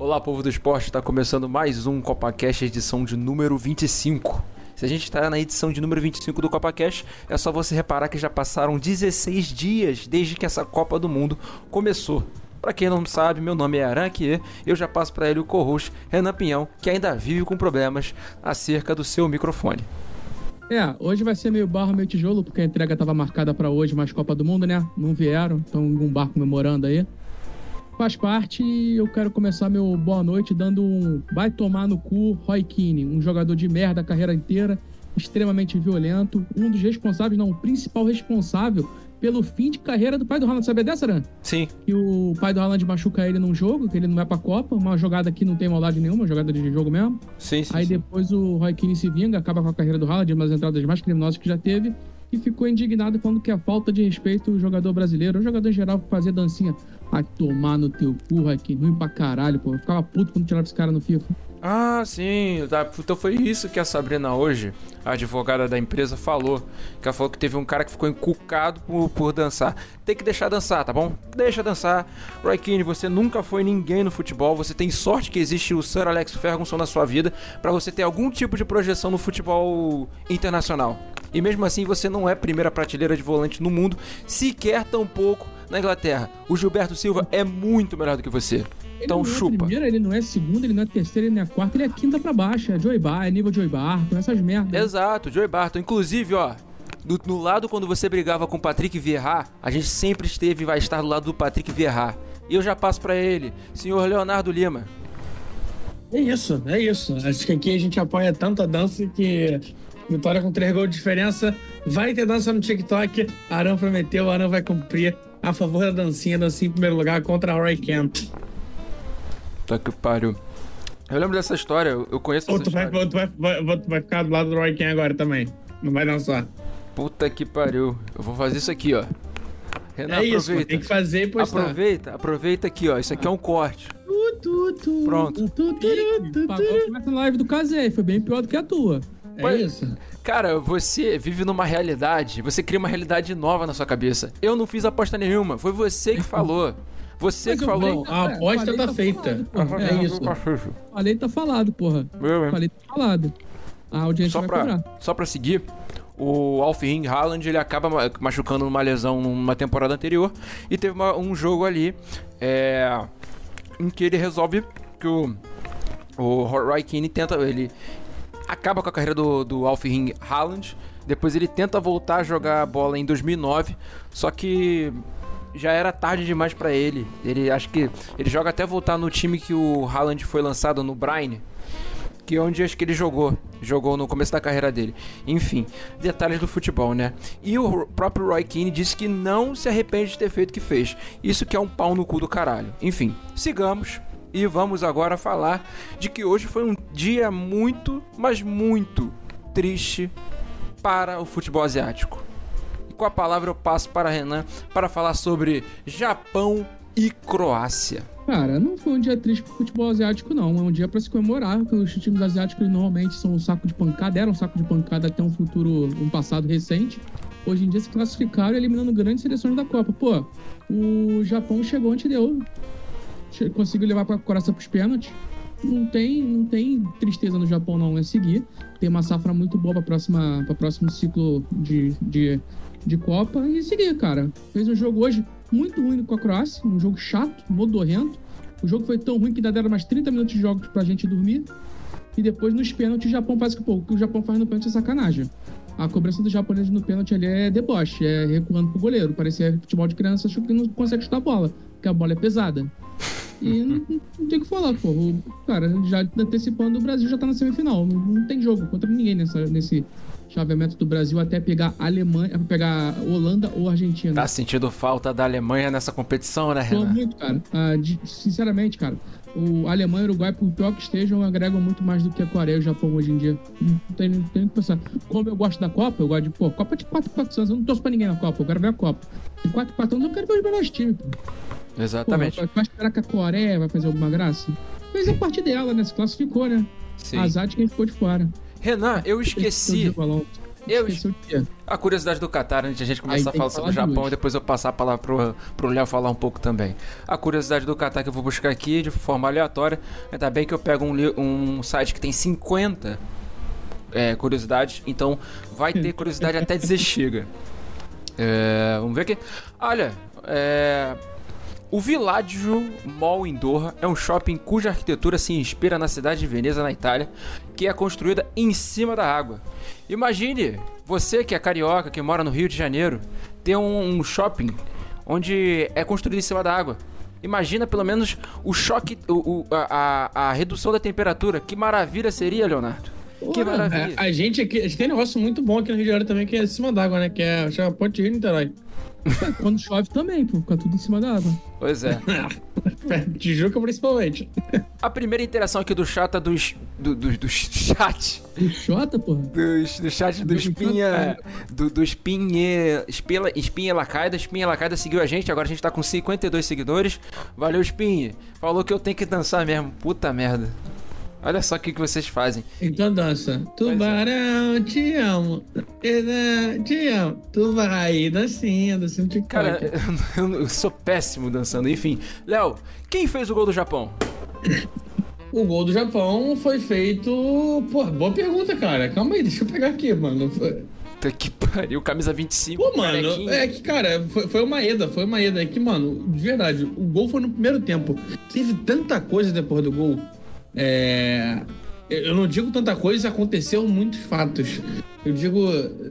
Olá, povo do esporte, está começando mais um CopaCast, edição de número 25. Se a gente está na edição de número 25 do CopaCast, é só você reparar que já passaram 16 dias desde que essa Copa do Mundo começou. Para quem não sabe, meu nome é Aranquier, eu já passo para ele o co-host Renan Pinhão, que ainda vive com problemas acerca do seu microfone. É, hoje vai ser meio barro, meio tijolo, porque a entrega estava marcada para hoje, mais Copa do Mundo, né? Não vieram, então um bar comemorando aí. Faz parte e eu quero começar meu boa noite dando um vai tomar no cu Roy Keane, um jogador de merda a carreira inteira, extremamente violento, um dos responsáveis, não, o principal responsável pelo fim de carreira do pai do Haaland. Sabia dessa, Aran? Sim. Que o pai do Haaland machuca ele num jogo, que ele não vai pra Copa, uma jogada que não tem maldade nenhuma, uma jogada de jogo mesmo. Sim, sim. Aí sim. depois o Roy Keane se vinga, acaba com a carreira do Haaland, uma das entradas mais criminosas que já teve, e ficou indignado falando que é falta de respeito o jogador brasileiro, o jogador em geral, fazer dancinha. Vai tomar no teu cu, Keane, ruim pra caralho, pô. Eu ficava puto quando tirava esse cara no FIFA. Ah, sim. Tá, Então foi isso que a Sabrina hoje, a advogada da empresa, falou. Que ela falou que teve um cara que ficou encucado por, por dançar. Tem que deixar dançar, tá bom? Deixa dançar. Roy Keane, você nunca foi ninguém no futebol. Você tem sorte que existe o Sir Alex Ferguson na sua vida para você ter algum tipo de projeção no futebol internacional. E mesmo assim você não é primeira prateleira de volante no mundo, sequer tampouco na Inglaterra. O Gilberto Silva é muito melhor do que você. Ele Então não chupa. É primeira, ele não é segunda, ele não é terceira, ele não é quarta, ele é quinta pra baixo. É Joey Bar, é nível Joey Barton, essas merdas. Exato, Joey Barton. Inclusive, ó, do- no lado quando você brigava com o Patrick Vieira, a gente sempre esteve e vai estar do lado do Patrick Vieira. E eu já passo pra ele, senhor Leonardo Lima. É isso, é isso. Acho que aqui a gente apoia tanto a dança que vitória com três gols de diferença. Vai ter dança no TikTok. Arão prometeu, Arão vai cumprir. A favor da dancinha, dancinha em primeiro lugar contra a Roy Kemp. Tá que pariu. Eu lembro dessa história, eu conheço essa tu vai, história. ou tu vai, vai, vai ficar do lado do Roy Kemp agora também. Não vai dançar. Puta que pariu. Eu vou fazer isso aqui, ó. Renan, é isso, aproveita. tem que fazer e postar. Aproveita, aproveita aqui, ó. Isso aqui é um corte. Pronto. Pagou começa na live do Casei, foi bem pior do que a tua. É isso. Cara, você vive numa realidade, você cria uma realidade nova na sua cabeça. Eu não fiz aposta nenhuma, foi você que falou. Você Mas que eu falou. falei- A aposta tá tá feita. falado. É isso. Falei, tá falado, porra. Meu, hein? Falei, tá falado. A audiência Só vai pra, cobrar. só pra seguir, o Alfin Haaland ele acaba ma- machucando numa lesão numa temporada anterior e teve uma- um jogo ali é, em que ele resolve que o, o Roy Keane tenta. Ele acaba com a carreira do, do Alfin Haaland. Depois ele tenta voltar a jogar a bola em 2009, só que já era tarde demais pra ele. Ele acho que ele joga até voltar no time que o Haaland foi lançado no Brian que é onde acho que ele jogou. Jogou no começo da carreira dele. Enfim, detalhes do futebol, né? E o próprio Roy Keane disse que não se arrepende de ter feito o que fez. Isso que é um pau no cu do caralho. Enfim, sigamos. E vamos agora falar de que hoje foi um dia muito, mas muito triste para o futebol asiático. E com a palavra eu passo para Renan para falar sobre Japão e Croácia. Cara, não foi um dia triste pro futebol asiático, não. É um dia pra se comemorar, porque os times asiáticos normalmente são um saco de pancada, eram um saco de pancada até um futuro, um passado recente. Hoje em dia se classificaram eliminando grandes seleções da Copa. Pô, o Japão chegou onde deu. Conseguiu levar pra Croácia pros pênaltis. Não tem, não tem tristeza no Japão, não. É seguir. Tem uma safra muito boa próxima, pra próximo ciclo de, de, de Copa e seguir, cara. Fez um jogo hoje muito ruim com a Croácia, um jogo chato, modorrento. O jogo foi tão ruim que ainda deram mais 30 minutos de jogos pra gente dormir. E depois nos pênaltis o Japão faz que pô, o que o Japão faz no pênalti é sacanagem. A cobrança do japonês no pênalti ali é deboche, é recuando pro goleiro. Parecia futebol de criança achando que não consegue chutar a bola, porque a bola é pesada. E não, não tem o que falar, pô. O, cara, já antecipando, o Brasil já tá na semifinal. Não, não tem jogo contra ninguém nessa, nesse chaveamento do Brasil até pegar Alemanha, pegar Holanda ou Argentina. Tá sentindo falta da Alemanha nessa competição, né, Tô Renan? muito, cara. Ah, de- sinceramente, cara, o Alemanha e o Uruguai, por pior que estejam, agregam muito mais do que a Coreia e o Japão hoje em dia. Não tem, não tem o que pensar. Como eu gosto da Copa, eu gosto de, pô, Copa de 4 4 anos. Eu não torço pra ninguém na Copa, eu quero ver a Copa. De 4 4 anos eu quero ver os melhores times, pô. Exatamente. Pô, vai esperar que a Coreia vai fazer alguma graça? Fez a parte dela, né? Se classificou, né? Sim. Azar de quem ficou de fora. Renan, eu esqueci. Eu- de quê? A curiosidade do Qatar, antes de a gente começar Aí a falar sobre o Japão duas. e depois eu passar a palavra pro, pro Léo falar um pouco também. A curiosidade do Qatar que eu vou buscar aqui de forma aleatória. Ainda bem que eu pego um, um site que tem 50 é, curiosidades, então vai ter curiosidade até dizer chega. É, vamos ver aqui. Olha, é, o Villaggio Mall em Doha é um shopping cuja arquitetura se inspira na cidade de Veneza, na Itália, que é construída em cima da água. Imagine você que é carioca, que mora no Rio de Janeiro, ter um, um shopping onde é construído em cima da água. Imagina pelo menos o choque, o, o- a, a- a redução da temperatura. Que maravilha seria, Leonardo? Que maravilha. A, a gente aqui, a gente tem um negócio muito bom aqui no Rio de Janeiro também, que é acima d'água, né? Que é chama Ponte Rio Niterói. Quando chove também, pô, fica tudo em cima da água. Pois é. Tijuca principalmente. A primeira interação aqui do chat é dos. Do, do, do chat. O Xota, porra. dos- do chat do Espinha. Do, do Espinha. Espinha, Espinha Lacaida. Espinha Lacaida seguiu a gente. Agora a gente tá com 52 seguidores. Valeu, Espinha. Falou que eu tenho que dançar mesmo. Puta merda. Olha só o que, que vocês fazem. Então dança. é. Tubarão, te amo. Te amo. Tu vai dancinha, dancinha de Cara, eu, eu sou péssimo dançando. Enfim. Léo, quem fez o gol do Japão? O gol do Japão foi feito. Pô, boa pergunta, cara. Calma aí, deixa eu pegar aqui, mano. Puta que pariu. Camisa 25. Pô, mano, carequinha. é que, cara, foi, foi uma eda, foi uma eda. É que, mano, de verdade, o gol foi no primeiro tempo. Teve tanta coisa depois do gol. É. Eu não digo tanta coisa, aconteceu muitos fatos. Eu digo,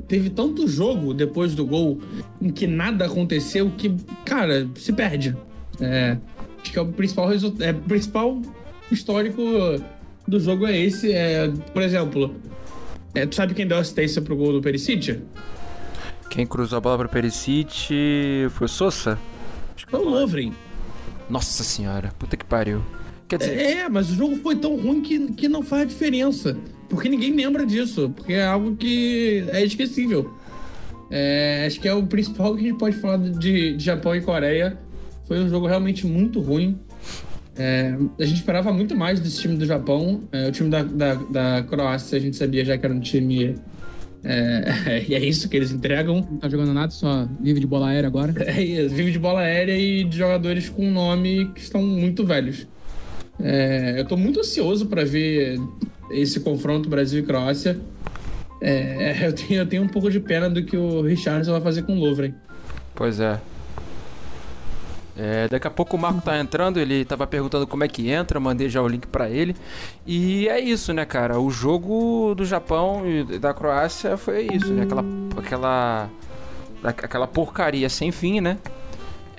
teve tanto jogo depois do gol em que nada aconteceu que, cara, se perde. É, acho que é o principal resultado. É, o principal histórico do jogo é esse. É, por exemplo, é, tu sabe quem deu assistência pro gol do Perisic? Quem cruzou a bola pro Perisic foi o Sousa? Acho que Foi o Lovren. Nossa senhora. Puta que pariu. Quer dizer, É, mas o jogo foi tão ruim que, que não faz diferença. Porque ninguém lembra disso. Porque é algo que é esquecível. É, acho que é o principal que a gente pode falar de, de Japão e Coreia. Foi um jogo realmente muito ruim. É, a gente esperava muito mais desse time do Japão. É, o time da, da, da Croácia a gente sabia já que era um time. É, e é isso que eles entregam. Não tá jogando nada, só vive de bola aérea agora. É isso, vive de bola aérea e de jogadores com nome que estão muito velhos. É, eu tô muito ansioso para ver esse confronto Brasil e Croácia. É, eu, tenho, eu tenho um pouco de pena do que o Richardson vai fazer com o Lovren. Pois é. É, daqui a pouco o Marco tá entrando, ele tava perguntando como é que entra, mandei já o link pra ele. E é isso, né, cara? O jogo do Japão e da Croácia foi isso, né? Aquela aquela aquela porcaria sem fim, né?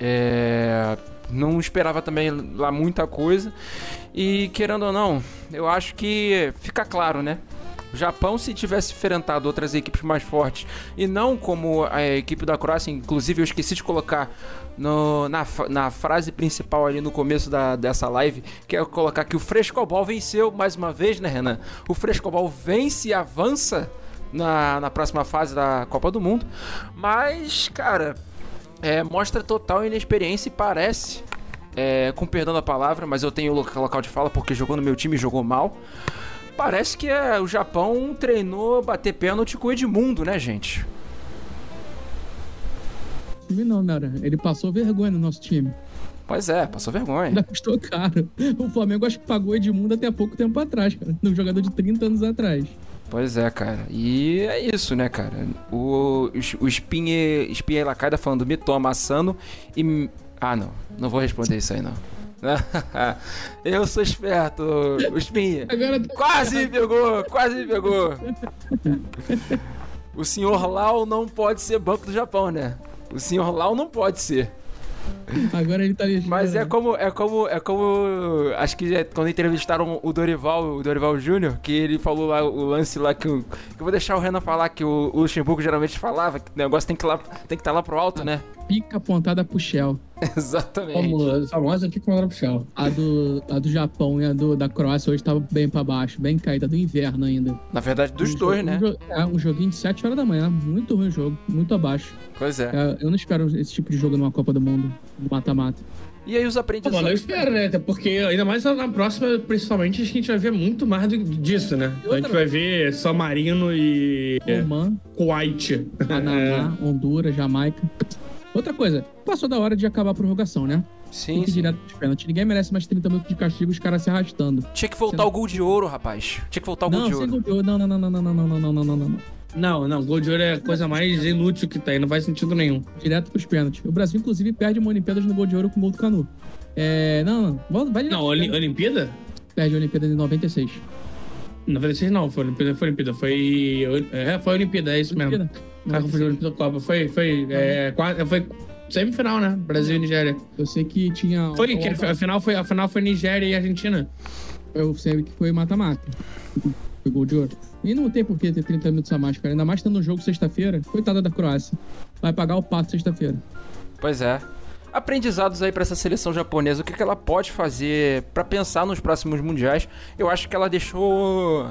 É, não esperava também lá muita coisa. E querendo ou não, eu acho que fica claro, né? O Japão, se tivesse enfrentado outras equipes mais fortes e não como a equipe da Croácia, inclusive eu esqueci de colocar no- na, na frase principal ali no começo da, dessa live, que é colocar que o Frescobol venceu mais uma vez, né, Renan? O Frescobol vence e avança na, na próxima fase da Copa do Mundo, mas, cara, é, mostra total inexperiência e parece, é, com perdão da palavra, mas eu tenho loca- local de fala porque jogou no meu time e jogou mal. Parece que é, o Japão treinou bater pênalti com o Edmundo, né, gente? Time não, Nara. Ele passou vergonha no nosso time. Pois é, passou vergonha. Ainda custou caro. O Flamengo acho que pagou Edmundo até pouco tempo atrás, cara. Um jogador de 30 anos atrás. Pois é, cara. E é isso, né, cara? O, o Espinha, Espinha Lacaida falando me toma assando e. Ah, não. Não vou responder isso aí, não. Eu sou esperto, o Espinha. Agora Quase pegou, quase pegou. O senhor Lau não pode ser Banco do Japão, né? O senhor Lau não pode ser. Agora ele tá Mas é como, é como, é como, acho que quando entrevistaram o Dorival, o Dorival Júnior, que ele falou lá o lance lá que, que eu vou deixar o Renan falar que o, o Luxemburgo geralmente falava que o negócio tem que lá, tem que estar lá pro alto, né? Pica apontada pro Shell. Exatamente. Como a famosa pique mandar pro chão. A do, a do Japão e a do, da Croácia hoje tava bem pra baixo, bem caída, do inverno ainda. Na verdade, dos Um dois, jo- né? um é, um joguinho de 7 horas da manhã, muito ruim o jogo, muito abaixo. Pois é. É, eu não espero esse tipo de jogo numa Copa do Mundo, no mata-mata. E aí os aprendizados. mano, eu espero, né? Até porque, ainda mais na próxima, principalmente, acho que a gente vai ver muito mais do- disso, né? A gente vai ver San Marino e é, Oman, Kuwait. Panamá, Honduras, Jamaica. Outra coisa, passou da hora de acabar a prorrogação, né? Sim, sim. direto pros pênaltis. Ninguém merece mais 30 minutos de castigo, os caras se arrastando. Tinha que voltar o gol de ouro, rapaz. Tinha que voltar o gol Não, de sem ouro. gol de ouro. Não, não, não, não, não, não, não, não, não, não, não, não. Não, não, gol de ouro é a coisa mais inútil que tem, não faz sentido nenhum. Direto pros pênaltis. O Brasil, inclusive, perde uma Olimpíadas no gol de ouro com o gol do Canu. É. Não, não. Vai direto Não. Olimpíada? Perde a Olimpíada de 96. 96 não, foi Olimpíada, foi Olimpíada, foi. É, foi Olimpíada, é isso mesmo. Olimpíada. Ah, confundi Olimpíada com Copa. Foi, foi, é, quase, foi semifinal, né? Brasil e Nigéria. Eu sei que tinha. Foi, que a final foi, a final foi Nigéria e Argentina. Eu sei que foi mata-mata. Foi gol de ouro. E não tem por que ter 30 minutos a mais, cara. Ainda mais tendo um jogo sexta-feira. Coitada da Croácia. Vai pagar o pato sexta-feira. Pois é. Aprendizados aí pra essa seleção japonesa, o que, que ela pode fazer pra pensar nos próximos mundiais? Eu acho que ela deixou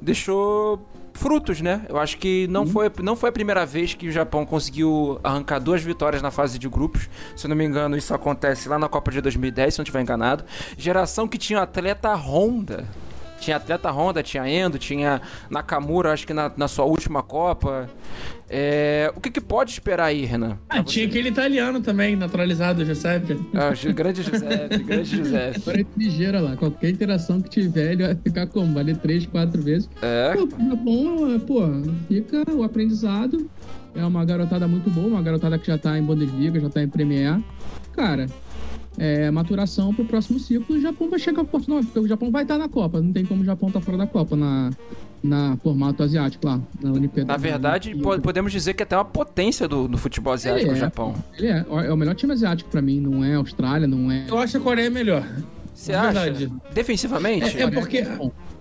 deixou frutos, né? Eu acho que não, foi, não foi a primeira vez que o Japão conseguiu arrancar duas vitórias na fase de grupos. Se eu não me engano, isso acontece lá na Copa de 2010, se eu não estiver enganado. Geração que tinha o atleta Honda. Tinha atleta Honda, tinha Endo, tinha Nakamura, acho que na, na sua última Copa. É, o que, que pode esperar aí, Renan? Ah, tinha aquele italiano também, naturalizado, Giuseppe. Ah, o grande José, grande José. Agora é ligeira lá. Qualquer interação que tiver, ele vai ficar como? Vale três, quatro vezes. É, Pô, é bom, é, pô, fica o aprendizado. É uma garotada muito boa, uma garotada que já tá em Bundesliga, já tá em Premier. Cara, é maturação pro próximo ciclo. O Japão vai chegar forte, não, porque o Japão vai estar na Copa. Não tem como o Japão estar fora da Copa na, na formato asiático lá, na Olimpíada. na verdade, E- po- podemos dizer que é até uma potência do, do futebol asiático, Ele o é, Japão. Ele é, é o melhor time asiático pra mim, não é Austrália, não é. Eu acho que a Coreia é melhor. Você É acha? verdade. Defensivamente? É, é porque-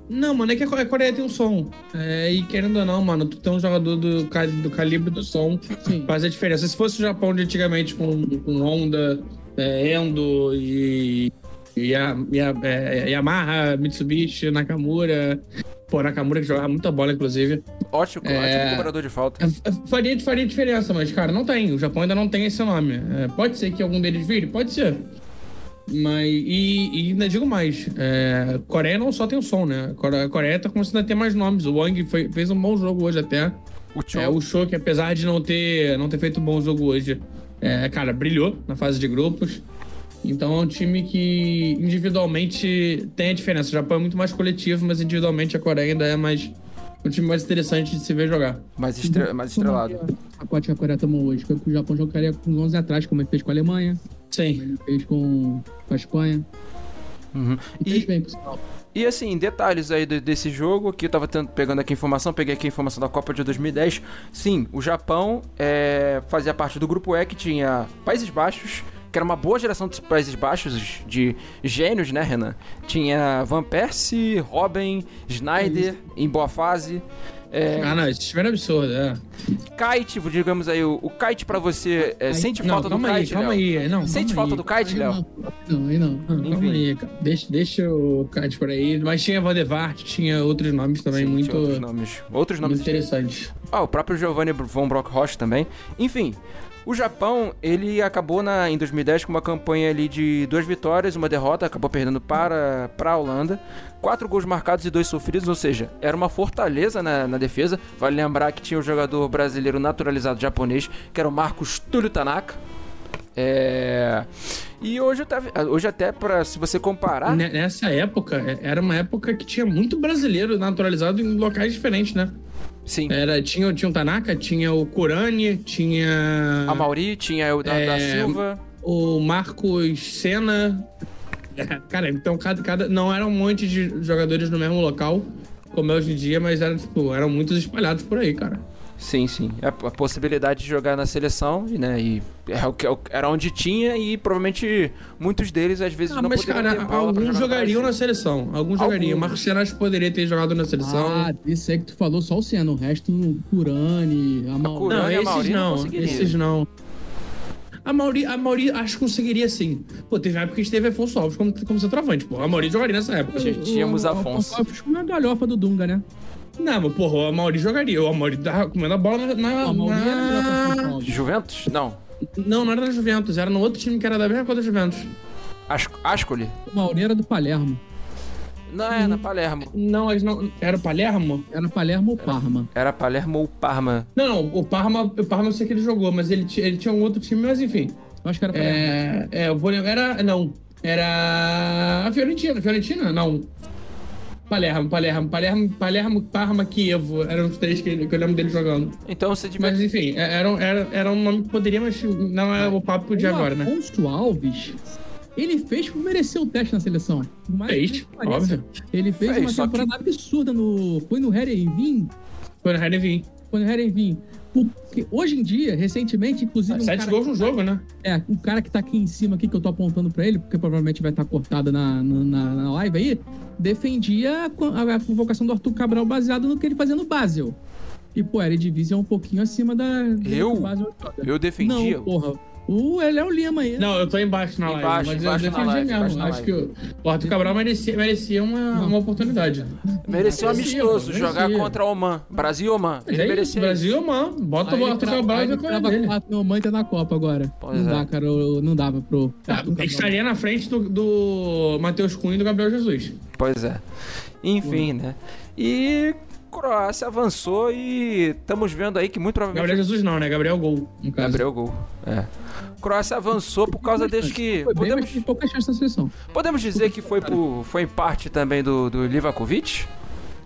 Não, mano, é que a Coreia tem um som. É, e querendo ou não, mano, tu tem um jogador do, do calibre do som Sim. faz a diferença. Se fosse o Japão de antigamente com, com Honda, é, Endo e, e, a, e a- é, Yamaha, Mitsubishi, Nakamura. Pô, Nakamura que jogava muita bola, inclusive. Ótimo, É. ótimo cobrador de falta. É, é, Faria, faria diferença, mas, cara, não tem. O Japão ainda não tem esse nome. É, pode ser que algum deles vire? Pode ser. Mas, e, e ainda digo mais, é, Coreia não só tem o som, né? A Core- a Coreia tá começando a ter mais nomes. O Wang foi- fez um bom jogo hoje até. O Cho, É, o Show, que apesar de não ter, não ter feito um bom jogo hoje, é, cara, brilhou na fase de grupos. Então é um time que individualmente tem a diferença. O Japão é muito mais coletivo, mas individualmente a Coreia ainda é mais um time mais interessante de se ver jogar. mais, estre- mais estrelado. A pacote que a Coreia tomou hoje foi que o Japão jogaria com 11 atrás, como ele fez com a Alemanha, como Sim. ele fez com, com a Espanha. Uhum. E fez E, bem, por sinal. E assim, detalhes aí de- desse jogo, aqui eu tava tendo- pegando aqui informação, peguei aqui a informação da Copa de 2010. Sim, o Japão é, fazia parte do grupo E que tinha Países Baixos, que era uma boa geração dos Países Baixos, de gênios, né, Renan? Tinha Van Persie, Robin, Schneider, em boa fase. É, Ah, não, esse time era absurdo, é. Kite, digamos aí, o, o Kite pra você, é, Aí- sente Não, falta do calma aí, Kite, calma Léo? aí. Não, Sente falta aí. do Kite, Léo? não, aí não. Não, calma aí, cara. Deixa, deixa o Kite por aí. Mas tinha Van der Vaart, tinha outros nomes também Sim, muito, outros nomes. Outros muito nomes interessantes. Ah, o próprio Giovanni von Brockroche também. Enfim, o Japão, ele acabou na, em 2010 com uma campanha ali de duas vitórias, uma derrota, acabou perdendo para, para a Holanda. Quatro gols marcados e dois sofridos, ou seja, era uma fortaleza na, na defesa. Vale lembrar que tinha o jogador brasileiro naturalizado japonês, que era o Marcos Túlio Tanaka. É... E hoje, hoje até para se você comparar... Ne- Nessa época, é- era uma época que tinha muito brasileiro naturalizado em locais diferentes, né? Sim, Era, tinha, tinha o Tanaka, tinha o Kurani, tinha a Mauri, tinha o da, da É, Silva... o Marcos Senna. Cara, então cada, cada. Não era um monte de jogadores no mesmo local, como é hoje em dia, mas era, tipo, eram muitos espalhados por aí, cara. Sim, sim. A, a possibilidade de jogar na seleção, e, né? E é o que- é era onde tinha e provavelmente muitos deles às vezes Ah, não mas, poderiam cara, alguns jogariam na seleção. Alguns jogariam. Marcos que poderia ter jogado na seleção. Ah, isso aí que tu falou, só o Senna. O resto, o Kurani, a Mauri. Não, esses Mauri não esses não. A Mauri, a Mauri acho que conseguiria sim. Pô, teve uma época que a gente teve Afonso Alves como, como centroavante, pô. A Mauri jogaria nessa época. Tínhamos Afonso. Afonso foi uma galhofa do Dunga, né? Não, mas porra, a Mauri jogaria. O Mauri tava comendo a bola na. na- era o na... Juventus? Não. Não, não era da Juventus, era no outro time que era da mesma coisa da Juventus. As- Ascoli? O Mauri era do Palermo. Não, é na Palermo. Não, eles não. Era o Palermo? Era Palermo ou Parma. Era Palermo ou Parma. Não, não, o Parma, o Parma eu sei que ele jogou, mas ele, ele tinha um outro time, mas enfim. Eu acho que era Palermo. É, é, eu vou lembrar. Era. Não. Era. A Fiorentina. Fiorentina? Não. Palermo, Palermo, Palermo, Palermo, Parma, Kievo. Eram os três que, eu lembro dele jogando. Então você devia. Mas enfim, é- era, era, era um nome que poderia, mas não é o papo de o agora, né? Afonso Alves, ele fez por merecer o teste na seleção. Mais Fez, óbvio. Ele fez Fez, uma só que- temporada absurda no. Foi no Herenvin? Foi no Redevin. Foi no Herenvin. Porque hoje em dia, recentemente, inclusive. um Sete gols no jogo, né? É, o cara que tá aqui em cima, aqui, que eu tô apontando pra ele, porque provavelmente vai estar cortado na, na, na- na live aí, defendia a, a convocação do Arthur Cabral baseado no que ele fazia no Basel. E, pô, a Eredivisie é um pouquinho acima da... Eu? Eu defendia. Não, porra. O Léo Lima aí. Não, eu tô embaixo na live, Embaixo, mas embaixo eu na defendi live, mesmo. Acho live. que o, o Arthur Cabral merecia, merecia uma, uma oportunidade. Merecia um amistoso merecia. jogar contra o Oman. Brasil e Oman. Mas Ele é isso, merecia. Brasil, mano. Bota Aí o ele Arthur Cabral e ele é trava dele. quatro no Manta na Copa agora. Pois não é. dá, cara. Não dava pro. Tá, Cabral. estaria na frente do, do Matheus Cunha e do Gabriel Jesus. Pois é. Enfim, né? E Croácia avançou e estamos vendo aí que muito provavelmente. Gabriel Jesus não, né? Gabriel Gol. Gabriel Gol. É. Croácia avançou por causa desde que. Foi bem, Podemos, tem pouca chance na seleção. podemos dizer que foi, por, foi em parte também do, do Livakovic?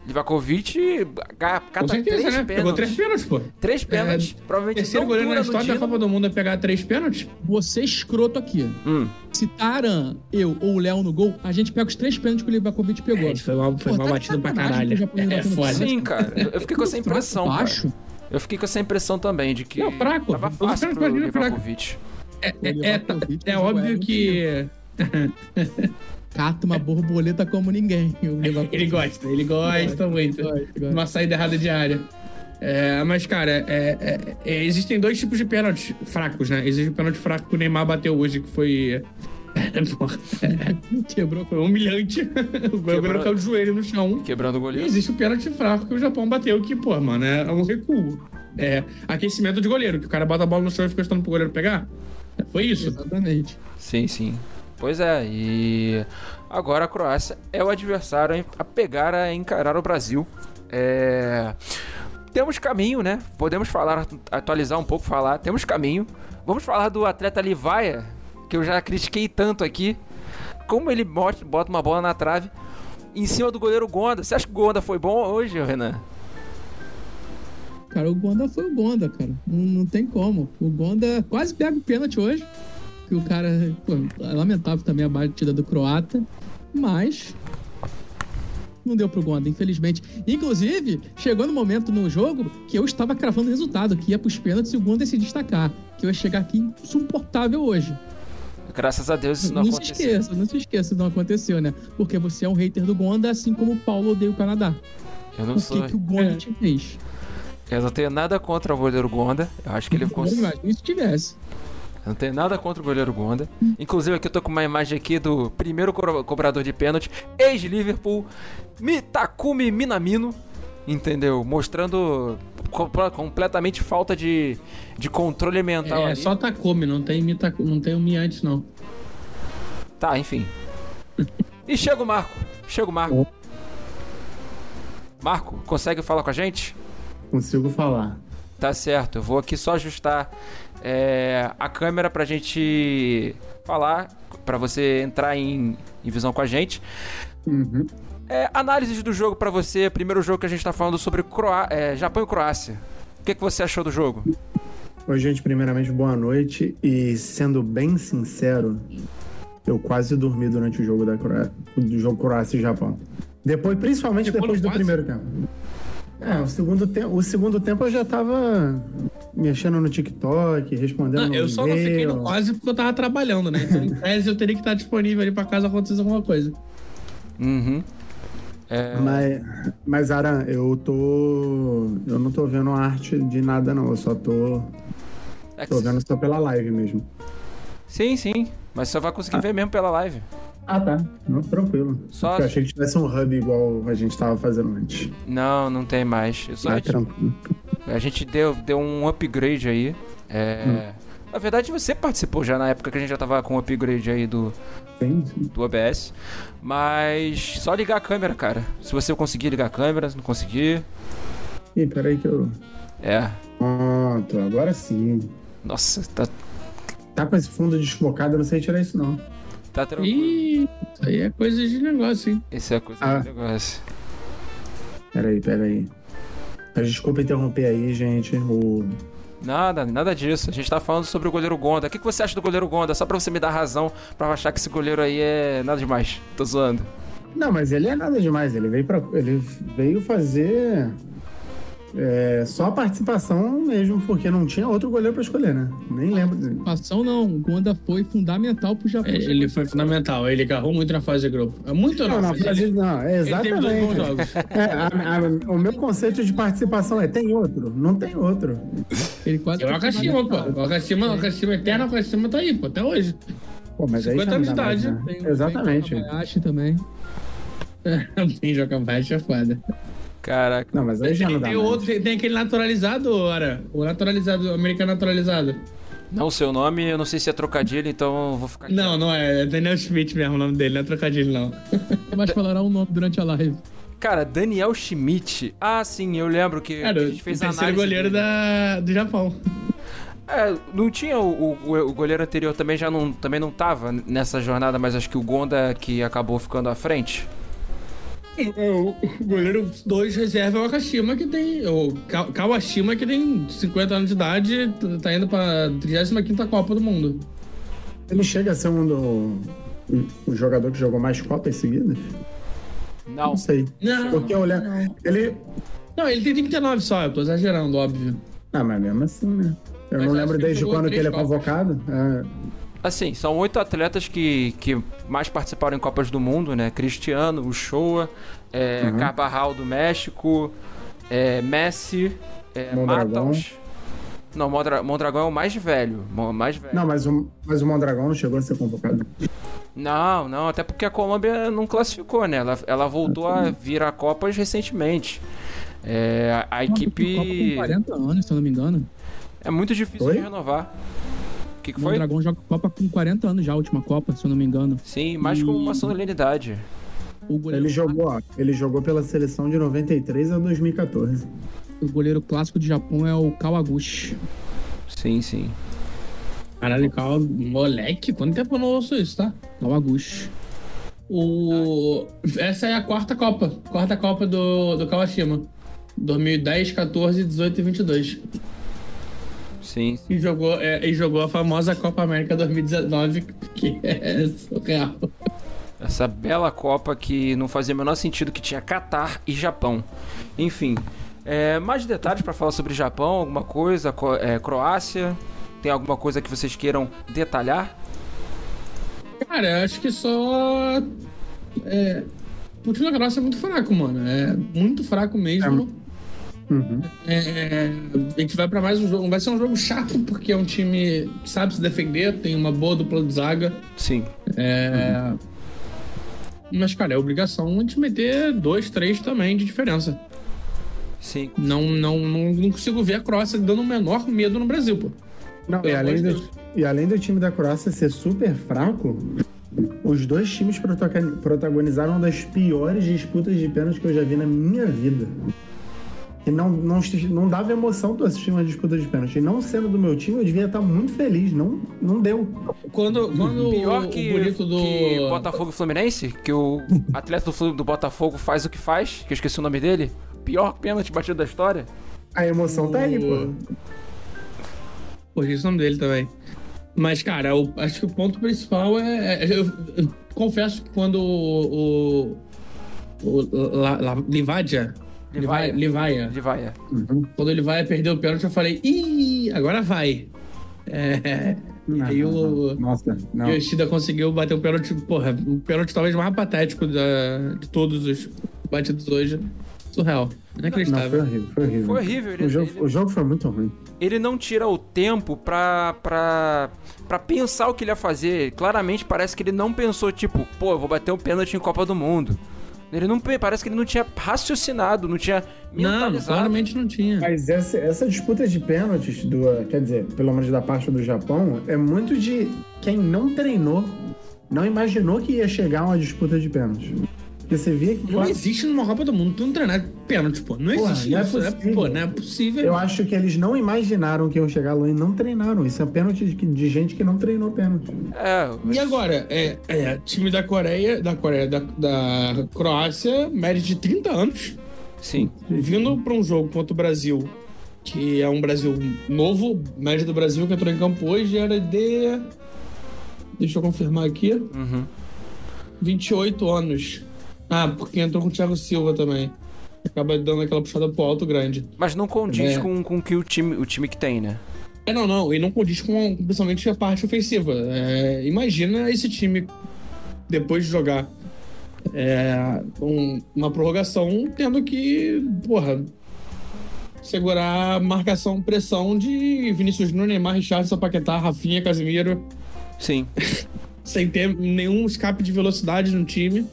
Livakovic Com cata certeza, três né? Pegou três pênaltis. pênaltis, pô. Três pênaltis. Provavelmente Terceiro não goleiro na história da. Copa do Mundo a pegar três pênaltis. Você escroto aqui. Hum. Se Taran, eu ou o Léo no gol, a gente pega os três pênaltis que o Livakovic pegou. É, foi mal, foi Pô, mal tá batido pra caralho. É foda. Sim, cara. Eu fiquei com essa impressão, cara. Baixo. Eu fiquei com essa impressão também de que Não, fraco. tava fácil pro. Livakovic. É, é, é, é jogou óbvio que Cata uma borboleta como ninguém. ele gosta, ele gosta muito. Gosta, gosta. Uma saída errada de área. É, mas, cara, é, é, é, existem dois tipos de pênaltis fracos, né? Existe o pênalti fraco que o Neymar bateu hoje, que foi. Porra, Quebrou. foi humilhante. O goleiro caiu de joelho no chão. Quebrando o E goleiro. existe o pênalti fraco que o Japão bateu, que, pô, mano, é um recuo. É aquecimento de goleiro, que o cara bota a bola no chão e fica estando pro goleiro pegar. Foi isso. Exatamente. Sim, sim. Pois é, e agora a Croácia é o adversário a pegar a encarar o Brasil. É... Temos caminho, né? Podemos falar, atualizar um pouco, falar. Temos caminho. Vamos falar do atleta Livaia, que eu já critiquei tanto aqui. Como ele bota uma bola na trave em cima do goleiro Gonda. Você acha que o Gonda foi bom hoje, Renan? Cara, o Gonda foi o Gonda, cara. Não, não tem como. O Gonda quase pega o pênalti hoje. Que o cara. Pô, é lamentável também a batida do croata. Mas. Não deu pro Gonda, infelizmente. Inclusive, chegou no momento no jogo que eu estava cravando o resultado, que ia pros pênaltis e o Gonda ia se destacar. Que eu ia chegar aqui insuportável hoje. Graças a Deus isso não, Não, se aconteceu. esqueça, não se esqueça, não aconteceu, né? Porque você é um hater do Gonda, assim como o Paulo odeia o Canadá. Eu não Por sou. que, que o Gonda É. te fez? Eu não tenho nada contra o goleiro Gonda. Eu acho que ele ficou. Se tivesse. Eu não tenho nada contra o goleiro Gonda. Inclusive, aqui eu tô com uma imagem aqui do primeiro co- cobrador de pênalti, ex-Liverpool, Mitakumi Minamino. Entendeu? Mostrando completamente falta de, de controle mental. É ali. só Takumi, não tem, Mita, não tem o Mi antes, não. Tá, enfim. E chega o Marco. Chega o Marco. Marco, consegue falar com a gente? Consigo falar. Tá certo, eu vou aqui só ajustar é, a câmera pra gente falar, pra você entrar em, em visão com a gente. Uhum. É, análises do jogo pra você, primeiro jogo que a gente tá falando sobre Croá é, Japão e Croácia. O que, que você achou do jogo? Oi, gente, primeiramente, boa noite. E sendo bem sincero, eu quase dormi durante o jogo da Croácia, do jogo Croácia e Japão. Depois, principalmente depois do quase? primeiro tempo. É, o segundo, te o segundo tempo eu já tava mexendo no TikTok, respondendo Não, no eu só não fiquei no quase porque eu tava trabalhando, né? Então, em tese, eu teria que estar disponível ali pra caso acontecesse alguma coisa. Uhum. É, Mas, mas Aran, eu tô. Eu não tô vendo arte de nada, não. Eu só tô, é tô vendo só pela live mesmo. Sim, sim. Mas só vai conseguir ver mesmo pela live. Ah, tá. Não, tranquilo. Só- Porque Eu achei que tivesse um hub igual a gente tava fazendo antes. Não, não tem mais. Só Ah, tranquilo. a gente deu, deu um upgrade aí. É. Na verdade, você participou já na época que a gente já tava com o upgrade aí do, Sim, sim. do OBS. Mas só ligar a câmera, cara. Se você conseguir ligar a câmera, se não conseguir. Ih, peraí que eu. É. Pronto, agora sim. Nossa, tá, Tá com esse fundo desfocado, eu não sei tirar isso, não. Tá tranquilo. Ih, isso aí é coisa de negócio, hein? Esse é coisa Ah. do negócio. Peraí, peraí. Desculpa interromper aí, gente. O... Nada, nada disso. A gente tá falando sobre o goleiro Gonda. O que, que você acha do goleiro Gonda? Só pra você me dar razão pra achar que esse goleiro aí é nada demais. Tô zoando. Não, mas ele é nada demais. Ele veio para ele veio fazer é, só a participação mesmo, porque não tinha outro goleiro pra escolher, né? Nem lembro. Participação não, o Gonda foi fundamental pro Japão. É, Ele foi fundamental, ele agarrou muito na fase de grupo. É muito Não, mas pra ele, não, ele teve dois bons exatamente. jogos. É, a- a- o meu conceito de participação é: tem outro? Não tem outro. Ele quase É o Akashima, pô. O Akashima, o Akashima eterno, o Akashima tá aí, pô, até hoje. Pô, mas aí 50 já não anos de mais, idade. né? Exatamente. Tem também. Tem joga baixo, é foda. Caraca. Não, mas aí já não Tem, dá tem, mais. outro, tem, tem aquele naturalizado, ora. O naturalizado, o americano naturalizado. Não, seu nome, eu não sei se é trocadilho, então eu vou ficar. Não, não é. É Daniel Schmidt mesmo o nome dele, não é trocadilho, não. Mas falará um nome durante a live. Cara, Daniel Schmidt. Ah, sim, eu lembro que Cara, a o gente fez a terceiro análise. goleiro dele. da, do Japão. É, não tinha o, o, o goleiro anterior também já não, também não tava nessa jornada, mas acho que o Gonda que acabou ficando à frente. É, O goleiro 2 reserva é o Akashima, que tem. O Ka- Kawashima, que tem 50 anos de idade, tá indo pra 35 Copa do Mundo. Ele chega a ser um do. o- jogador que jogou mais Copas seguidas? Não. Não sei. Não, Porque eu olhar. Ele. não, ele tem 39 só, eu tô exagerando, óbvio. Ah, mas mesmo assim, né? Eu Mas não lembro desde quando que ele é Copas. convocado. É, Assim, são oito atletas que, que mais participaram em Copas do Mundo, né? Cristiano, o Showa, é, Uhum. Carvajal do México, é, Messi, é, Mondragão. Matos. Não, Mondra, Mondragão é o mais velho. Mais velho. Não, mas o, mas o Mondragão não chegou a ser convocado. Não, não, até porque a Colômbia não classificou, né? Ela, ela voltou a vir a Copas recentemente. É, a, a equipe. com 40 anos, se eu não me engano. É muito difícil Oi? de renovar. O que, que O foi? Dragão joga Copa com 40 anos já, a última Copa, se eu não me engano. Sim, mais como uma solenidade. O goleiro, Ele jogou, ó. Ele jogou pela seleção de 93 a 2014. o goleiro clássico do Japão é o Kawaguchi. Sim, sim. Caralho, calma, moleque, quanto tempo eu não ouço isso, tá? Kawaguchi. O... Essa é a quarta Copa. Quarta Copa do, do Kawashima. 2010, 14, 18 e 22. Sim. E jogou, é, e jogou a famosa Copa América 2019, que é surreal. Essa bela Copa que não fazia o menor sentido que tinha Catar e Japão. Enfim, é, mais detalhes para falar sobre Japão, alguma coisa, Co- é, Croácia. Tem alguma coisa que vocês queiram detalhar? Cara, eu acho que só. É, o time da Croácia é muito fraco, mano. É muito fraco mesmo. Uhum. É, a gente vai pra mais um jogo. Vai ser um jogo chato, porque é um time que sabe se defender, tem uma boa dupla de zaga. Sim. É, Mas, cara, é obrigação de meter dois, três também de diferença. Sim. Não, não, não, não consigo ver a Croácia dando o menor medo no Brasil, pô. Não, e além, do, Deus. e além do time da Croácia ser super fraco, os dois times protagon- protagonizaram uma das piores disputas de pênalti que eu já vi na minha vida. E não, não, não dava emoção tu assistir uma disputa de pênalti. E não sendo do meu time, eu devia estar muito feliz. Não, não deu. Quando, quando Pior o, que, o bonito do. que Botafogo e Fluminense, que o atleta do, do Botafogo faz o que faz, que eu esqueci o nome dele. Pior pênalti batido da história. A emoção tá aí, pô. Pô, esqueci o nome dele também. Mas, cara, eu acho que o ponto principal é. é- eu, eu confesso que quando o. o, o La- La- Livadia. Livaia. Livaia. De vaia. Quando ele vai perder o pênalti, eu falei, ih, agora vai. É, e aí o Nossa, não. Yoshida conseguiu bater o pênalti, porra, o pênalti talvez mais patético da, de todos os batidos hoje. Surreal. Não, Inacreditável. foi horrível, foi horrível. Foi horrível. Ele, O jogo, ele- o jogo foi muito ruim. ele não tira o tempo pra, pra, pra pensar o que ele ia fazer. Claramente parece que ele não pensou, tipo, pô, eu vou bater um pênalti em Copa do Mundo. Ele não parece que ele não tinha raciocinado, não tinha Não, mentalizado. claramente não tinha. Mas essa, essa disputa de pênaltis, do, quer dizer, pelo menos da parte do Japão, é muito de quem não treinou, não imaginou que ia chegar uma disputa de pênaltis. Porque você via que. Não existe numa Copa do Mundo tu não treinar pênalti, pô. Não Porra, existe não é isso. É, possível. pô, não é possível. Eu acho que eles não imaginaram que iam chegar lá e não treinaram. Isso é pênalti de, de gente que não treinou pênalti. É, E agora, é, é, time da Coreia, da Coreia, da, da Croácia, média de 30 anos, sim. vindo pra um jogo contra o Brasil, que é um Brasil novo, média do Brasil que entrou em campo hoje era de. Deixa eu confirmar aqui. Uhum. 28 anos. Ah, porque entrou com o Thiago Silva também. Acaba dando aquela puxada pro alto grande. Mas não condiz É. com, com o que o time, o time que tem, né? É, não, não. E não condiz com, principalmente a parte ofensiva. É, imagina esse time, depois de jogar é, um- uma prorrogação, tendo que, porra, segurar marcação, pressão de Vinícius Júnior, Neymar, Richardson, Paquetá, Rafinha, Casemiro, Sim. sem ter nenhum escape de velocidade no time.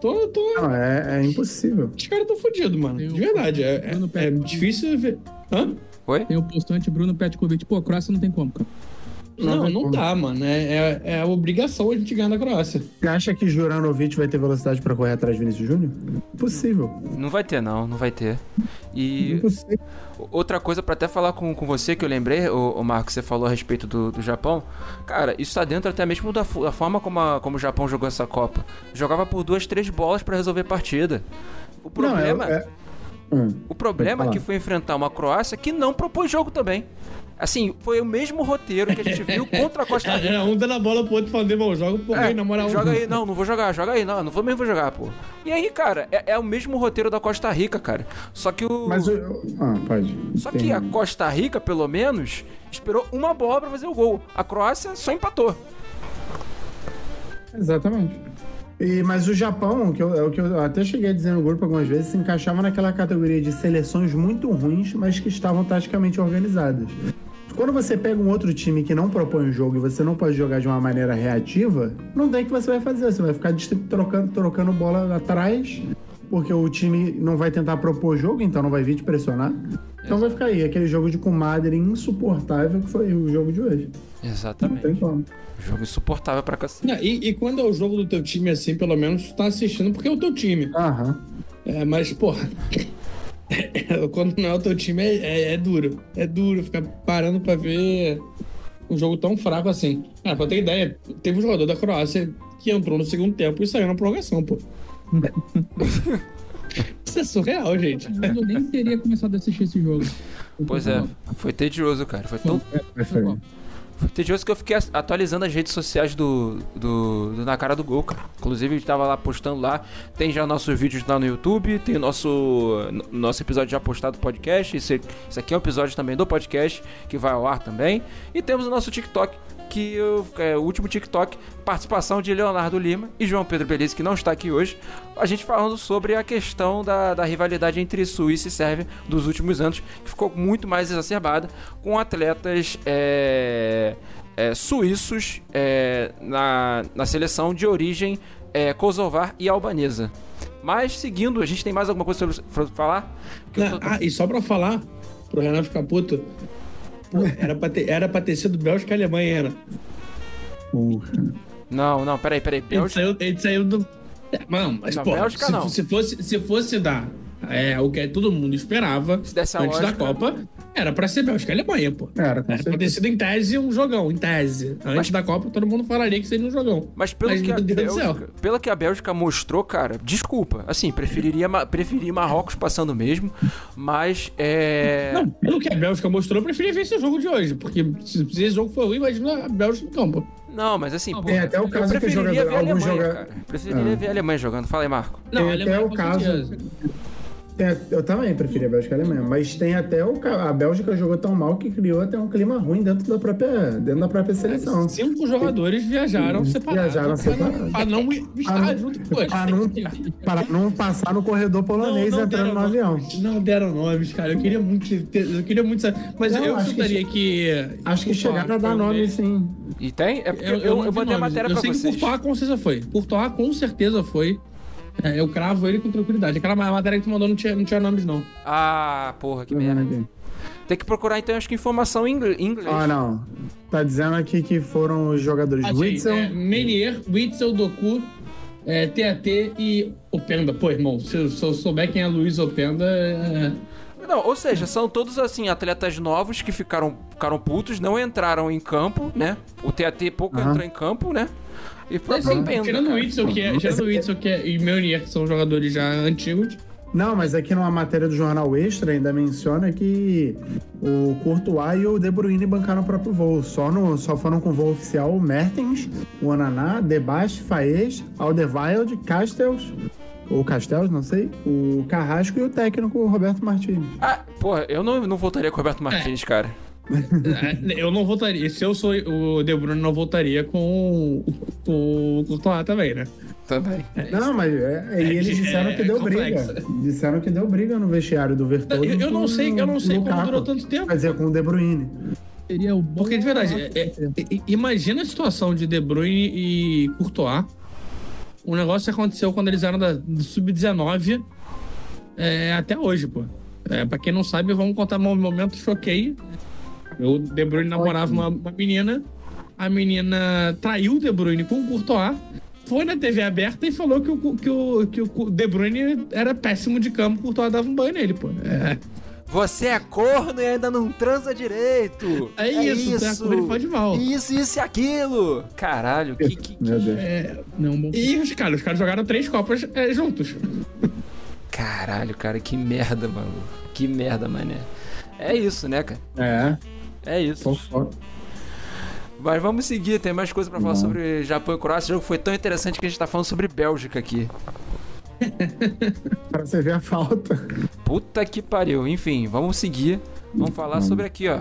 Tô, tô... Não, é, é impossível. Os caras tão fodidos, mano. Tem De verdade. É, é- é difícil ver. Hã? Oi? Tem o postante Bruno Petkovic. Pô, a Croácia não tem como, cara. Não, não como. dá, mano. É, é, é a obrigação a gente ganhar da Croácia. Você acha que Juranovic vai ter velocidade pra correr atrás de Vinícius Júnior? Impossível. Não vai ter, não, não vai ter. E Impossível. outra coisa pra até falar com, com você que eu lembrei, o, Marco, você falou a respeito do, do Japão. Cara, isso tá dentro até mesmo da, da forma como, a- como o Japão jogou essa Copa. Jogava por duas, três bolas pra resolver partida. O problema, Não, é, é... Hum. o problema é que foi enfrentar uma Croácia que não propôs jogo também. Assim, foi o mesmo roteiro que a gente viu contra a Costa Rica. É, um dando a bola pro outro falando, irmão, joga por É, aí, na moral. joga aí, não, não vou jogar, joga aí, não, não vou mesmo vou jogar, pô. E aí, cara, é, é o mesmo roteiro da Costa Rica, cara. Só que o. Mas o. Ah, pode. Só que a Costa Rica, pelo menos, esperou uma bola pra fazer o gol. A Croácia só empatou. Exatamente. E, mas o Japão, que eu, é o que eu até cheguei a dizer no grupo algumas vezes, se encaixava naquela categoria de seleções muito ruins, mas que estavam taticamente organizadas. Quando você pega um outro time que não propõe o jogo e você não pode jogar de uma maneira reativa, não tem o que você vai fazer. Você vai ficar trocando, trocando bola atrás, porque o time não vai tentar propor jogo, então não vai vir te pressionar. Então vai ficar aí, aquele jogo de comadre insuportável que foi o jogo de hoje. Não Exatamente. tem como. Jogo insuportável pra cacete. Não, e, e quando é o jogo do teu time assim, pelo menos tu tá assistindo porque é o teu time. Aham. É, mas, porra. quando não é o teu time, é, é- é duro. É duro ficar parando pra ver um jogo tão fraco assim. Cara, pra ter ideia, teve um jogador da Croácia que entrou no segundo tempo e saiu na prorrogação, pô. Isso é surreal, gente. Eu nem teria começado a assistir esse jogo. Pois é, foi tedioso, cara. Foi tão Mas foi. Foi tedioso que eu fiquei atualizando as redes sociais do, do, do Na Cara do Gol, cara. Inclusive, a gente tava lá postando lá. Tem já nossos vídeos lá no YouTube, tem o nosso, no- nosso episódio já postado do podcast. Esse, esse aqui é um episódio também do podcast, que vai ao ar também. E temos o nosso TikTok, que eu- é o último TikTok, participação de Leonardo Lima e João Pedro Belize, que não está aqui hoje. A gente falando sobre a questão da, da rivalidade entre Suíça e Sérvia dos últimos anos, que ficou muito mais exacerbada com atletas é, é, suíços é, na, na seleção de origem é, kosovar e albanesa. Mas seguindo, a gente tem mais alguma coisa pra falar? Não, tô- ah, e só pra falar, pro Renan ficar puto, era, pra ter, era pra ter sido Bélgica e Alemanha, era. Porra. Não, não, peraí, peraí. Bélgica- saiu, a gente saiu do. Mano, mas Não, pô, Bélgica se, não. se fosse, se fosse dar é, o que todo mundo esperava antes lógica- da Copa, era pra ser Bélgica e Alemanha, pô. Era, com Era pra ter sido em tese um jogão, em tese. Antes Mas- da Copa, todo mundo falaria que seria um jogão. Mas pelo Mas, que a. Bélgica, pelo que a Bélgica mostrou, cara, desculpa. Assim, preferiria, Ma- preferi Marrocos passando mesmo, mas é Não, pelo que a Bélgica mostrou, eu preferia ver esse jogo de hoje. Porque se se esse jogo for ruim, imagina a Bélgica em campo. Não, mas assim, pô, Tem até o eu caso que preferiria jogador- ver a alguns Alemanha, joga- cara. Preferiria Ah. ver a Alemanha jogando. Fala aí, Marco. Não, Tem a até o caso-. Tem, eu também preferi a Bélgica e a Alemanha, mas tem até o. A Bélgica jogou tão mal que criou até um clima ruim dentro da própria, dentro da própria seleção. Cinco jogadores viajaram separados. Viajaram não- separados. Pra não estar não- junto com eles. Para não, para não passar no corredor polonês entrando no avião. não deram nomes, cara. Eu queria muito eu queria muito saber. Mas Não, eu acho que que. Acho que chegaram a dar nome, sim. E tem? É porque eu, Eu, eu, não mandei a matéria eu pra sei vocês. que Courtois com certeza foi. Courtois com certeza foi. É, eu cravo ele com tranquilidade. Aquela ma- matéria que tu mandou não tinha, não tinha nomes, não. Ah, porra, que merda. Tem que procurar então, acho que informação em ingl- em inglês. Ah, não. Tá dizendo aqui que foram os jogadores Achei, Witzel. é, Menier, Witzel, Doku, é, TAT e Openda. Pô, irmão, se eu, se eu souber quem é Luiz Openda, é... Não, ou seja, são todos assim, atletas novos que ficaram, ficaram putos, não entraram em campo, né? O TAT pouco Aham. entrou em campo, né? E É, sim, Penda, tirando o cara. Witzel, que é, tirando o Witzel que é, e Meunier, que são jogadores já antigos. Não, mas aqui numa matéria do Jornal Extra ainda menciona que o Courtois e o De Bruyne bancaram o próprio voo. Só, no, só foram com voo oficial o Mertens, o Ananá, Debache, Faez, Alderweireld, Castells, ou Castells, não sei, o Carrasco e o técnico Roberto Martins. Ah, porra, eu não, não voltaria com o Roberto Martins, cara. É, eu não votaria. Se eu sou o De Bruyne, não votaria com, o- Courtois também, né? Também. Não, mas é, e eles é- disseram que é deu complexo. briga. Disseram que deu briga no vestiário do Vertonghen. Eu, eu não com sei, eu não sei como durou tanto tempo. Quer dizer, com o De Bruyne. Seria o bom. Porque, de verdade, é- é- é- imagina a situação de De Bruyne e Courtois. O negócio aconteceu quando eles eram da, do Sub-19 é, até hoje, pô. É, pra quem não sabe, vamos contar um momento choquei. O De Bruyne namorava uma, uma menina. A menina traiu o De Bruyne com o Courtois. Foi na TV aberta e falou que o, que o, que o De Bruyne era péssimo de campo. O Courtois dava um banho nele, pô. É, Você é corno e ainda não transa direito. é isso, tá? Como ele faz mal. Isso, isso e aquilo. Caralho, que, que, que- Meu Deus. É, Não, bom. E os caras, os caras jogaram três Copas é, juntos. Caralho, cara, que merda, mano. Que merda, mané. É isso, né, cara? É, É isso. fofoca. Mas vamos seguir, tem mais coisa pra falar sobre Japão e Croácia. Esse jogo foi tão interessante que a gente tá falando sobre Bélgica aqui. Pra você ver a falta. Puta que pariu. Enfim, vamos seguir. Vamos falar sobre aqui, ó.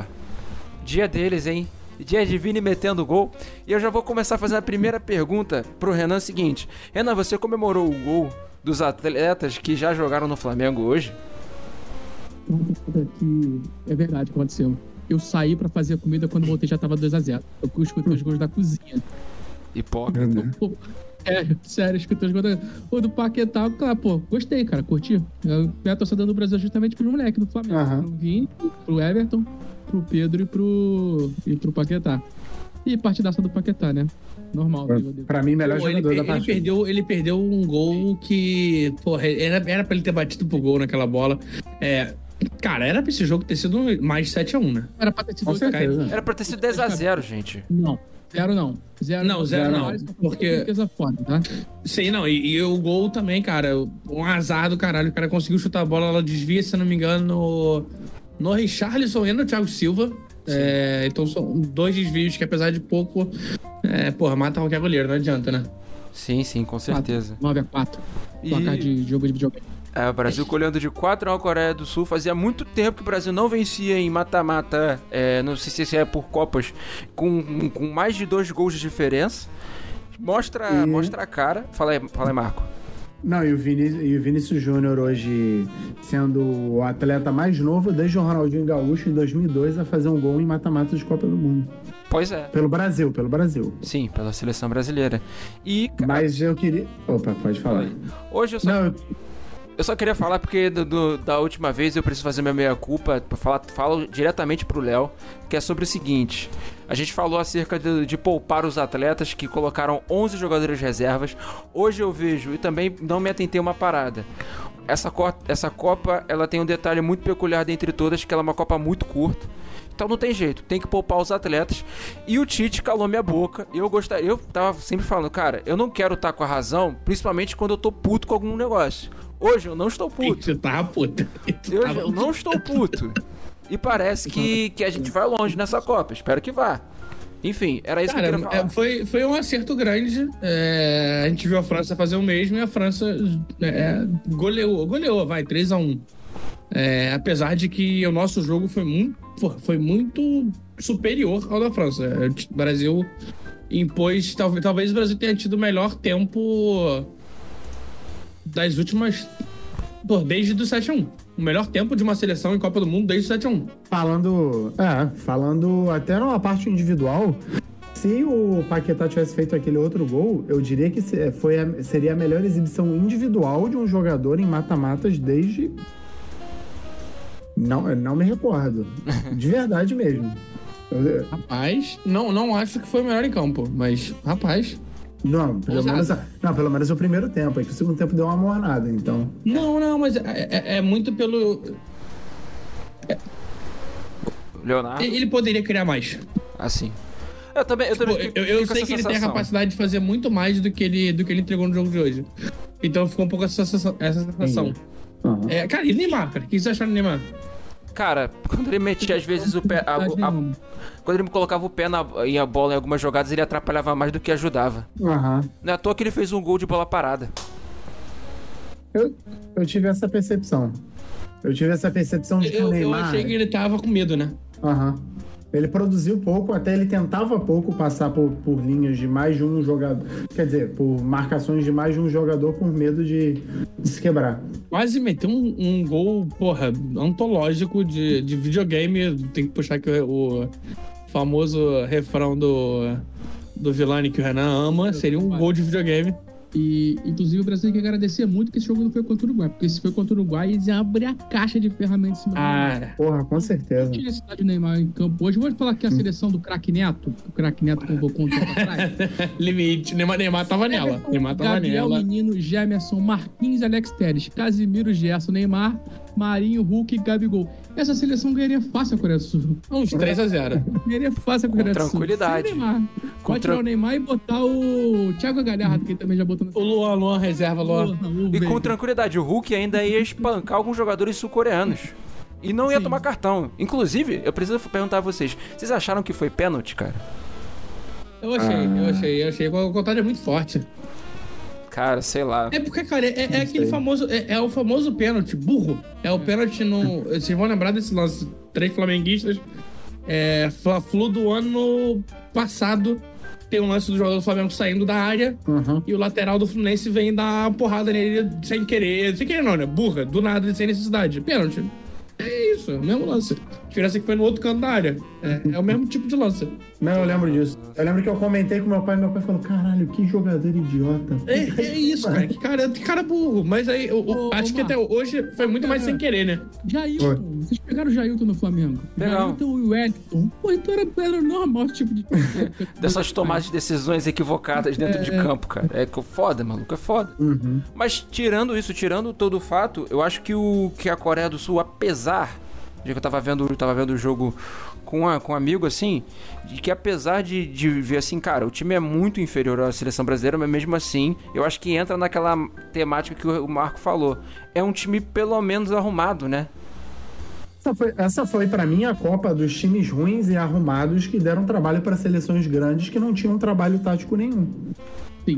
Dia deles, hein? Dia de Vini metendo gol. E eu já vou começar fazendo a primeira pergunta pro Renan seguinte. Renan, você comemorou o gol dos atletas que já jogaram no Flamengo hoje? é verdade que aconteceu. Eu saí pra fazer comida quando voltei já tava 2x0. Eu escutei os gols da cozinha. Hipócrita. Pô, É, sério, escutei os gols da... O do Paquetá, claro, pô, gostei, cara, curti. Eu fui a torcida do Brasil justamente pros moleques do Flamengo. Aham. Pro Vini, pro Everton, pro Pedro e pro, e pro Paquetá. E partidaça do Paquetá, né? Normal. Pra, pra mim, melhor Pô, ele, jogador per- da ele partida. perdeu, ele perdeu um gol que. Porra, era, era pra ele ter batido pro gol naquela bola. É. Cara, era pra esse jogo ter sido mais 7x1, né? Era pra ter sido Com oito a certeza. Era pra ter sido 10x0, gente. Não, zero não. Zero Não, zero não, porque-. Foda, tá? Sim, não. E, e o gol também, cara. Um azar do caralho. O cara conseguiu chutar a bola, ela desvia, se não me engano, no, no Richarlison e no Thiago Silva. É, então são dois desvios que, apesar de pouco, é, porra, mata qualquer goleiro, não adianta, né? Sim, sim, com certeza. 9x4. Placar E de jogo de videogame. É, o Brasil colhendo de 4 a Coreia do Sul. Fazia muito tempo que o Brasil não vencia em mata-mata, é, não sei se é por Copas, com, com mais de dois gols de diferença. Mostra, E- mostra a cara. Fala aí, fala aí, Marco. Não, e o, Vini, e o Vinícius Júnior hoje sendo o atleta mais novo desde o Ronaldinho Gaúcho em 2002 a fazer um gol em mata-mata de Copa do Mundo. Pois é. Pelo Brasil, pelo Brasil. Sim, pela seleção brasileira. E, Mas eu queria... Opa, pode falar. hoje eu só, Não, eu- eu só queria falar porque do- do- da última vez eu preciso fazer minha meia-culpa. falar- Falo diretamente pro Léo, que é sobre o seguinte. A gente falou acerca de, de poupar os atletas que colocaram 11 jogadores reservas. Hoje eu vejo, e também não me atentei uma parada. Essa, essa Copa, ela tem um detalhe muito peculiar dentre todas, que ela é uma Copa muito curta. Então não tem jeito, tem que poupar os atletas. E o Tite calou minha boca. Eu gostaria, eu tava sempre falando, cara, eu não quero estar com a razão, principalmente quando eu tô puto com algum negócio. Hoje eu não estou puto. Você tava puta. Hoje eu não estou puto. E parece que, que a gente vai longe nessa Copa. Espero que vá. Enfim, era isso que eu Cara, queria falar. é, foi, foi um acerto grande. É, a gente viu a França fazer o mesmo e a França é, goleou, goleou, vai, 3x1. É, apesar de que o nosso jogo foi muito, foi muito superior ao da França. É, O Brasil impôs. Talvez, talvez o Brasil tenha tido o melhor tempo das últimas. Pô, desde do 7x1. O melhor tempo de uma seleção em Copa do Mundo desde o 7x1. Falando. É, falando até numa parte individual. Se o Paquetá tivesse feito aquele outro gol, eu diria que foi a- seria a melhor exibição individual de um jogador em mata-matas desde. Não, não me recordo. De verdade mesmo. Rapaz, não, não acho que foi o melhor em campo, mas, rapaz. Não, pelo Ousado. menos, não, pelo menos o primeiro tempo. É que o segundo tempo deu uma mornada, então. Não, não, mas é, é- é muito pelo. Leonardo, Ele poderia criar mais. assim. Eu também, eu Pô, também eu, fiquei- eu com sei que ele tem a sensação. capacidade de fazer muito mais do que ele, do que ele entregou no jogo de hoje. Então ficou um pouco essa sensação. Essa sensação. Aham. É, cara, e Neymar, cara? O que vocês acharam do Neymar? Cara, quando ele metia às vezes o pé. a- a- quando ele colocava o pé na, em a bola em algumas jogadas, ele atrapalhava mais do que ajudava. Aham. Não é à toa que ele fez um gol de bola parada. Eu, eu tive essa percepção. Eu tive essa percepção de que Eu, o eu Neymar. achei que ele tava com medo, né? Aham. Ele produziu pouco, até ele tentava pouco passar por, por linhas de mais de um jogador. Quer dizer, por marcações de mais de um jogador por medo de, de se quebrar. Quase meteu um, um gol, porra, antológico de, de videogame. Tem que puxar aqui o, o famoso refrão do, do Vilani que o Renan ama. Seria um gol de videogame. E, inclusive, o Brasil tem que agradecer muito que esse jogo não foi contra o Uruguai. Porque se foi contra o Uruguai, eles iam abrir a caixa de ferramentas em cima do Neymar. Ah, Porra, com certeza. Tinha necessidade do Neymar em campo hoje. Vou falar que a seleção do craque Neto, que o craque Neto convocou um tempo atrás. limite. Neymar, Neymar tava nela. Neymar tava Gabriel nela. Menino, Gemerson, Marquinhos, Alex Teres, Casimiro, Gerson, Neymar, Marinho, Hulk e Gabigol. Essa seleção ganharia fácil a Coreia do Sul. Uns 3x0. Ganharia fácil a Coreia do Sul. tranquilidade. Pode tirar o Neymar e botar o Thiago Galhardo, que ele também já botou O Luan, Luan, reserva, Luan. E com tranquilidade, o Hulk ainda ia espancar alguns jogadores sul-coreanos. E não ia Sim. tomar cartão. Inclusive, eu preciso perguntar a vocês: vocês acharam que foi pênalti, cara? Eu achei, eu achei, eu achei. O contrário é muito forte. Cara, sei lá. É porque, cara, é, é aquele sei. famoso. É, é o famoso pênalti, burro. É o pênalti no. Vocês vão lembrar desse lance. Três flamenguistas. É. Fla-Flu do ano passado. Tem um lance do jogador do Flamengo saindo da área. Uhum. E o lateral do Fluminense vem dar uma porrada nele sem querer. Sem querer, não, né? Burra, do nada, sem necessidade. Pênalti. É isso, é o mesmo lance. A diferença é que foi no outro canto da área. É, é o mesmo tipo de lance. Não, eu lembro disso. Eu lembro que eu comentei com meu pai e meu pai falou: caralho, que jogador idiota. É, é isso, cara. Que cara, que cara burro. Mas aí, eu, eu Ô, acho ô, que até Marcos. hoje foi muito mais sem querer, né? Jailton, vocês pegaram o Jailton no Flamengo? Legal. Jailton e o Wellington. Pô, então era, era normal esse tipo de. Dessas tomadas de decisões equivocadas dentro de campo, cara. É que foda, maluco, é foda. Uhum. Mas tirando isso, tirando todo o fato, eu acho que o que a Coreia do Sul, apesar de que eu tava vendo, tava vendo o jogo com, a, com um amigo assim, de que apesar de, de ver assim, cara, o time é muito inferior à seleção brasileira, mas mesmo assim, eu acho que entra naquela temática que o Marco falou. É um time pelo menos arrumado, né? Essa foi, essa foi para mim a Copa dos times ruins e arrumados que deram trabalho para seleções grandes que não tinham trabalho tático nenhum.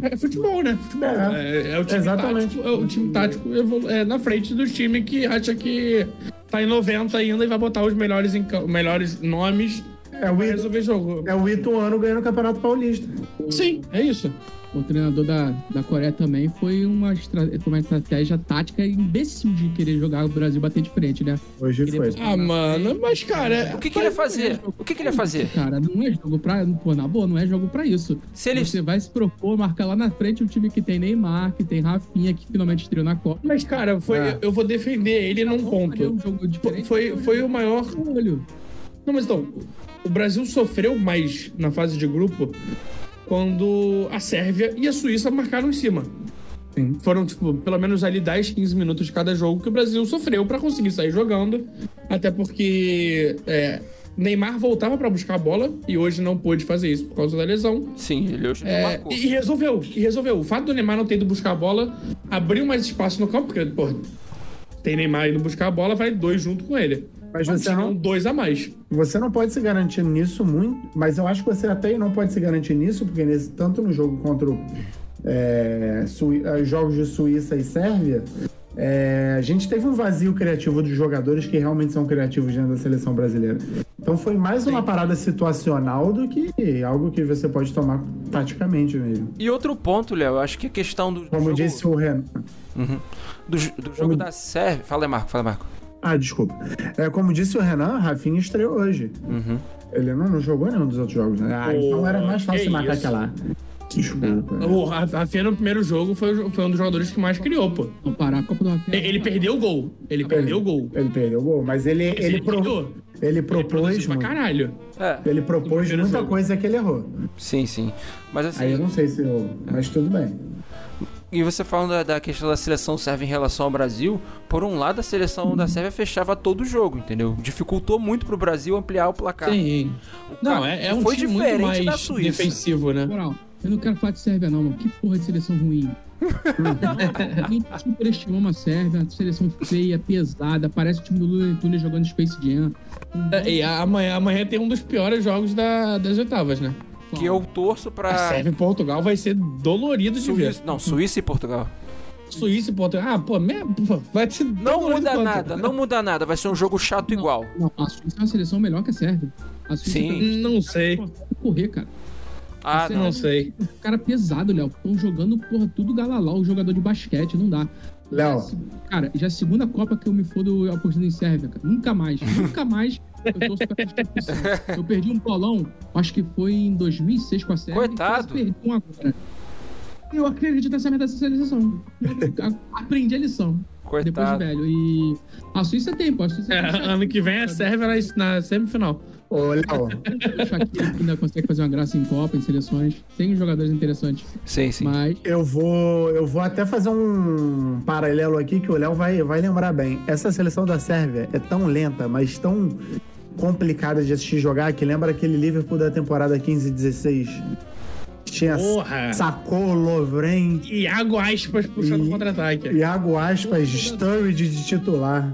É futebol, né? Futebol. É. É, é o time Exatamente. tático, é o time tático é, na frente do time que acha que tá em 90 ainda e vai botar os melhores, melhores nomes É o, resolver jogo. é o Ituano ganhando o Campeonato Paulista. Sim, é isso. O treinador da, da Coreia também foi uma, estra- uma estratégia tática imbecil de querer jogar o Brasil bater de frente, né? Hoje Queria foi. Ah, mano, mas cara. O que, que ele ia fazer? O que, que ele ia fazer? Cara, não é jogo pra. Pô, na boa, não é jogo pra isso. Se ele. Você vai se propor marcar lá na frente um time que tem Neymar, que tem Rafinha, que finalmente estreou na Copa. Mas, cara, foi, É. eu vou defender ele num Faria um ponto. jogo. Foi, foi o maior Olho. Não, mas então, o Brasil sofreu mais na fase de grupo quando a Sérvia e a Suíça marcaram em cima. Sim. Foram, tipo, pelo menos ali 10, 15 minutos de cada jogo que o Brasil sofreu pra conseguir sair jogando. Até porque é, Neymar voltava pra buscar a bola e hoje não pôde fazer isso por causa da lesão. Sim, ele hoje É, marcou. e resolveu, e resolveu. O fato do Neymar não ter ido buscar a bola abriu mais espaço no campo, porque, pô, tem Neymar indo buscar a bola, vai dois junto com ele. Mas Mas você não, dois a mais. você não pode se garantir nisso muito, mas eu acho que você até não pode se garantir nisso, porque nesse, tanto no jogo contra o, é, Sui- eh, jogos de Suíça e Sérvia, é, a gente teve um vazio criativo dos jogadores que realmente são criativos dentro da seleção brasileira. Então foi mais uma parada situacional do que algo que você pode tomar taticamente mesmo. E outro ponto, Léo, eu acho que a questão do Como jogo, disse o Renan. Uhum. do, do jogo Como- da Sérvia. Fala aí, Marco, fala, Marco. Ah, desculpa. É, como disse o Renan, Rafinha estreou hoje. Uhum. Ele não, não jogou nenhum dos outros jogos, né? Ah, então era mais fácil marcar isso. aquela. Desculpa. O Rafinha no primeiro jogo foi, foi um dos jogadores que mais criou, pô. Não parar a Copa do Rafael. Ele perdeu o gol. Ele perdeu o gol. Ele perdeu o gol, mas ele, Mas ele, pro- criou. ele Ele propôs. pra muito. caralho. É, Ele propôs muita jogo. coisa que ele errou. sim, sim. Mas assim, Aí eu não sei se eu. Mas tudo bem. E você falando da, da questão da seleção sérvia em relação ao Brasil, por um lado a seleção da Sérvia fechava todo o jogo, entendeu? Dificultou muito pro Brasil ampliar o placar. Sim. O Não, é, é um foi time muito diferente mais da Suíça. defensivo, né? Moral, eu não quero falar de Sérvia, não, mano. Que porra de seleção ruim. A gente superestimou uma Sérvia, uma seleção feia, pesada. Parece o time do Lula Tunes jogando Space Jam. É, E amanhã, amanhã tem um dos piores jogos da- das oitavas, né? Que eu torço A pra. Sérvia e Portugal vai ser dolorido de ver. Suíça, não, Suíça e Portugal. Suíça e Portugal. Ah, pô, me- pô, vai ser Não muda quanto. nada, não muda nada. Vai ser um jogo chato Não. igual. Não, a Suíça é uma seleção melhor que a Sérvia. A Suíça Sim. tem- Não sei. correr, cara. Ah, Você não. Não sei. Cara pesado, Léo. Estão jogando, porra, tudo galalau, jogador de basquete, não dá. Léo. Cara, já é a segunda Copa que eu me fodo apostando em Sérvia, cara. Nunca mais, nunca mais eu instituição. Eu perdi um bolão, acho que foi em 2006 com a Sérvia. e Coitado. Perdi um agora. Eu acredito nessa merda dessa seleção. Eu Aprendi a lição. Depois de Coitado. velho. E a Suíça tem, pô. A Suíça É, tem ano que vem é Sérvia na, na semifinal. Ô, Léo, O Shaqiri que ainda consegue fazer uma graça em Copa, em seleções. Tem jogadores interessantes. Sim, sim. Mas eu vou. Eu vou até fazer um paralelo aqui que o Léo vai, vai lembrar bem. Essa seleção da Sérvia é tão lenta, mas tão complicada de assistir jogar que lembra aquele Liverpool da temporada 15 e 16. Tinha Porra! Sacou, Lovren, Iago Aspas puxando E- contra-ataque. Iago Aspas, Sturridge de titular.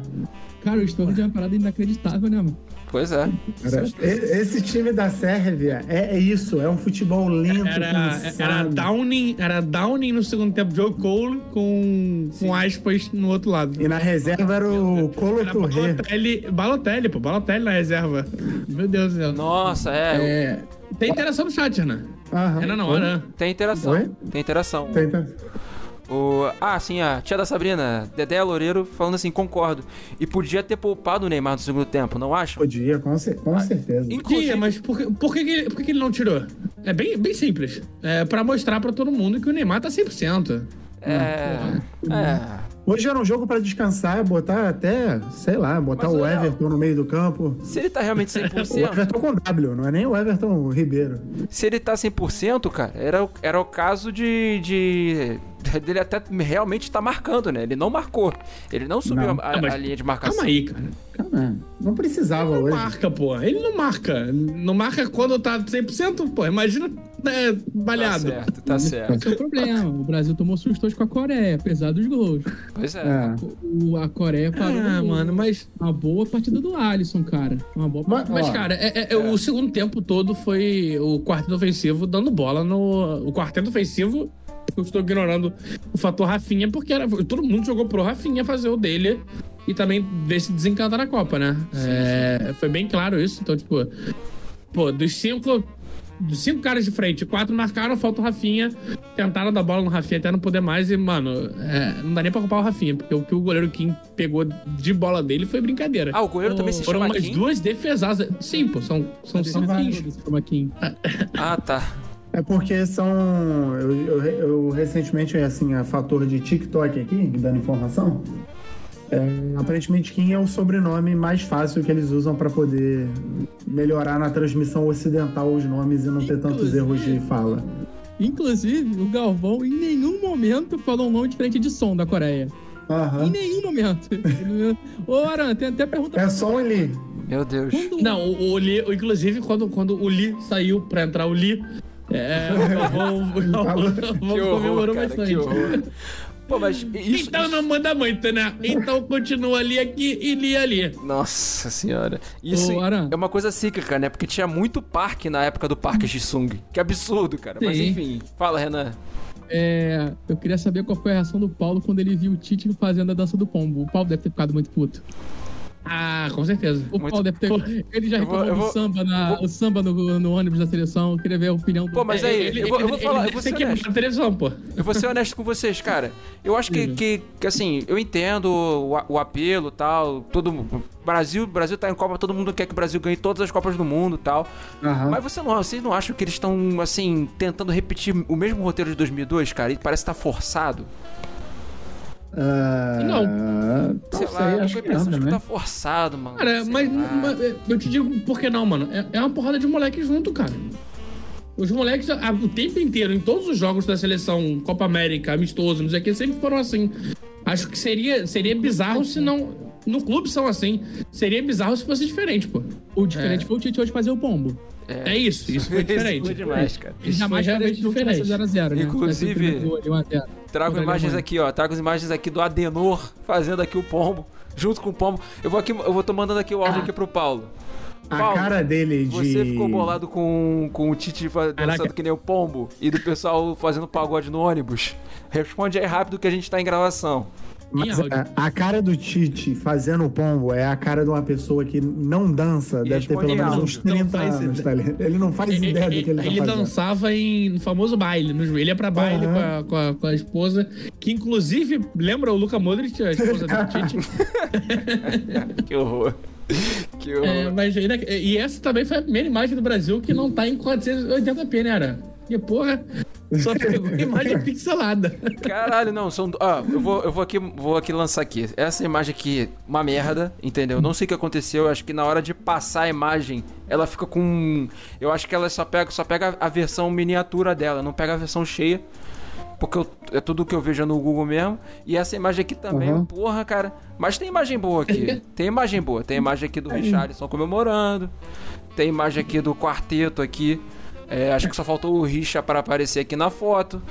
Cara, o Stoke é uma parada inacreditável, né, mano? Pois é. Cara, esse time da Sérvia é, é isso, é um futebol lento, Era, era, Downing, era Downing no segundo tempo, Joe Cole com, com aspas no outro lado. E na reserva era o Colo Era Touré. Balotelli, Balotelli, pô, Balotelli na reserva. Meu Deus do céu. Nossa, é. É, tem interação no chat, Renan. Aham. Renan não, Renan. Tem interação. Oi? Tem interação. Tem, tem. O... Ah, sim, a tia da Sabrina, Dedé Loureiro, falando assim, concordo. E podia ter poupado o Neymar no segundo tempo, não acha? Podia, com, cer- com certeza. Inclusive, Tia, mas por, que- por, que, que ele, por que, que ele não tirou? É bem, bem simples. É pra mostrar pra todo mundo que o Neymar tá 100%. é... É... Hoje era um jogo pra descansar, botar até, sei lá, botar Mas, o Everton no meio do campo. Se ele tá realmente O 100%, Everton com W, não é nem o Everton Ribeiro. se ele tá 100%, cara, era, o- era o caso de, de... dele até realmente tá marcando, né? Ele não marcou. Ele não subiu Não. a, mas a linha de marcação. Calma aí, cara. Cara, não precisava Não hoje. marca, pô. Ele não marca. Não marca quando tá 100%, pô. Imagina né, Tá baleado. certo, tá certo. Esse é o problema. O Brasil tomou susto hoje com a Coreia, apesar dos gols. Pois é. É. O, a Coreia parou. ah, mano, mas. Uma boa partida do Alisson, cara. Uma boa Mas- Mas, Ó, cara, é- é- o segundo tempo todo foi o quarteto ofensivo dando bola no. O quarteto ofensivo. Eu estou ignorando o fator Rafinha, porque era, todo mundo jogou pro Rafinha fazer o dele e também ver se desencanta na Copa, né? É, foi bem claro isso. Então, tipo, pô, dos cinco. Dos cinco caras de frente, quatro marcaram, falta o Rafinha. Tentaram dar bola no Rafinha até não poder mais. E, mano, é, não dá nem pra culpar o Rafinha, porque o que o goleiro Kim pegou de bola dele foi brincadeira. Ah, o goleiro também se Foram chama umas Kim? duas defesas. Sim, pô, são, são São vários desse chamaquinho. Ah, tá. É porque são. Eu, eu- eu recentemente, assim, a fator de TikTok aqui, dando informação. é, aparentemente, Kim é o sobrenome mais fácil que eles usam pra poder melhorar na transmissão ocidental os nomes e não ter tantos erros de fala. Inclusive, o Galvão em nenhum momento falou um nome diferente de som da Coreia. Em Aham. nenhum momento. Ô, Aran, tem até pergunta. É só um Lee. Meu Deus. Quando Não, o, o Lee, inclusive, quando, quando o Lee saiu pra entrar o Lee, é, comemorou cara, bastante. Pô, mas isso. então isso- não manda muito, né? Então continua ali aqui e li ali. Nossa senhora. Isso Ô, Aran. é uma coisa cíclica, né? Porque tinha muito parque na época do Parque Jisung. Que absurdo, cara. Mas Sim. enfim, fala, Renan. É, eu queria saber qual foi a reação do Paulo quando ele viu o Tite fazendo a dança do pombo. O Paulo deve ter ficado muito puto. Ah, com certeza. O Muito- Paulo deve ter. Pô, Ele já reclamou vou- samba, na, vou- o samba no, no ônibus da seleção. Eu queria ver a opinião do Pô, mas aí, Ele- eu vou, eu vou ele- falar, ele eu vou ser honesto. televisão, pô. Eu vou ser honesto com vocês, cara. Eu acho que, que, que, assim, eu entendo o, o apelo e tal. Todo Brasil, Brasil tá em Copa, todo mundo quer que o Brasil ganhe todas as Copas do mundo e tal. Aham. Mas você não, vocês não acham que eles estão, assim, tentando repetir o mesmo roteiro de 2002, cara? E parece estar forçado? Ah, Não. Sei sei, lá, eu acho que não, pensando que né? tá forçado, mano. Cara, mas, mas, é, eu te digo por que não, mano. É, é uma porrada de moleque junto, cara. Os moleques, a- o tempo inteiro, em todos os jogos da seleção, Copa América, amistoso, não sei o que, sempre foram assim. Acho que seria, seria bizarro se não. No clube são assim. Seria bizarro se fosse diferente, pô. O diferente foi o Tite hoje fazer o pombo. É isso, isso foi diferente. Foi demais, cara. Isso jamais foi não tivesse diferente. 0x0, né? Inclusive- Tivesse o primeiro gol ali, 1 a 0. Trago a imagens aqui, ó. Trago as imagens aqui do Adenor fazendo aqui o pombo, junto com o pombo. Eu vou aqui, eu vou tô mandando aqui o áudio aqui pro Paulo. A Paulo, cara dele de. Você ficou bolado com, com o Tite fa- dançando Caraca. que nem o pombo e do pessoal fazendo pagode no ônibus? Responde aí rápido que a gente tá em gravação. Mas Em áudio. a, a cara do Tite fazendo o pombo é a cara de uma pessoa que não dança, E deve ter pelo menos uns Não 30 faz anos, ideia. tá ligado? Ele não faz Ele, ideia do que ele tá ele fazendo. dançava em no famoso baile, no joelho. Ele ia pra baile Aham. com, a, com, a, com a esposa, que inclusive lembra o Luca Modric, a esposa do Tite. Que horror. Que horror. É, mas e essa também foi a primeira imagem do Brasil que não tá em 480p, né, Ara? E porra, só pegou a imagem pixelada. Caralho, não, são. Ó, eu vou, eu vou aqui, vou aqui lançar aqui. Essa imagem aqui, uma merda, entendeu? Não sei o que aconteceu. Acho que na hora de passar a imagem, ela fica com. Eu acho que ela só pega, só pega a versão miniatura dela, não pega a versão cheia. Porque eu- é tudo que eu vejo no Google mesmo. E essa imagem aqui também, Uhum. porra, cara. Mas tem imagem boa aqui. Tem imagem boa. Tem imagem aqui do Richarlison comemorando. Tem imagem aqui do quarteto aqui. É, acho que só faltou o Richa para aparecer aqui na foto.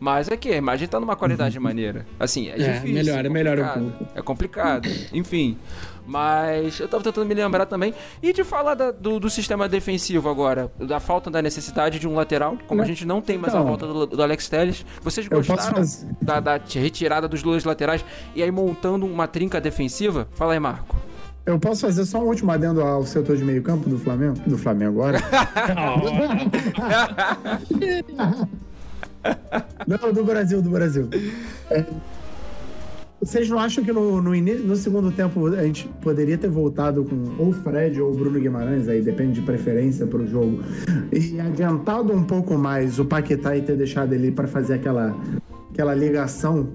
Mas é que a imagem tá numa qualidade maneira. Assim, é, É, difícil. melhora, é melhora um pouco. É complicado. Enfim. Mas eu tava tentando me lembrar também. E de falar da- do, do sistema defensivo agora. Da falta da necessidade de um lateral. Como a gente não tem mais a Então. volta do, do Alex Telles. Vocês gostaram da, da retirada dos dois laterais e aí montando uma trinca defensiva? Fala aí, Marco. Eu posso fazer só um último adendo ao setor de meio campo do Flamengo? Do Flamengo agora? não, do Brasil, do Brasil. É, Vocês não acham que no, no, no segundo tempo a gente poderia ter voltado com ou o Fred ou o Bruno Guimarães, aí depende de preferência para o jogo, e adiantado um pouco mais o Paquetá e ter deixado ele para fazer aquela, aquela ligação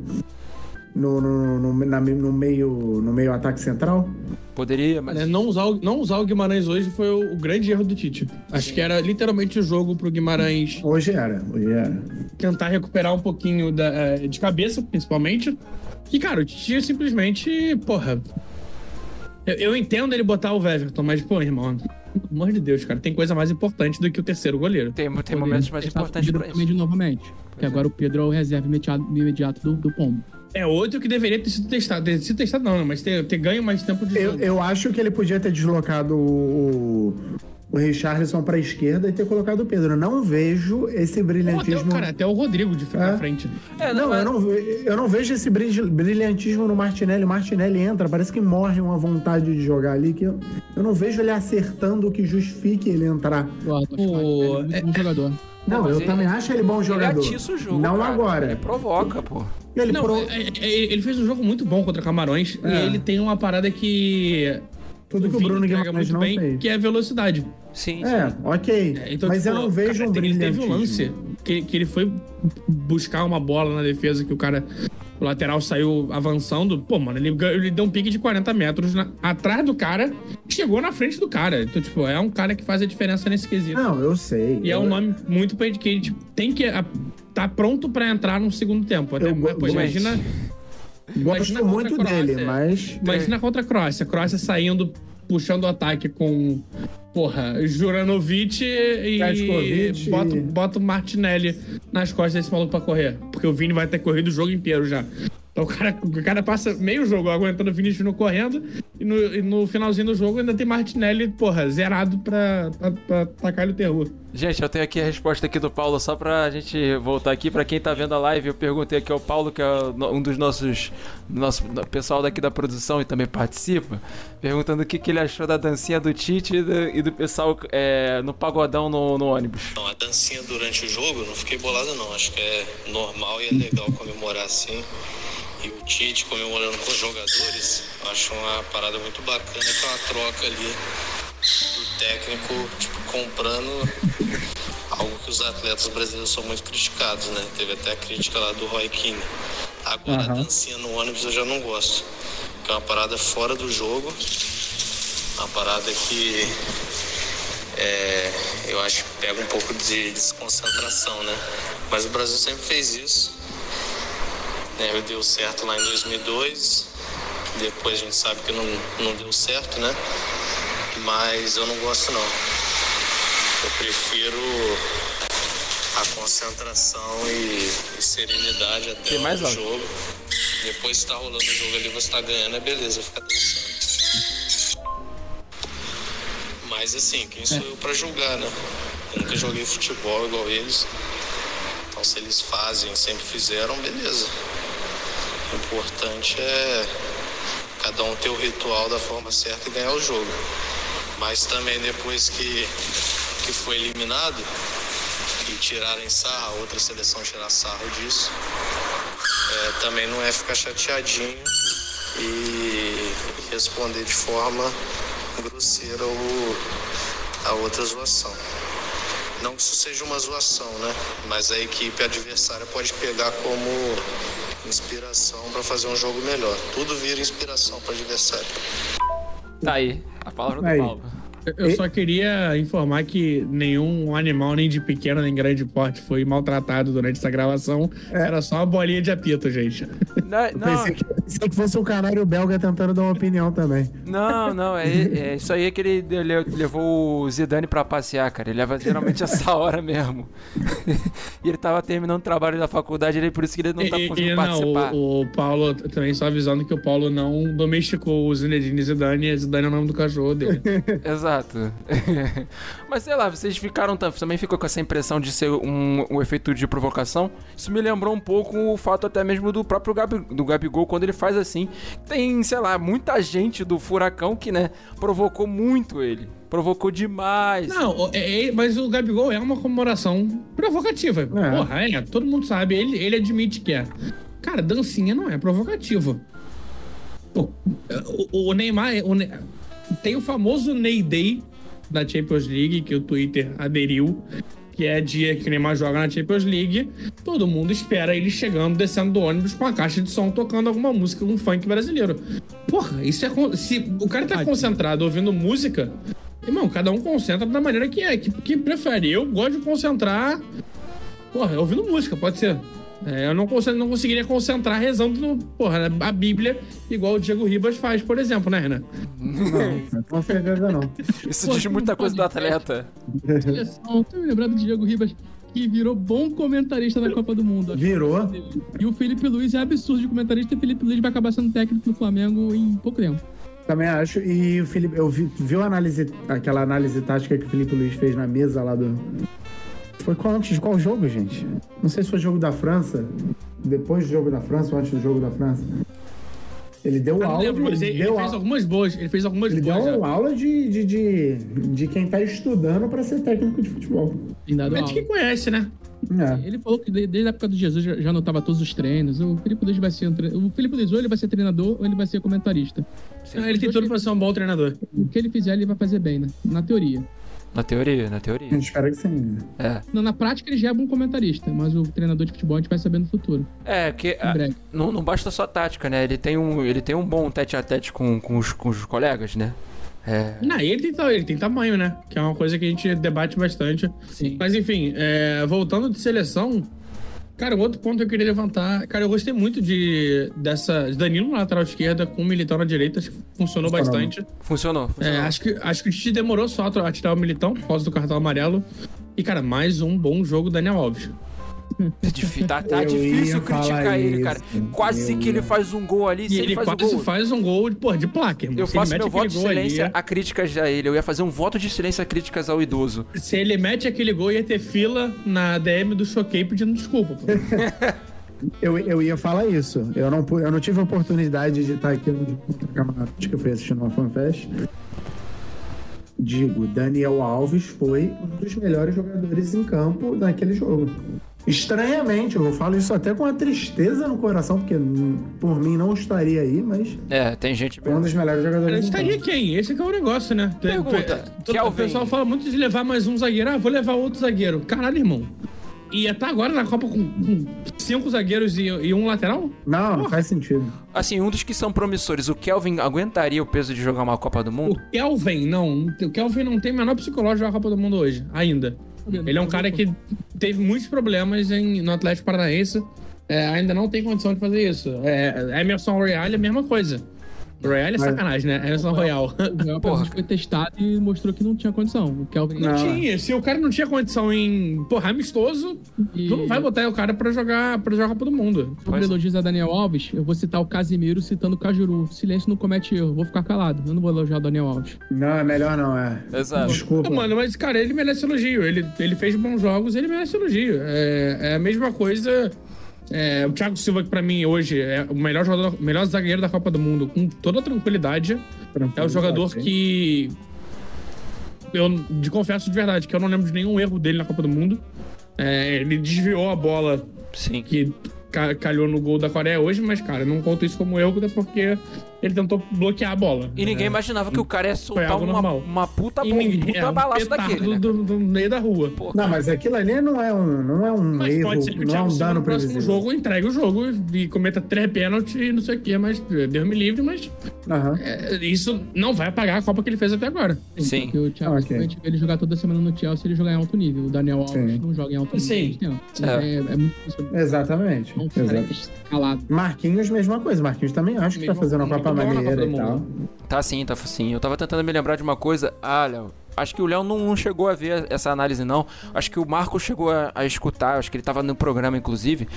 no, no, no, na- no meio, no meio ataque central? Poderia, mas. É, Não usar, o, não usar o Guimarães hoje foi o, o grande erro do Tite. Acho que era literalmente o jogo pro Guimarães Hoje era, hoje era. tentar recuperar um pouquinho da, eh, de cabeça, principalmente. E, cara, o Tite simplesmente, porra. Eu, eu entendo ele botar o Everton, mas, pô, irmão, pelo amor de Deus, cara, tem coisa mais importante do que o terceiro goleiro. Tem, tem momentos mais testar importantes pra isso. de novamente. Porque agora o Pedro é o reserva imediato, imediato do, do pombo. É outro que deveria ter sido testado. Ter sido testado, não, mas ter, ter ganho mais tempo de Eu, jogo. eu acho que ele podia ter deslocado o, o Richarlison para a esquerda e ter colocado o Pedro. Não vejo esse Ou até, brilhantismo. o- cara, até o Rodrigo de ficar É. frente. É, não, mas- eu não, ve- eu não vejo esse brilh- brilhantismo no Martinelli. O Martinelli entra, parece que morre uma vontade de jogar ali. Que eu, eu não vejo ele acertando o que justifique ele entrar. Eu ele é muito é- bom jogador. Não, mas eu ele- também acho ele bom jogador. Ele atiça o jogo. Não cara. agora. Ele provoca, pô. Ele Não, pro- é- é- ele fez um jogo muito bom contra Camarões É. e ele tem uma parada que. Tudo que o Bruno entrega Guimarães muito não bem, fez. que é velocidade. Sim, É, sim. ok. É, então, Mas tipo, eu não vejo cara, um teve- Teve brilhantismo. um lance que, que ele foi buscar uma bola na defesa que o cara. O lateral saiu avançando. Pô, mano, ele, ele deu um pique de 40 metros na- atrás do cara e chegou na frente do cara. Então, tipo, é um cara que faz a diferença nesse quesito. Não, eu sei. E é Eu- um nome muito pra que ele tipo, tem que. a- tá pronto pra entrar no segundo tempo. Até, Eu pô, imagina. Gosto muito a dele, mas. Imagina contra a Croácia. A Croácia saindo puxando o ataque com, porra, Juranovic e bota, bota o Martinelli nas costas desse maluco pra correr. Porque o Vini vai ter corrido o jogo inteiro já. Então o cara, o cara passa meio jogo aguentando o Vinícius no correndo e no, e no finalzinho do jogo ainda tem Martinelli, porra, zerado pra, pra, pra tacar ele o terror. Gente, eu tenho aqui a resposta aqui do Paulo, só pra gente voltar aqui. Pra quem tá vendo a live, eu perguntei aqui ao Paulo, que é um dos nossos. Nosso pessoal daqui da produção e também participa, perguntando o que, que ele achou da dancinha do Tite e do, e do pessoal é, no pagodão no, no ônibus. Não, a dancinha durante o jogo, eu não fiquei bolado não. Acho que é normal e é legal comemorar assim. E o Tite comemorando com os jogadores, eu acho uma parada muito bacana, que é uma troca ali do técnico, tipo, comprando algo que os atletas brasileiros são muito criticados, né? Teve até a crítica lá do Roy Keane. Agora, a dancinha no ônibus eu já não gosto. Que é uma parada fora do jogo, uma parada que é, eu acho que pega um pouco de desconcentração, né? Mas o Brasil sempre fez isso. Né? Deu certo lá em 2002. Depois a gente sabe que não, não deu certo, né? Mas eu não gosto não. Eu prefiro a concentração e, e serenidade até Tem mais o algo? jogo. Depois que tá rolando o jogo ali, você tá ganhando, é beleza, fica dançando. Mas assim, quem sou eu pra julgar, né? Eu nunca joguei futebol igual eles. Então se eles fazem, sempre fizeram, beleza. O importante é cada um ter o ritual da forma certa e ganhar o jogo. Mas também depois que, que foi eliminado e tirarem sarro, a outra seleção tirar sarro disso, é, também não é ficar chateadinho e responder de forma grosseira o, a outra zoação. Não que isso seja uma zoação, né? Mas a equipe adversária pode pegar como inspiração para fazer um jogo melhor. Tudo vira inspiração para adversário. Tá aí, a palavra do Aí. Paulo. Eu- Eu só queria informar que nenhum animal, nem de pequeno nem grande porte, foi maltratado durante essa gravação. Era só uma bolinha de apito, gente. Não, não, Pensei que, pensei que fosse um canário belga tentando dar uma opinião também. não, não, é, é isso aí que ele levou o Zidane pra passear, cara. Ele leva geralmente essa hora mesmo. e ele tava terminando o trabalho da faculdade, ele, por isso que ele não tá e- conseguindo e não, participar. o, o Paulo, também só avisando que o Paulo não domesticou o Zinedine Zidane, e Zidane é o nome do cachorro dele. Exato. Mas sei lá, vocês ficaram tam- também ficou com essa impressão de ser um, um efeito de provocação. Isso me lembrou um pouco o fato até mesmo do próprio Gabi, do Gabigol quando ele faz assim. Tem, sei lá, muita gente do furacão que, né, provocou muito ele. Provocou demais. Não, é- é- mas o Gabigol é uma comemoração provocativa. Porra, é, todo mundo sabe, ele, ele admite que é. Cara, dancinha não é provocativa. Pô, o, o Neymar, o Ne- tem o famoso Ney Day da Champions League, que o Twitter aderiu, que é dia que o Neymar joga na Champions League. Todo mundo espera ele chegando, descendo do ônibus com a caixa de som, tocando alguma música, um funk brasileiro. Porra, isso é. Se o cara tá concentrado ouvindo música, Irmão, cada um concentra da maneira que é, que, que prefere. Eu gosto de concentrar. Porra, ouvindo música, pode ser. É, eu não, concentro, não conseguiria concentrar rezando no, porra, a Bíblia, igual o Diego Ribas faz, por exemplo, né, Renan? Não, com certeza não. Isso Pô, diz muita coisa do atleta. Seleção, tô me lembrando de Diego Ribas, que virou bom comentarista da Copa do Mundo. Virou. E o Felipe Luiz é absurdo de comentarista e o Felipe Luiz vai acabar sendo técnico do Flamengo em pouco tempo. Também acho. E o Felipe, eu vi, viu a análise, aquela análise tática que o Felipe Luiz fez na mesa lá do. Foi qual, antes de qual jogo, gente? Não sei se foi jogo da França. Depois do jogo da França ou antes do jogo da França. Ele deu aula. lembro, de, ele, ele ele deu fez aula, algumas boas. Ele fez algumas ele deu boas. já. aula de, de, de, de quem tá estudando pra ser técnico de futebol. Tem dado Mas aula. que conhece, né? É. Ele falou que de- desde a época do Jesus já, já anotava todos os treinos. O Felipe Luiz vai ser um tre... O Felipe Luiz ou ele vai ser treinador ou ele vai ser comentarista. Ah, ele tem tudo pra ser um bom treinador. O que ele fizer, ele vai fazer bem, né? Na teoria. Na teoria, na teoria. A gente espera que sim. É. Não, na prática, ele já é bom comentarista, mas o treinador de futebol a gente vai saber no futuro. É, que Em breve. não, não basta só tática, né? Ele tem um, ele tem um bom tete a tete com, com, os, com os colegas, né? É. Não, e ele tem, ele tem tamanho, né? Que é uma coisa que a gente debate bastante. Sim. Mas enfim, é, voltando de seleção, Cara, outro ponto que eu queria levantar. Cara, eu gostei muito de dessa de Danilo na lateral esquerda com o Militão na direita. Acho que funcionou Funcionou. bastante. Funcionou. É, funcionou. acho, que, acho que o Tite demorou só a tirar o Militão por causa do cartão amarelo. E, cara, mais um bom jogo Daniel Alves. É tá tá difícil criticar ele, cara. isso. Quase Eu que ele faz um gol ali. E Se ele, ele faz um quase gol. faz um gol pô, de placa, irmão. Eu Se ele faço mete meu voto de gol ali, silêncio a críticas a ele. Eu ia fazer um voto de silêncio a críticas ao idoso. Se ele mete aquele gol, ia ter fila na DM do Choquei pedindo desculpa. Eu, eu ia falar isso. Eu não, eu não tive a oportunidade de estar aqui no Camarote, que eu fui assistindo uma fanfest. Digo, Daniel Alves foi um dos melhores jogadores em campo naquele jogo. Estranhamente, eu falo isso até com uma tristeza no coração, porque por mim não estaria aí, mas É, tem gente. foi um dos melhores jogadores em estaria quem? Esse que é o negócio, né? Pergunta, Tu- O pessoal fala muito de levar mais um zagueiro. Ah, vou levar outro zagueiro. Caralho, irmão. E tá agora na Copa com, com cinco zagueiros e, e um lateral? Não, não faz sentido. Assim, um dos que são promissores, o Kelvin aguentaria o peso de jogar uma Copa do O Mundo? Kelvin, não. O Kelvin não tem o menor psicológico de jogar a Copa do Mundo hoje, ainda. Ele é um cara que teve muitos problemas em, no Atlético Paranaense. É, ainda não tem condição de fazer isso. É, Emerson Royal é a mesma coisa. Royal é Mas- sacanagem, né? Emerson Royal. O Real Porra. Foi testado e mostrou que não tinha condição. O Kelvin Não Não. tinha. Se o cara não tinha condição em, porra, amistoso, E- tu não vai botar o cara pra jogar, pra jogar a Copa do Mundo. Sobre elogios a Daniel Alves, eu vou citar o Casimiro citando o Cajuru. Silêncio não comete erro, vou ficar calado. Eu não vou elogiar o Daniel Alves. Não, é melhor não, é. Exato. Desculpa. Não, mano, mas, cara, ele merece elogio. Ele, ele fez bons jogos, ele merece elogio. É, é a mesma coisa. É, o Thiago Silva, que pra mim hoje é o melhor jogador, melhor zagueiro da Copa do Mundo, com toda tranquilidade. É o jogador que. Eu de, confesso de verdade que eu não lembro de nenhum erro dele na Copa do Mundo. É, ele desviou a bola Sim. que ca- calhou no gol da Coreia hoje, mas, cara, não conto isso como erro, porque ele tentou bloquear a bola. E ninguém É. imaginava que o cara ia soltar uma, normal. uma puta, E ninguém- puta é, um balaço daquele, né? do, do meio da rua. Pô, Não, mas aquilo ali não é um, não é um Mas erro, pode ser que o não é um dano no próximo previsível. jogo entregue o jogo e, e cometa três pênaltis e não sei o que, mas Deus me livre, mas Aham. é, isso não vai apagar a Copa que ele fez até agora. Sim. Porque o Thiago Ok. Silva, a gente vê ele jogar toda semana no Chelsea, ele jogar em alto nível. O Daniel Alves Sim. não joga em alto nível. Sim. muito tempo. É. É, é muito difícil. Exatamente. Exato. calado. Marquinhos, mesma coisa. Marquinhos também acho que tá fazendo a muito Copa bom na Copa maneira do e tal. Mundo. Tá sim, tá sim. Eu tava tentando me lembrar de uma coisa. Ah, Léo. Acho que o Léo não, não chegou a ver essa análise, não. Acho que o Marco chegou a, a escutar, acho que ele tava no programa, inclusive,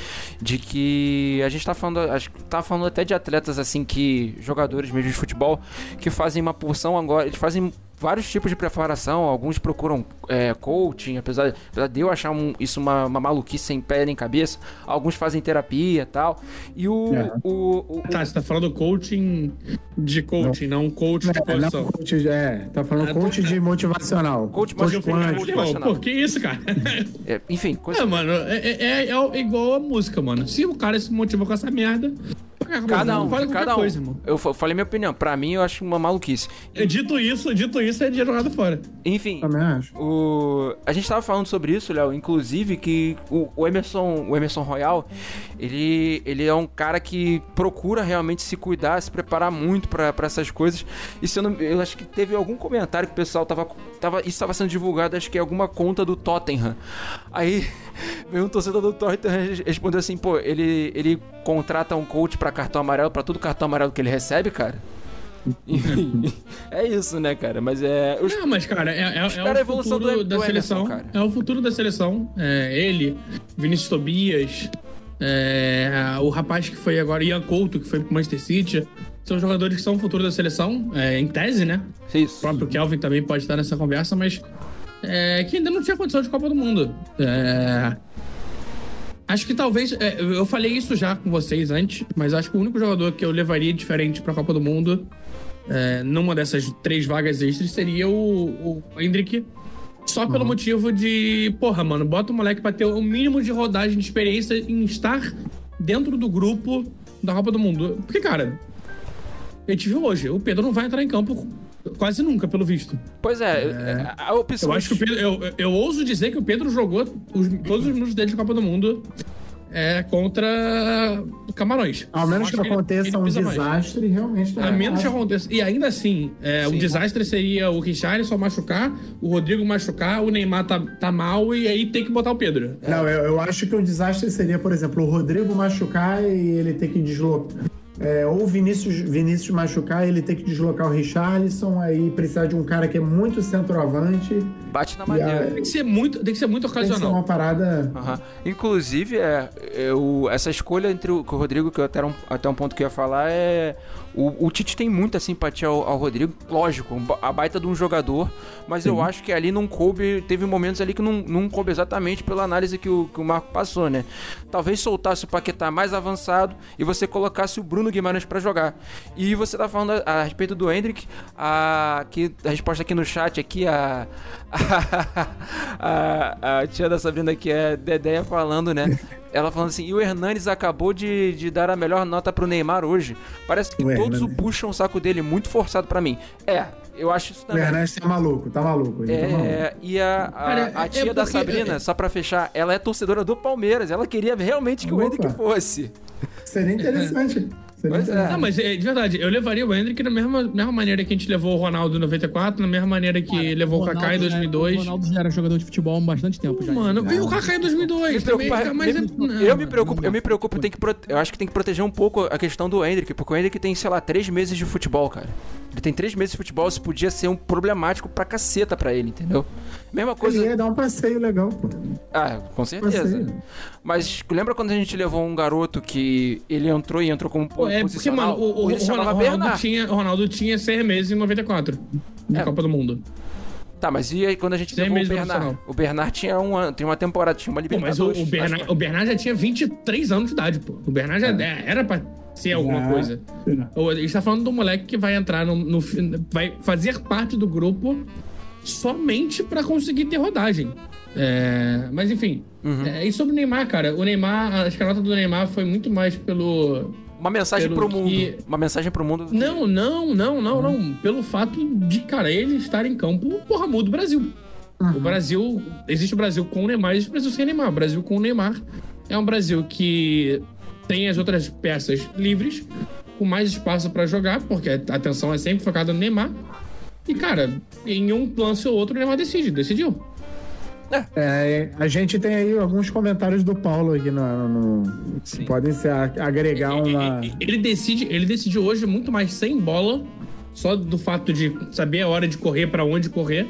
de que a gente tá falando. Acho que tá falando até de atletas assim que. jogadores mesmo de futebol, que fazem uma porção agora. Eles fazem vários tipos de preparação. Alguns procuram é, coaching, apesar, apesar de eu achar um- isso uma, uma maluquice sem pé nem cabeça. Alguns fazem terapia e tal. E o. É. o, o- Tá, você tá falando coaching de coaching, não, coach de É, não, posição. coach, é, tá falando Ah, coach tô- de motivacional. Coach motivacional. pô, que isso, cara? é, enfim, coisa. É, mano, é, é- é igual a música, mano. Se o cara se motiva com essa merda, Cada um, qualquer cada um. coisa, irmão. Eu fa- falei minha opinião. Pra mim, eu acho uma maluquice. Dito isso, dito isso, é dinheiro jogado fora. Enfim, Também acho. o... a gente tava falando sobre isso, Léo. Inclusive, que o, o Emerson, o Emerson Royal, ele, ele é um cara que procura realmente se cuidar, se preparar muito pra pra essas coisas. E se eu, não, eu acho que teve algum comentário que o pessoal tava. tava isso tava sendo divulgado, acho que é alguma conta do Tottenham. Aí veio um torcedor do e respondeu assim: pô, ele, ele contrata um coach pra cartão amarelo, pra todo cartão amarelo que ele recebe, cara. É isso, né, cara? Mas é. os- Não, mas, cara, é, é, é o evolução futuro do- da do seleção. Emerson, cara. É o futuro da seleção. É, ele, Vinícius Tobias, é, o rapaz que foi agora, Ian Couto, que foi pro Manchester City. São jogadores que são o futuro da seleção, é, em tese, né? O Isso. próprio Kelvin também pode estar nessa conversa, mas é, que ainda não tinha condição de Copa do Mundo. É, acho que talvez. é, eu falei isso já com vocês antes, mas acho que o único jogador que eu levaria diferente pra Copa do Mundo, é, numa dessas três vagas extras, seria o, o Hendrick. Só pelo motivo de, porra, mano, bota o moleque pra ter o mínimo de rodagem de experiência em estar dentro do grupo da Copa do Mundo. Porque, cara, a gente viu hoje, o Pedro não vai entrar em campo quase nunca, pelo visto. Pois é, a opção. Eu acho que o Pedro. Eu, eu ouso dizer que o Pedro jogou os- todos os minutos dele de Copa do Mundo é contra Camarões. Ao menos que ele- aconteça ele um precisa mais. desastre, realmente. tá A menos que aconteça. E ainda assim, é, o Sim. desastre seria o Richarlison machucar, o Rodrigo machucar, o Neymar tá, tá mal e aí tem que botar o Pedro. Não, eu, eu acho que o desastre seria, por exemplo, o Rodrigo machucar e ele ter que deslocar. É, ou o Vinícius, Vinícius machucar e ele ter que deslocar o Richarlison, aí precisar de um cara que é muito centroavante. Bate na madeira. a- Tem que ser muito, tem que ser muito Tem que ser ocasional. uma parada. Aham. Inclusive, é, o- essa escolha entre o, com o Rodrigo, que eu até, um, até um ponto que eu ia falar, é. O, o Tite tem muita simpatia ao, ao Rodrigo, lógico, a baita de um jogador, mas eu acho que ali não coube. Teve momentos ali que não, não coube exatamente pela análise que o, que o Marco passou, né? Talvez soltasse o Paquetá mais avançado e você colocasse o Bruno Guimarães pra jogar. E você tá falando a, a respeito do Hendrick, a, que, a resposta aqui no chat, aqui, a. a, a tia da Sabrina que é Dedéia falando, né? Ela falando assim, e o Hernanes acabou de, de dar a melhor nota pro Neymar hoje. Parece que O todos o Hernanes. puxam o saco dele muito forçado pra mim. É, eu acho isso O também. Hernandes tá maluco, tá maluco. Ele tá maluco. É, e a, a, Cara, a é tia da porque- Sabrina, só pra fechar, ela é torcedora do Palmeiras. Ela queria realmente que o Opa. Hendrick fosse. Seria interessante. Pois é. Não, mas é, de verdade, eu levaria o Hendrick da mesma, mesma maneira que a gente levou o Ronaldo em 94, na mesma maneira que levou o Kaká em Ronaldo já- 2002. O Ronaldo já era jogador de futebol há bastante tempo já. Mano, e o Kaká em 2002 Me também, preocupa- mas é... me- não, eu me preocupo, não, eu me não. preocupo, tem que prote- eu acho que tem que proteger um pouco a questão do Hendrick, porque o Hendrick tem, sei lá, três meses de futebol, cara. Ele tem três meses de futebol, isso podia ser um problemático pra caceta pra ele, entendeu? Mesma coisa. Ele ia dar um passeio legal, pô. Ah, com certeza. Passeio. Mas lembra quando a gente levou um garoto que ele entrou e entrou como Pô, É porque, mano, o, o, o Ronaldo, Bernard. tinha, o Ronaldo tinha seis meses em 94, de É. Copa do Mundo. Tá, mas e aí quando a gente Seis levou o meses Bernard? O Bernard tinha um ano, tem uma temporada, tinha uma Pô, mas Libertadores. o, o, Bernard, acho o Bernard já tinha 23 anos de idade, pô. O Bernard já é- era pra ser alguma Já. coisa. Ou, A gente tá falando do moleque que vai entrar no, no vai fazer parte do grupo somente pra conseguir ter rodagem. É, mas enfim. Uhum. É, e sobre o Neymar, cara, o Neymar, acho que a nota do Neymar foi muito mais pelo. Uma mensagem Pelo pro mundo. que- Uma mensagem pro mundo. Não, não, não, não, não. Pelo fato de, cara, ele estar em campo, porra, muda o Brasil. O Brasil. Existe o Brasil com o Neymar e existe o Brasil sem Neymar. O Brasil com o Neymar é um Brasil que tem as outras peças livres, com mais espaço pra jogar, porque a atenção é sempre focada no Neymar. E, cara, em um lance ou outro, o Neymar decide, decidiu. É, a gente tem aí alguns comentários do Paulo aqui no. no- que podem ser agregar uma. Ele decide, ele decide hoje muito mais sem bola, só do fato de saber a hora de correr, pra onde correr,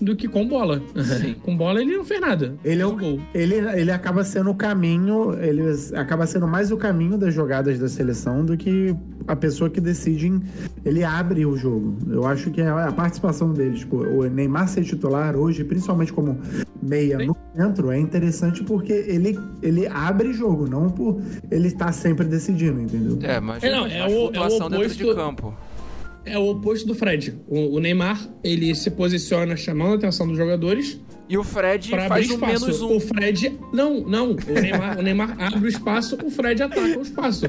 do que com bola. com bola ele não fez nada. Ele, é o, gol. ele, ele acaba sendo o caminho, ele acaba sendo mais o caminho das jogadas da seleção do que a pessoa que decide. em- ele abre o jogo. Eu acho que a, a participação dele, tipo, o Neymar ser titular hoje, principalmente como meia Sim. no centro, é interessante porque ele, ele abre jogo, não por ele estar sempre decidindo, entendeu? É, mas É, não, é o- flutuação é o dentro de oposto- campo. É o oposto do Fred. O, o Neymar, ele se posiciona chamando a atenção dos jogadores E o Fred pra faz abrir o espaço. menos um. O Fred. Não, não. O Neymar, o Neymar abre o espaço, o Fred ataca o espaço.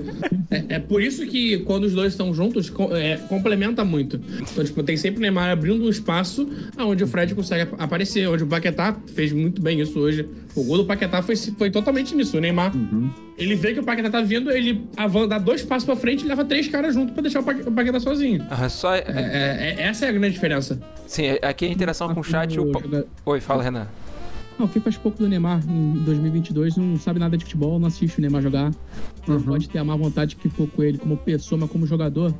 É, é por isso que quando os dois estão juntos, co- é, complementa muito. Então, tipo, tem sempre o Neymar abrindo um espaço onde o Fred consegue ap- aparecer, onde o Paquetá fez muito bem isso hoje. O gol do Paquetá foi, foi totalmente nisso. O Neymar, ele vê que o Paquetá tá vindo, ele dá dois passos pra frente e leva três caras junto pra deixar o Paque- o Paquetá sozinho. Ah, só, É, é- é- essa é a grande diferença. sim, aqui a interação com o chat. O... Oi, fala, Renan. Não, quem faz pouco do Neymar em 2022 não sabe nada de futebol, não assiste o Neymar jogar. Uhum. pode ter a má vontade que for com ele como pessoa, mas como jogador,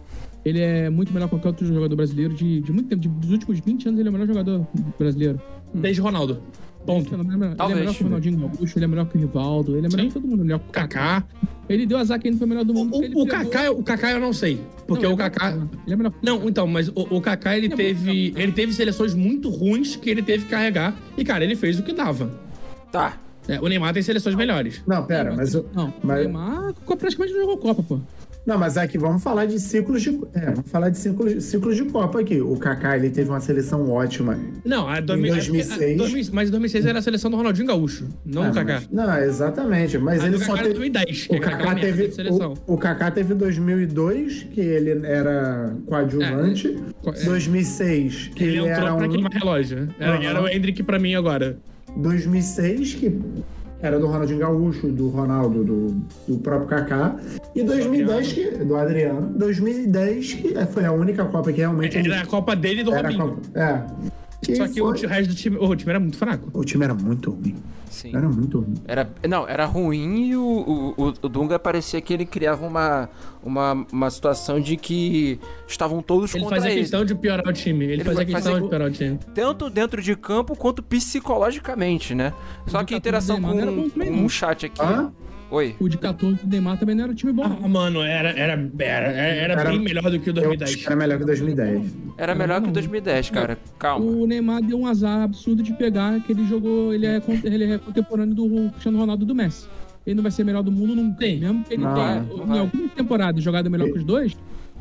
ele é muito melhor que qualquer outro jogador brasileiro de, de muito tempo. De, dos últimos 20 anos, ele é o melhor jogador brasileiro. Desde Ronaldo. Ponto. Ele é melhor, ele é Talvez. melhor que o Ronaldinho Gaúcho, ele é melhor que o Rivaldo, ele é melhor Sim. que todo mundo, ele é melhor que o Kaká. Ele deu azar que ele não foi o melhor do mundo. O, o, Kaká, o Kaká eu não sei. Porque Não, o é Kaká. Ele é melhor que o Não, então, mas o, o Kaká ele Ele é teve. muito Ele teve seleções muito ruins que ele teve que carregar. E, cara, ele fez o que dava. Tá. É, o Neymar tem seleções melhores. Não, pera, mas. Não, mas- o Neymar praticamente não jogou Copa, pô. Não, mas aqui vamos falar de ciclos de. É, vamos falar de ciclos, ciclos de Copa aqui. O Kaká, ele teve uma seleção ótima. Não, a domi- Em é porque 2006. a 2000 mas em 2006 era a seleção do Ronaldinho Gaúcho, não Ah, o Kaká. mas- Não, exatamente. Mas A ele do só Kaká teve. 2010, que O é Kaká, merda teve, o, o Kaká teve 2002, que ele era coadjuvante. É. 2006, que Ele ele, entrou era pra um. queimar relógio. Era, Aham. era o Hendrick pra mim agora. 2006, que era do Ronaldinho Gaúcho, do Ronaldo, do, do próprio Kaká. E 2010, que, do Adriano. 2010, que é, foi a única Copa que realmente. Era a Copa dele e do Robinho. Copa. É. Só que foi- o resto do time, o time era muito fraco. o time era muito ruim. Sim. Era muito ruim. Era, não, era ruim e o, o, o- Dunga parecia que ele criava uma, uma, uma situação de que estavam todos Ele contra fazia ele. questão de piorar o time. Ele, Ele fazia questão fazer- de piorar o time. Tanto dentro de campo quanto psicologicamente, né? Só que a do interação com, com o chat aqui. Hã? Oi. O de 14 do Neymar também não era um time bom. Ah, mano, era, era, era, era, Era- bem melhor do que o Eu acho 2010. que era melhor que 2010. Era Não, melhor que não. 2010, cara. Calma. O Neymar deu um azar absurdo de pegar que ele jogou. Ele é, ele é contemporâneo do Cristiano Ronaldo do Messi. Ele não vai ser melhor do mundo nunca. Sim. Mesmo que ele Não, tenha, não em algumas temporadas, jogado melhor que os dois,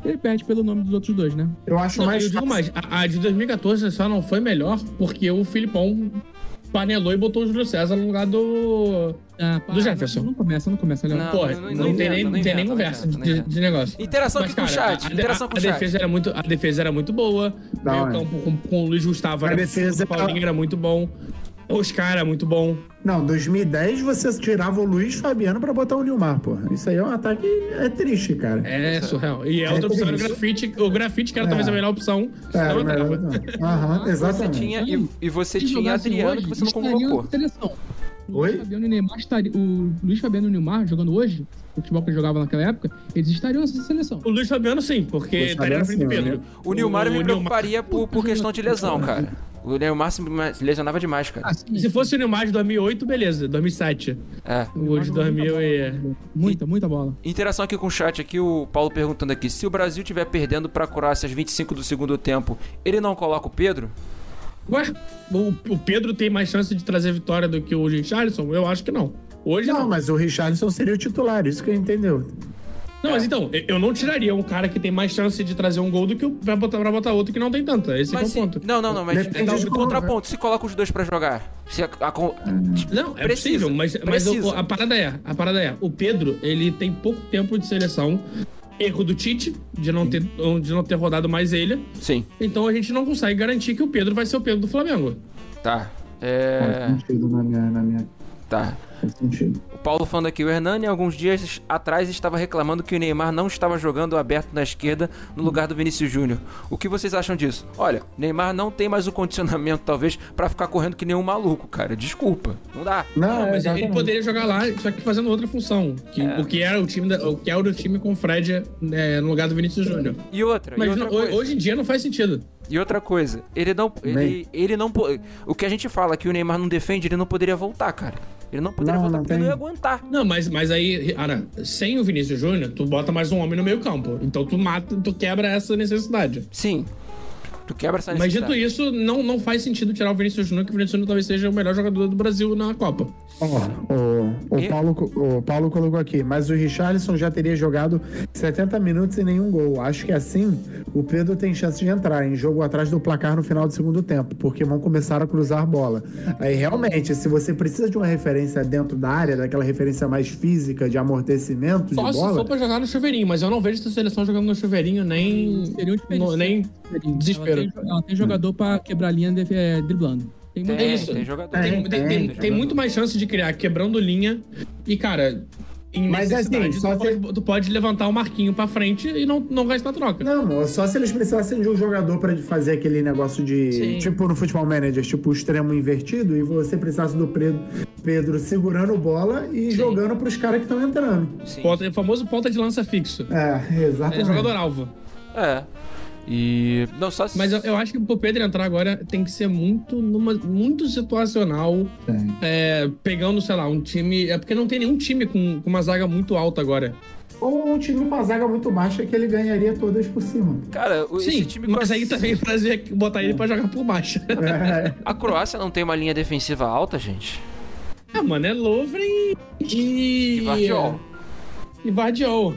ele perde pelo nome dos outros dois, né? Eu acho Não, mais eu digo mais, a, a de 2014 só não foi melhor porque o Filipão panelou e botou o Júlio César no lugar do. Ah, pá, Do Jefferson. Não começa, não começa, Léo. Não. Porra, não não, inventa, tem nem, não não tem nem conversa não de, não de negócio. Interação Mas, aqui com o chat. a- Interação a, com a o chat. defesa era muito, a defesa era muito boa. Da meio hora. campo com, com o Luiz Gustavo A era defesa o Paulinho era muito bom. Oscar era muito bom. Não, 2010 você tirava o Luiz Fabiano pra botar o Nilmar, porra. Isso aí é um ataque é triste, cara. É surreal. E a É outra opção era o grafite. O grafite, que era talvez É. a melhor opção. É, não entrava. Aham, Você exatamente. tinha, e, e você Se tinha Adriano hoje, que você não convocou. seleção. O Oi? Luiz Fabiano e o Neymar estaria, o Luiz Fabiano e o Neymar jogando hoje, o futebol que ele jogava naquela época, eles estariam nessa seleção. O Luiz Fabiano, sim, porque Luiz estaria na frente do Pedro. O Nilmar me preocuparia por, por questão de lesão, cara. O Neymar se se lesionava demais, cara. Ah. Se fosse o Neymar de 2008, beleza. 2007. É. O de 2000 e... Muita, muita bola. Interação aqui com o chat aqui, o Paulo perguntando aqui, se o Brasil estiver perdendo pra Croácia às 25 do segundo tempo, ele não coloca o Pedro? Ué, o, o Pedro tem mais chance de trazer vitória do que o Richarlison? Eu acho que não. Hoje não. Não, mas o Richardson seria o titular, isso que entendeu. Não, mas então, eu- eu não tiraria um cara que tem mais chance de trazer um gol do que o, pra, botar, pra botar outro que não tem tanta. Esse Mas é se- o ponto. Não, não, não, mas Depende então, de como, contraponto, se coloca os dois pra jogar. Se a, a Não, é Precisa, possível, mas, mas o- precisa. a parada é, a parada é, o Pedro, ele tem pouco tempo de seleção. Erro do Tite, de não, ter, de não ter rodado mais ele. Sim, Então a gente não consegue garantir que o Pedro vai ser o Pedro do Flamengo. tá. Faz É. sentido na minha, na minha. Tá. Faz sentido. O Paulo falando aqui, o Hernani alguns dias atrás estava reclamando que o Neymar não estava jogando aberto na esquerda no lugar do Vinícius Júnior. O que vocês acham disso? Olha, Neymar não tem mais o condicionamento, talvez, pra ficar correndo que nem um maluco, cara. Desculpa. Não dá. Não, Não, é mas ele poderia jogar lá, só que fazendo outra função. Que, O que era o time, da- o que era o time com o Fred é, no lugar do Vinícius Júnior. E outra, e Mas outra não- coisa. hoje em dia não faz sentido. E outra coisa, ele não. Ele, ele não. O que a gente fala que o Neymar não defende, ele não poderia voltar, cara. Ele não poderia Não, voltar não porque ele não ia tem. aguentar. Não, mas, mas aí, Ara, sem o Vinícius Júnior, tu bota mais um homem no meio campo. Então tu mata, tu quebra essa necessidade. Sim. Tu quebra essa Mas dito isso, não, não faz sentido tirar o Vinícius Júnior, que o Vinícius Júnior talvez seja o melhor jogador do Brasil na Copa. Ó, o, o, E- Paulo, co- o Paulo colocou aqui, mas o Richarlison já teria jogado 70 minutos e nenhum gol. Acho que assim o Pedro tem chance de entrar em jogo atrás do placar no final do segundo tempo, porque vão começar a cruzar a bola. Aí realmente, se você precisa de uma referência dentro da área, daquela referência mais física de amortecimento Só de se bola, for pra jogar no chuveirinho, mas eu não vejo essa seleção jogando no chuveirinho nem. Seria um desperdício. no- nem Ela tem, ela tem jogador pra quebrar a linha de- é, driblando. Tem Tem, muito É isso. tem jogador. É, Tem, tem, tem, tem, tem tem jogador. muito mais chance de criar quebrando linha. E, cara, em Mas, assim, só tu, pode, tu pode levantar o Marquinho pra frente e não, não gastar troca. Não, amor, só se eles precisassem de um jogador pra fazer aquele negócio de. Sim. Tipo no futebol manager, tipo o extremo invertido, e você precisasse do Pedro, Pedro segurando bola e jogando pros caras que estão entrando. Sim. Ponta- o famoso ponta de lança fixo. É, É exatamente. jogador alvo. É. E. Não, só se. Mas eu, eu acho que pro Pedro entrar agora tem que ser muito, numa, muito situacional. É, pegando, sei lá, um time. É porque não tem nenhum time com, com uma zaga muito alta agora. Ou um time com a zaga muito baixa que ele ganharia todas por cima. Cara, o- esse Sim, time com mas a- aí também trazer, botar ele pra jogar por baixo. É, A Croácia não tem uma linha defensiva alta, gente. ah, mano, é Lovren e. E Vardiol. E Vardiol.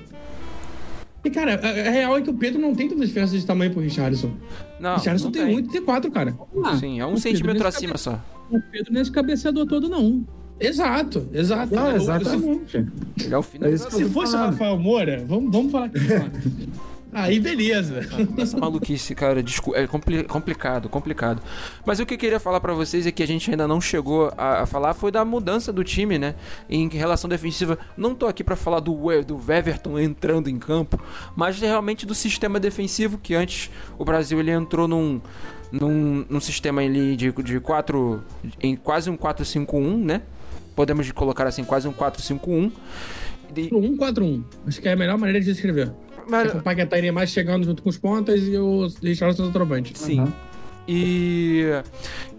E, cara, a, a real é que o Pedro não tem tanta diferença de tamanho pro Richardson. Não. o Richardson não tem, muito T4, cara. Ah, Sim, é um centímetro acima só. O Pedro nesse cabeceador todo, não. Exato, exato. não, Eu- se- exatamente. Ele é o É Se fosse o. Rafael Moura, vamos, vamos falar aqui. Aí beleza. Essa maluquice, cara, é compli- complicado, complicado. Mas o que eu queria falar pra vocês é que a gente ainda não chegou a, a falar foi da mudança do time, né? Em relação defensiva. Não tô aqui pra falar do, do Weverton entrando em campo, mas realmente do sistema defensivo que antes o Brasil ele entrou num num, num sistema ali de, de quatro em quase um 4-5-1, né? Podemos colocar assim, quase um 4-5-1. E- 1-4-1. Acho que é a melhor maneira de descrever. Mas- É o Paquetá iria mais chegando junto com os pontas e o Richardson centroavante. Sim. Uhum. E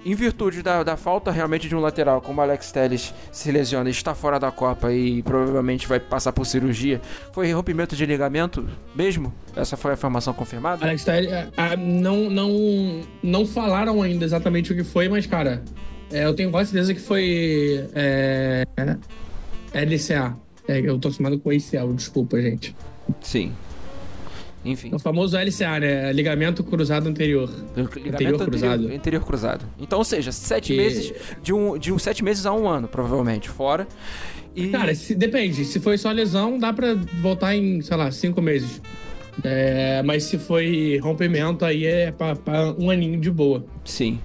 em virtude da, da falta realmente de um lateral, como o Alex Telles se lesiona e está fora da Copa e provavelmente vai passar por cirurgia, foi rompimento de ligamento mesmo? Essa foi a informação confirmada? Alex Telles, é, ah, não, não, não falaram ainda exatamente o que foi, mas, cara, é, eu tenho quase certeza que foi é, LCA. É, eu tô acostumado com ACL, desculpa, gente. Sim. Enfim. O famoso LCA, né? Ligamento cruzado anterior. Ligamento anterior cruzado. Anterior cruzado. Então, ou seja, sete meses de um, de um sete meses a um ano, provavelmente, fora. E Cara, se- depende. Se foi só lesão, dá pra voltar em, sei lá, cinco meses. É, mas se foi rompimento, aí é pra, pra um aninho de boa. Sim.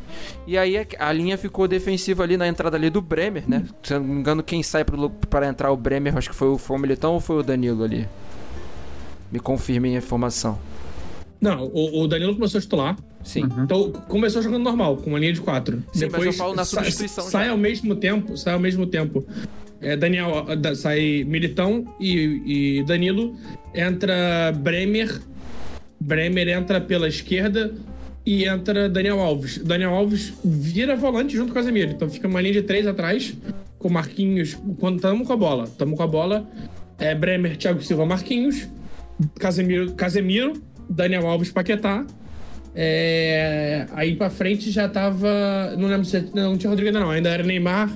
E aí a- a linha ficou defensiva ali na entrada ali do Bremer, né? Se eu não me engano, quem sai para entrar o Bremer, acho que foi o, foi o Militão ou foi o Danilo ali? Me confirmem a informação. Não, o, o Danilo começou a titular. Sim. Então, começou jogando normal, com uma linha de quatro. Sim, mas eu falo na sa- substituição sai já. ao mesmo tempo, sai ao mesmo tempo. É, Daniel, da- sai Militão e, e Danilo. Entra Bremer. Bremer entra pela esquerda e entra Daniel Alves. Daniel Alves vira volante junto com o Casemiro. Então fica uma linha de três atrás, com Marquinhos. Quando estamos com a bola, estamos com a bola. É Bremer, Thiago Silva, Marquinhos. Casemiro, Casemiro Daniel Alves, Paquetá. É, aí pra frente já tava. Não lembro se não tinha Rodrigo ainda não. Ainda era Neymar,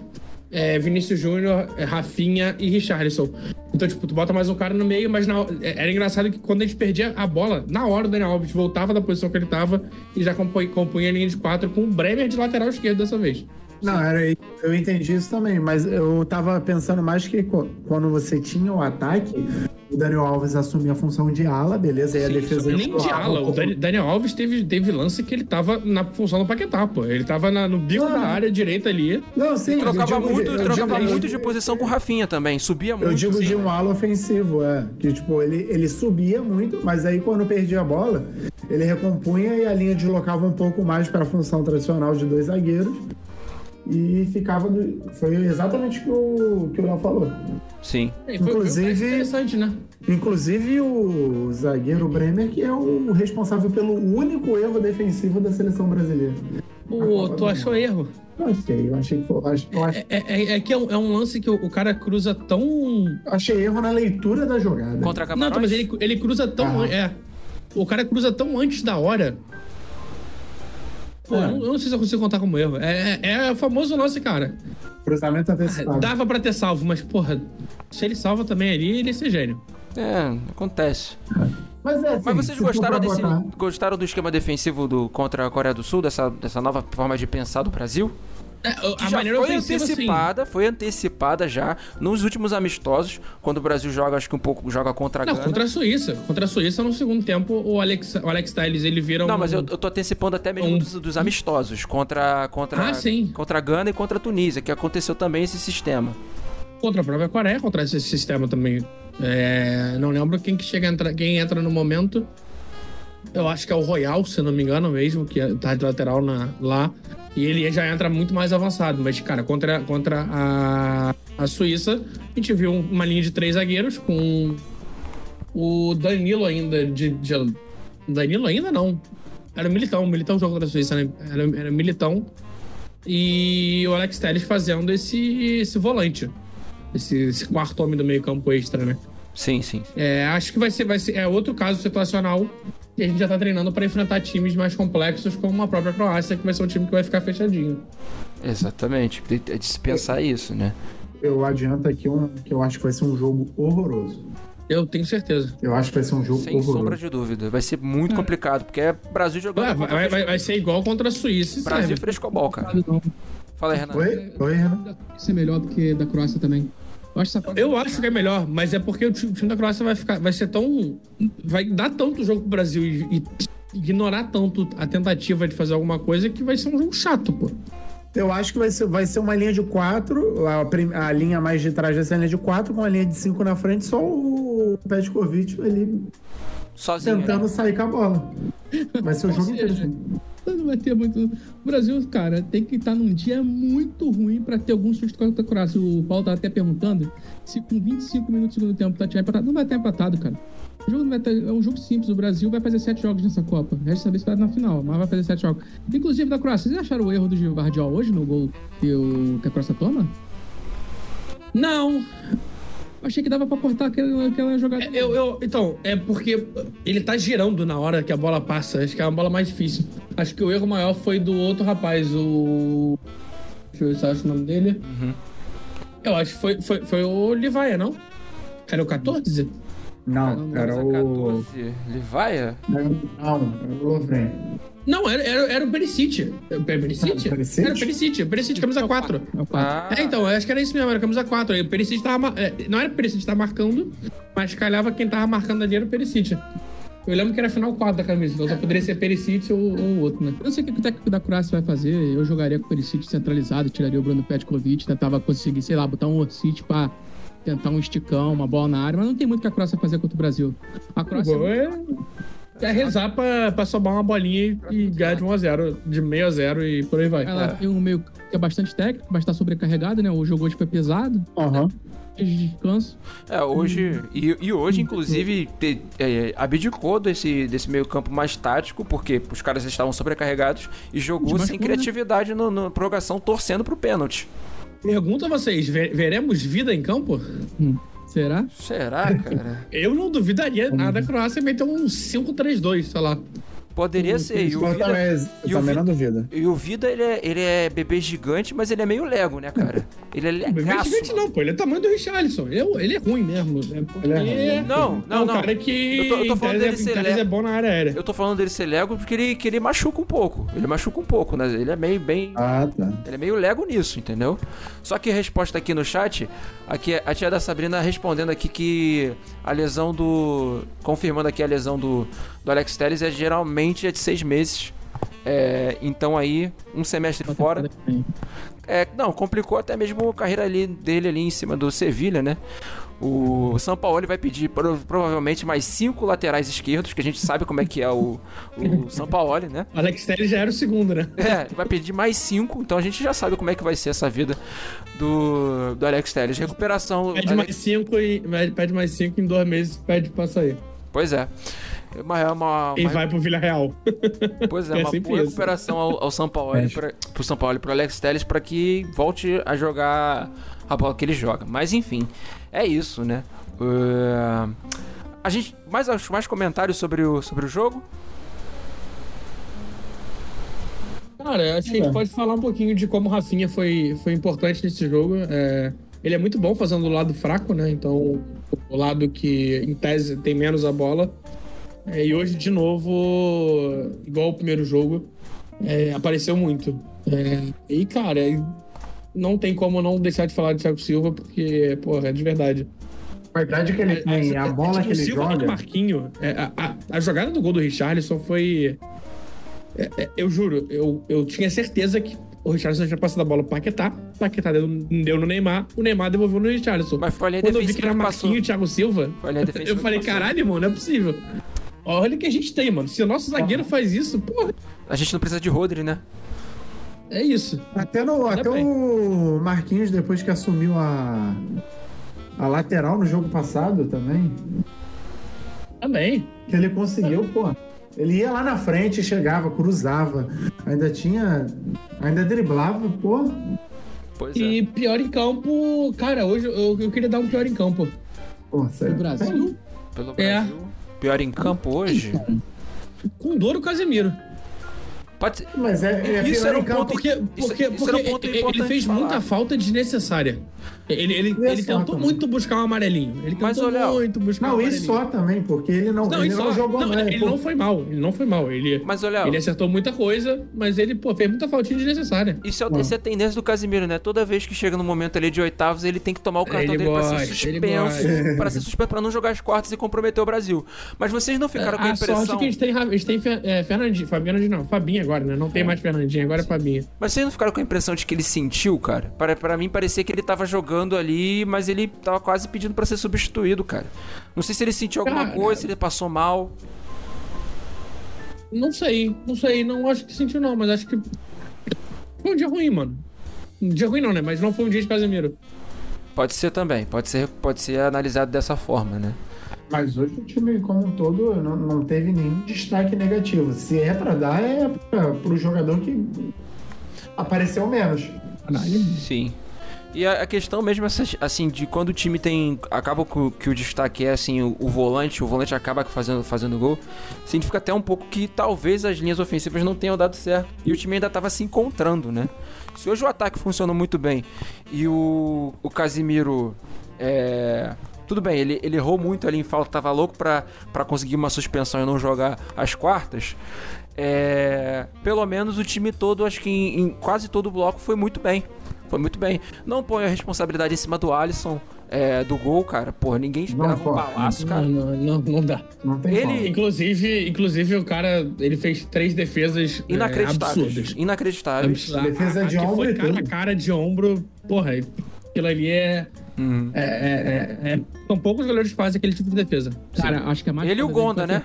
é, Vinícius Júnior, é, Rafinha e Richarlison. Então, tipo, tu bota mais um cara no meio, mas na- é, era engraçado que quando a gente perdia a bola, na hora o Daniel Alves voltava da posição que ele tava e já compunha, compunha a linha de quatro com o Bremer de lateral esquerdo dessa vez. Não, era isso. eu entendi isso também, mas eu tava pensando mais que quando você tinha o ataque, o Daniel Alves assumia a função de ala, beleza? E a defesa Nem de ala. O Daniel Alves teve, teve lance que ele tava na função do Paquetá, pô. Ele tava na- no bico Não. da área direita ali. Não, sim, eu Trocava digo muito, de- eu trocava digo- muito de posição com o Rafinha também. Subia muito. Eu digo sim. de um ala ofensivo, é. Que, tipo, ele, ele subia muito, mas aí quando perdia a bola, ele recompunha e a linha deslocava um pouco mais para a função tradicional de dois zagueiros. E ficava. Do... Foi exatamente o que o que o Léo falou. Sim. É, foi- foi Inclusive- interessante, né? Inclusive o zagueiro Bremer, que é o responsável pelo único erro defensivo da seleção brasileira. Pô, tu achou erro? Eu achei, eu achei que foi. acho- ach- É, é, é que é um, é um lance que o, o cara cruza tão. achei erro na leitura da jogada. Contra Não, Camarões? tá, mas ele, ele cruza tão. Ah. É. O cara cruza tão antes da hora. Pô, É. eu, não, eu não sei se eu consigo contar como erro. É, é, é o famoso lance, cara. Cruzamento antecipado. Dava pra ter salvo, mas, porra, se ele salva também ali, ele ia ser gênio. É, acontece. Mas, é, assim, Mas vocês gostaram desse. botar- Gostaram do esquema defensivo do contra a Coreia do Sul, dessa, dessa nova forma de pensar do Brasil? É, a já maneira foi ofensiva, assim, antecipada, foi antecipada já nos últimos amistosos, quando o Brasil joga, acho que um pouco joga contra a Não, Gana. contra a Suíça. Contra a Suíça, no segundo tempo, o Alex, o Alex Telles, ele vira Não, um... mas eu, eu tô antecipando até mesmo um- dos, dos amistosos, contra, contra, Ah, sim. contra a Gana e contra a Tunísia, que aconteceu também esse sistema. Contra a própria Coreia, contra esse sistema também. É, não lembro quem que chega a entrar, quem entra no momento. Eu acho que é o Royal, se não me engano mesmo, que é- tá de lateral na- lá. E ele já entra muito mais avançado. Mas, cara, contra, contra a, a Suíça, a gente viu uma linha de três zagueiros com o Danilo ainda de. de- Danilo ainda não. Era o Militão. O Militão jogou contra a Suíça, né? Era, era Militão. E o Alex Telles fazendo esse, esse volante. Esse, esse quarto homem do meio campo extra, né? Sim, sim. É, acho que vai ser, vai ser é outro caso situacional que a gente já tá treinando para enfrentar times mais complexos, como a própria Croácia, que vai ser um time que vai ficar fechadinho. Exatamente. De, de se pensar isso, né? Eu adianto aqui um, que eu acho que vai ser um jogo horroroso. Eu tenho certeza. Eu acho que vai ser um jogo Sem horroroso. sombra de dúvida. Vai ser muito complicado, porque é Brasil jogando. Vai, vai, vai- vai ser igual contra a Suíça. e Brasil serve. frescobol, cara. Não, Fala aí, Renato. Oi? Oi, Renan? Suíça é melhor do que da Croácia também. Eu acho, essa Eu acho que é melhor, mas é porque o ti- o time da Croácia vai ficar, vai ser tão, vai dar tanto jogo pro Brasil e, e ignorar tanto a tentativa de fazer alguma coisa que vai ser um jogo chato, pô. Eu acho que vai ser, vai ser uma linha de quatro, a, prim- a linha mais de trás vai ser a linha de quatro, com a linha de cinco na frente, só o Petkovic ali Sozinho. tentando né? sair com a bola. Vai ser o jogo inteiro. Não vai ter muito. O Brasil, cara, tem que estar num dia muito ruim pra ter algum susto contra a Croácia. O Paulo tava até perguntando se com 25 minutos do segundo tempo tá empatado. Não vai estar empatado, cara. O jogo vai ter- é um jogo simples. O Brasil vai fazer sete jogos nessa Copa. Resta saber se vai na final, mas vai fazer sete jogos. Inclusive da Croácia. Vocês acharam o erro do Gilvardiol hoje no gol que, o, que a Croácia toma? Não, achei que dava pra cortar aquela, aquela jogada. É, Eu, eu, então, é porque ele tá girando na hora que a bola passa. Acho que é uma bola mais difícil. Acho que o erro maior foi do outro rapaz, o. Deixa eu ver se eu acho o nome dele. Eu acho que foi, foi, foi o Livaia, não? Era o 14? Não, era Camisa o. 14, Livaia? Não, era o Lovren. Não, era, era, era o Perisic. Era o Perisic? Era o Perisic. Perisic, camisa 4. É o quatro. Ah, É, então, eu acho que era isso mesmo, era camisa 4. Aí O Perisic tava. é, Não era o Perisic que tava marcando, mas calhava quem tava marcando ali era o Perisic. Eu lembro que era final 4 da camisa, então só poderia ser Perisic ou o outro, né? Eu não sei o que o técnico da Croácia vai fazer. Eu jogaria com o Perisic centralizado, tiraria o Bruno Petkovic, tentava conseguir, sei lá, botar um Orsic pra tentar um esticão, uma bola na área, mas não tem muito que a Croácia fazer contra o Brasil. A Croácia. É, é rezar pra, pra sobrar uma bolinha e, ganhar de 1x0, de meio a 0 e por aí vai. Ela É. tem um meio que é bastante técnico, mas tá sobrecarregado, né? O jogo hoje foi pesado, Aham. de descanso. É, hoje. E, e hoje, inclusive, te- é, abdicou desse, desse meio campo mais tático, porque os caras estavam sobrecarregados e jogou sem né? criatividade no, na prorrogação, torcendo pro pênalti. Pergunto a vocês: ve- veremos vida em campo? Hum, Será? Será, cara? Eu não duvidaria nada da Croácia meter um 5-3-2, sei lá. Poderia ser. E o Vida, também, eu e o também Vi- não duvido. e o Vida ele, é, ele é bebê gigante, mas ele é meio Lego, né, cara? Ele é Bebê legaço. gigante não, pô. Ele é o tamanho do Richarlison. Ele é, ele é ruim mesmo. É porque... Ele é ruim. Não, é não, um não. cara que Eu tô- eu tô falando dele é, ser tese le- é bom na área aérea. Eu tô falando dele ser Lego porque ele, que ele machuca um pouco. Ele machuca um pouco, né? Ele é meio bem. Ah, tá. Ele é meio Lego nisso, entendeu? Só que a resposta aqui no chat, aqui a tia da Sabrina respondendo aqui que a lesão do. Confirmando aqui a lesão do, do Alex Telles é geralmente é de seis meses. É, então aí, um semestre fora. É, não, complicou até mesmo a carreira ali, dele ali em cima do Sevilha, né? O São Paulo vai pedir pro- provavelmente mais cinco laterais esquerdos, que a gente sabe como é que é o, o São Paulo, né? O Alex Telles já era o segundo, né? É, ele vai pedir mais cinco, então a gente já sabe como é que vai ser essa vida do, do Alex Telles. Recuperação. Pede Ale- mais cinco e pede mais cinco em dois meses pede pra sair. Pois é. Uma, é uma, E uma- vai pro Villarreal. Pois é, É uma boa isso. recuperação ao, ao São Paulo, É. pra, pro São Paulo e pro Alex Telles para que volte a jogar a bola que ele joga. Mas enfim, é isso, né? Uh, a gente mais mais comentários sobre o sobre o jogo? Cara, acho que a gente É. pode falar um pouquinho de como o Rafinha foi, foi importante nesse jogo. É, ele é muito bom fazendo o lado fraco, né? Então, o lado que, em tese, tem menos a bola. É, e hoje, de novo, igual o primeiro jogo, é, apareceu muito. É, e, cara, não tem como não deixar de falar de Thiago Silva, porque, porra, é de verdade. A verdade é que ele tem a bola Thiago que ele Silva joga. Marquinho, é, a, a- a jogada do gol do Richarlison foi. é, é, eu juro, eu, eu tinha certeza que o Richarlison tinha passado a bola pro Paquetá, Paquetá deu, deu no Neymar, o Neymar devolveu no Richarlison. Mas foi a linha Quando eu vi que era Marquinho e Thiago Silva, a eu falei, caralho, mano, não é possível. Olha o que a gente tem, mano. Se o nosso zagueiro faz isso, porra, A gente não precisa de Rodri, né? É isso. Até, no, até o Marquinhos, depois que assumiu a, a lateral no jogo passado também, Também. que ele conseguiu, pô. Ele ia lá na frente, chegava, cruzava, ainda tinha. Ainda driblava, pô. Pois é. E pior em campo, cara, hoje eu, eu queria dar um pior em campo. Pô, sério. Brasil. Pelo É. Brasil. Pior em campo hoje. Com dor o Casemiro. Pode ser- Mas é, é Isso era um ponto Porque, Isso- porque, isso porque era um ponto ele- fez de falar. muita falta desnecessária. Ele, ele, Isso ele tentou também. muito buscar um amarelinho. Ele Mas, tentou Léo, muito buscar um Não, amarelinho. isso só também, porque ele não, Não, ele não jogou não, mais. ele pô. não foi mal. Ele não foi mal. Ele, Mas, Léo, ele acertou muita coisa, mas ele, pô, fez muita faltinha desnecessária. Isso é, é a tendência do Casimiro, né? Toda vez que chega no momento ali de oitavos, ele tem que tomar o cartão Ele dele pra ser gosta, suspenso. Pra ser suspenso, pra não jogar as quartas e comprometer o Brasil. Mas vocês não ficaram com a a sorte impressão. é que a gente tem, a gente tem é, Fernandinho. Fabiano não. Fabinho agora, né? Não tem mais Fernandinho, agora é Fabinho. Mas vocês não ficaram com a impressão de que ele sentiu, cara? Para, para mim parecia que ele tava jogando ali, mas ele tava quase pedindo pra ser substituído, cara. Não sei se ele sentiu alguma Cara. coisa, se ele passou mal. Não sei, não sei. Não acho que sentiu, não, mas acho que. Foi um dia ruim, mano. Um dia ruim, não, né? Mas não foi um dia de Casemiro. Pode ser também, pode ser, pode ser analisado dessa forma, né? Mas hoje o time como um todo não, não teve nenhum destaque negativo. Se é pra dar, é pra, pro jogador que apareceu menos. Sim. E a, a questão mesmo, essa- assim, de quando o time tem. Acaba com, que o destaque é assim, o, o volante, o volante acaba fazendo, fazendo gol. Significa até um pouco que talvez as linhas ofensivas não tenham dado certo. E o time ainda tava se encontrando, né? Se hoje o ataque funcionou muito bem e o, o Casimiro. É. Tudo bem, ele, ele errou muito ali em falta, tava louco pra conseguir uma suspensão e não jogar as quartas. É, pelo menos o time todo, acho que em, em quase todo o bloco foi muito bem. Foi muito bem. Não põe a responsabilidade em cima do Alisson, é, do gol, cara. Porra, ninguém esperava Não, um balaço, cara. Não, não, não, não dá. Não tem Ele-. Inclusive, inclusive, o cara, ele fez três defesas é, Inacreditáveis. absurdas. Inacreditáveis. Defesa A- a de ombro foi cara cara de ombro. Porra, aquilo ali é, Uhum. é, é, é- é- São poucos goleiros que fazem aquele tipo de defesa. Cara, acho que é mais. Ele e o Gonda, né?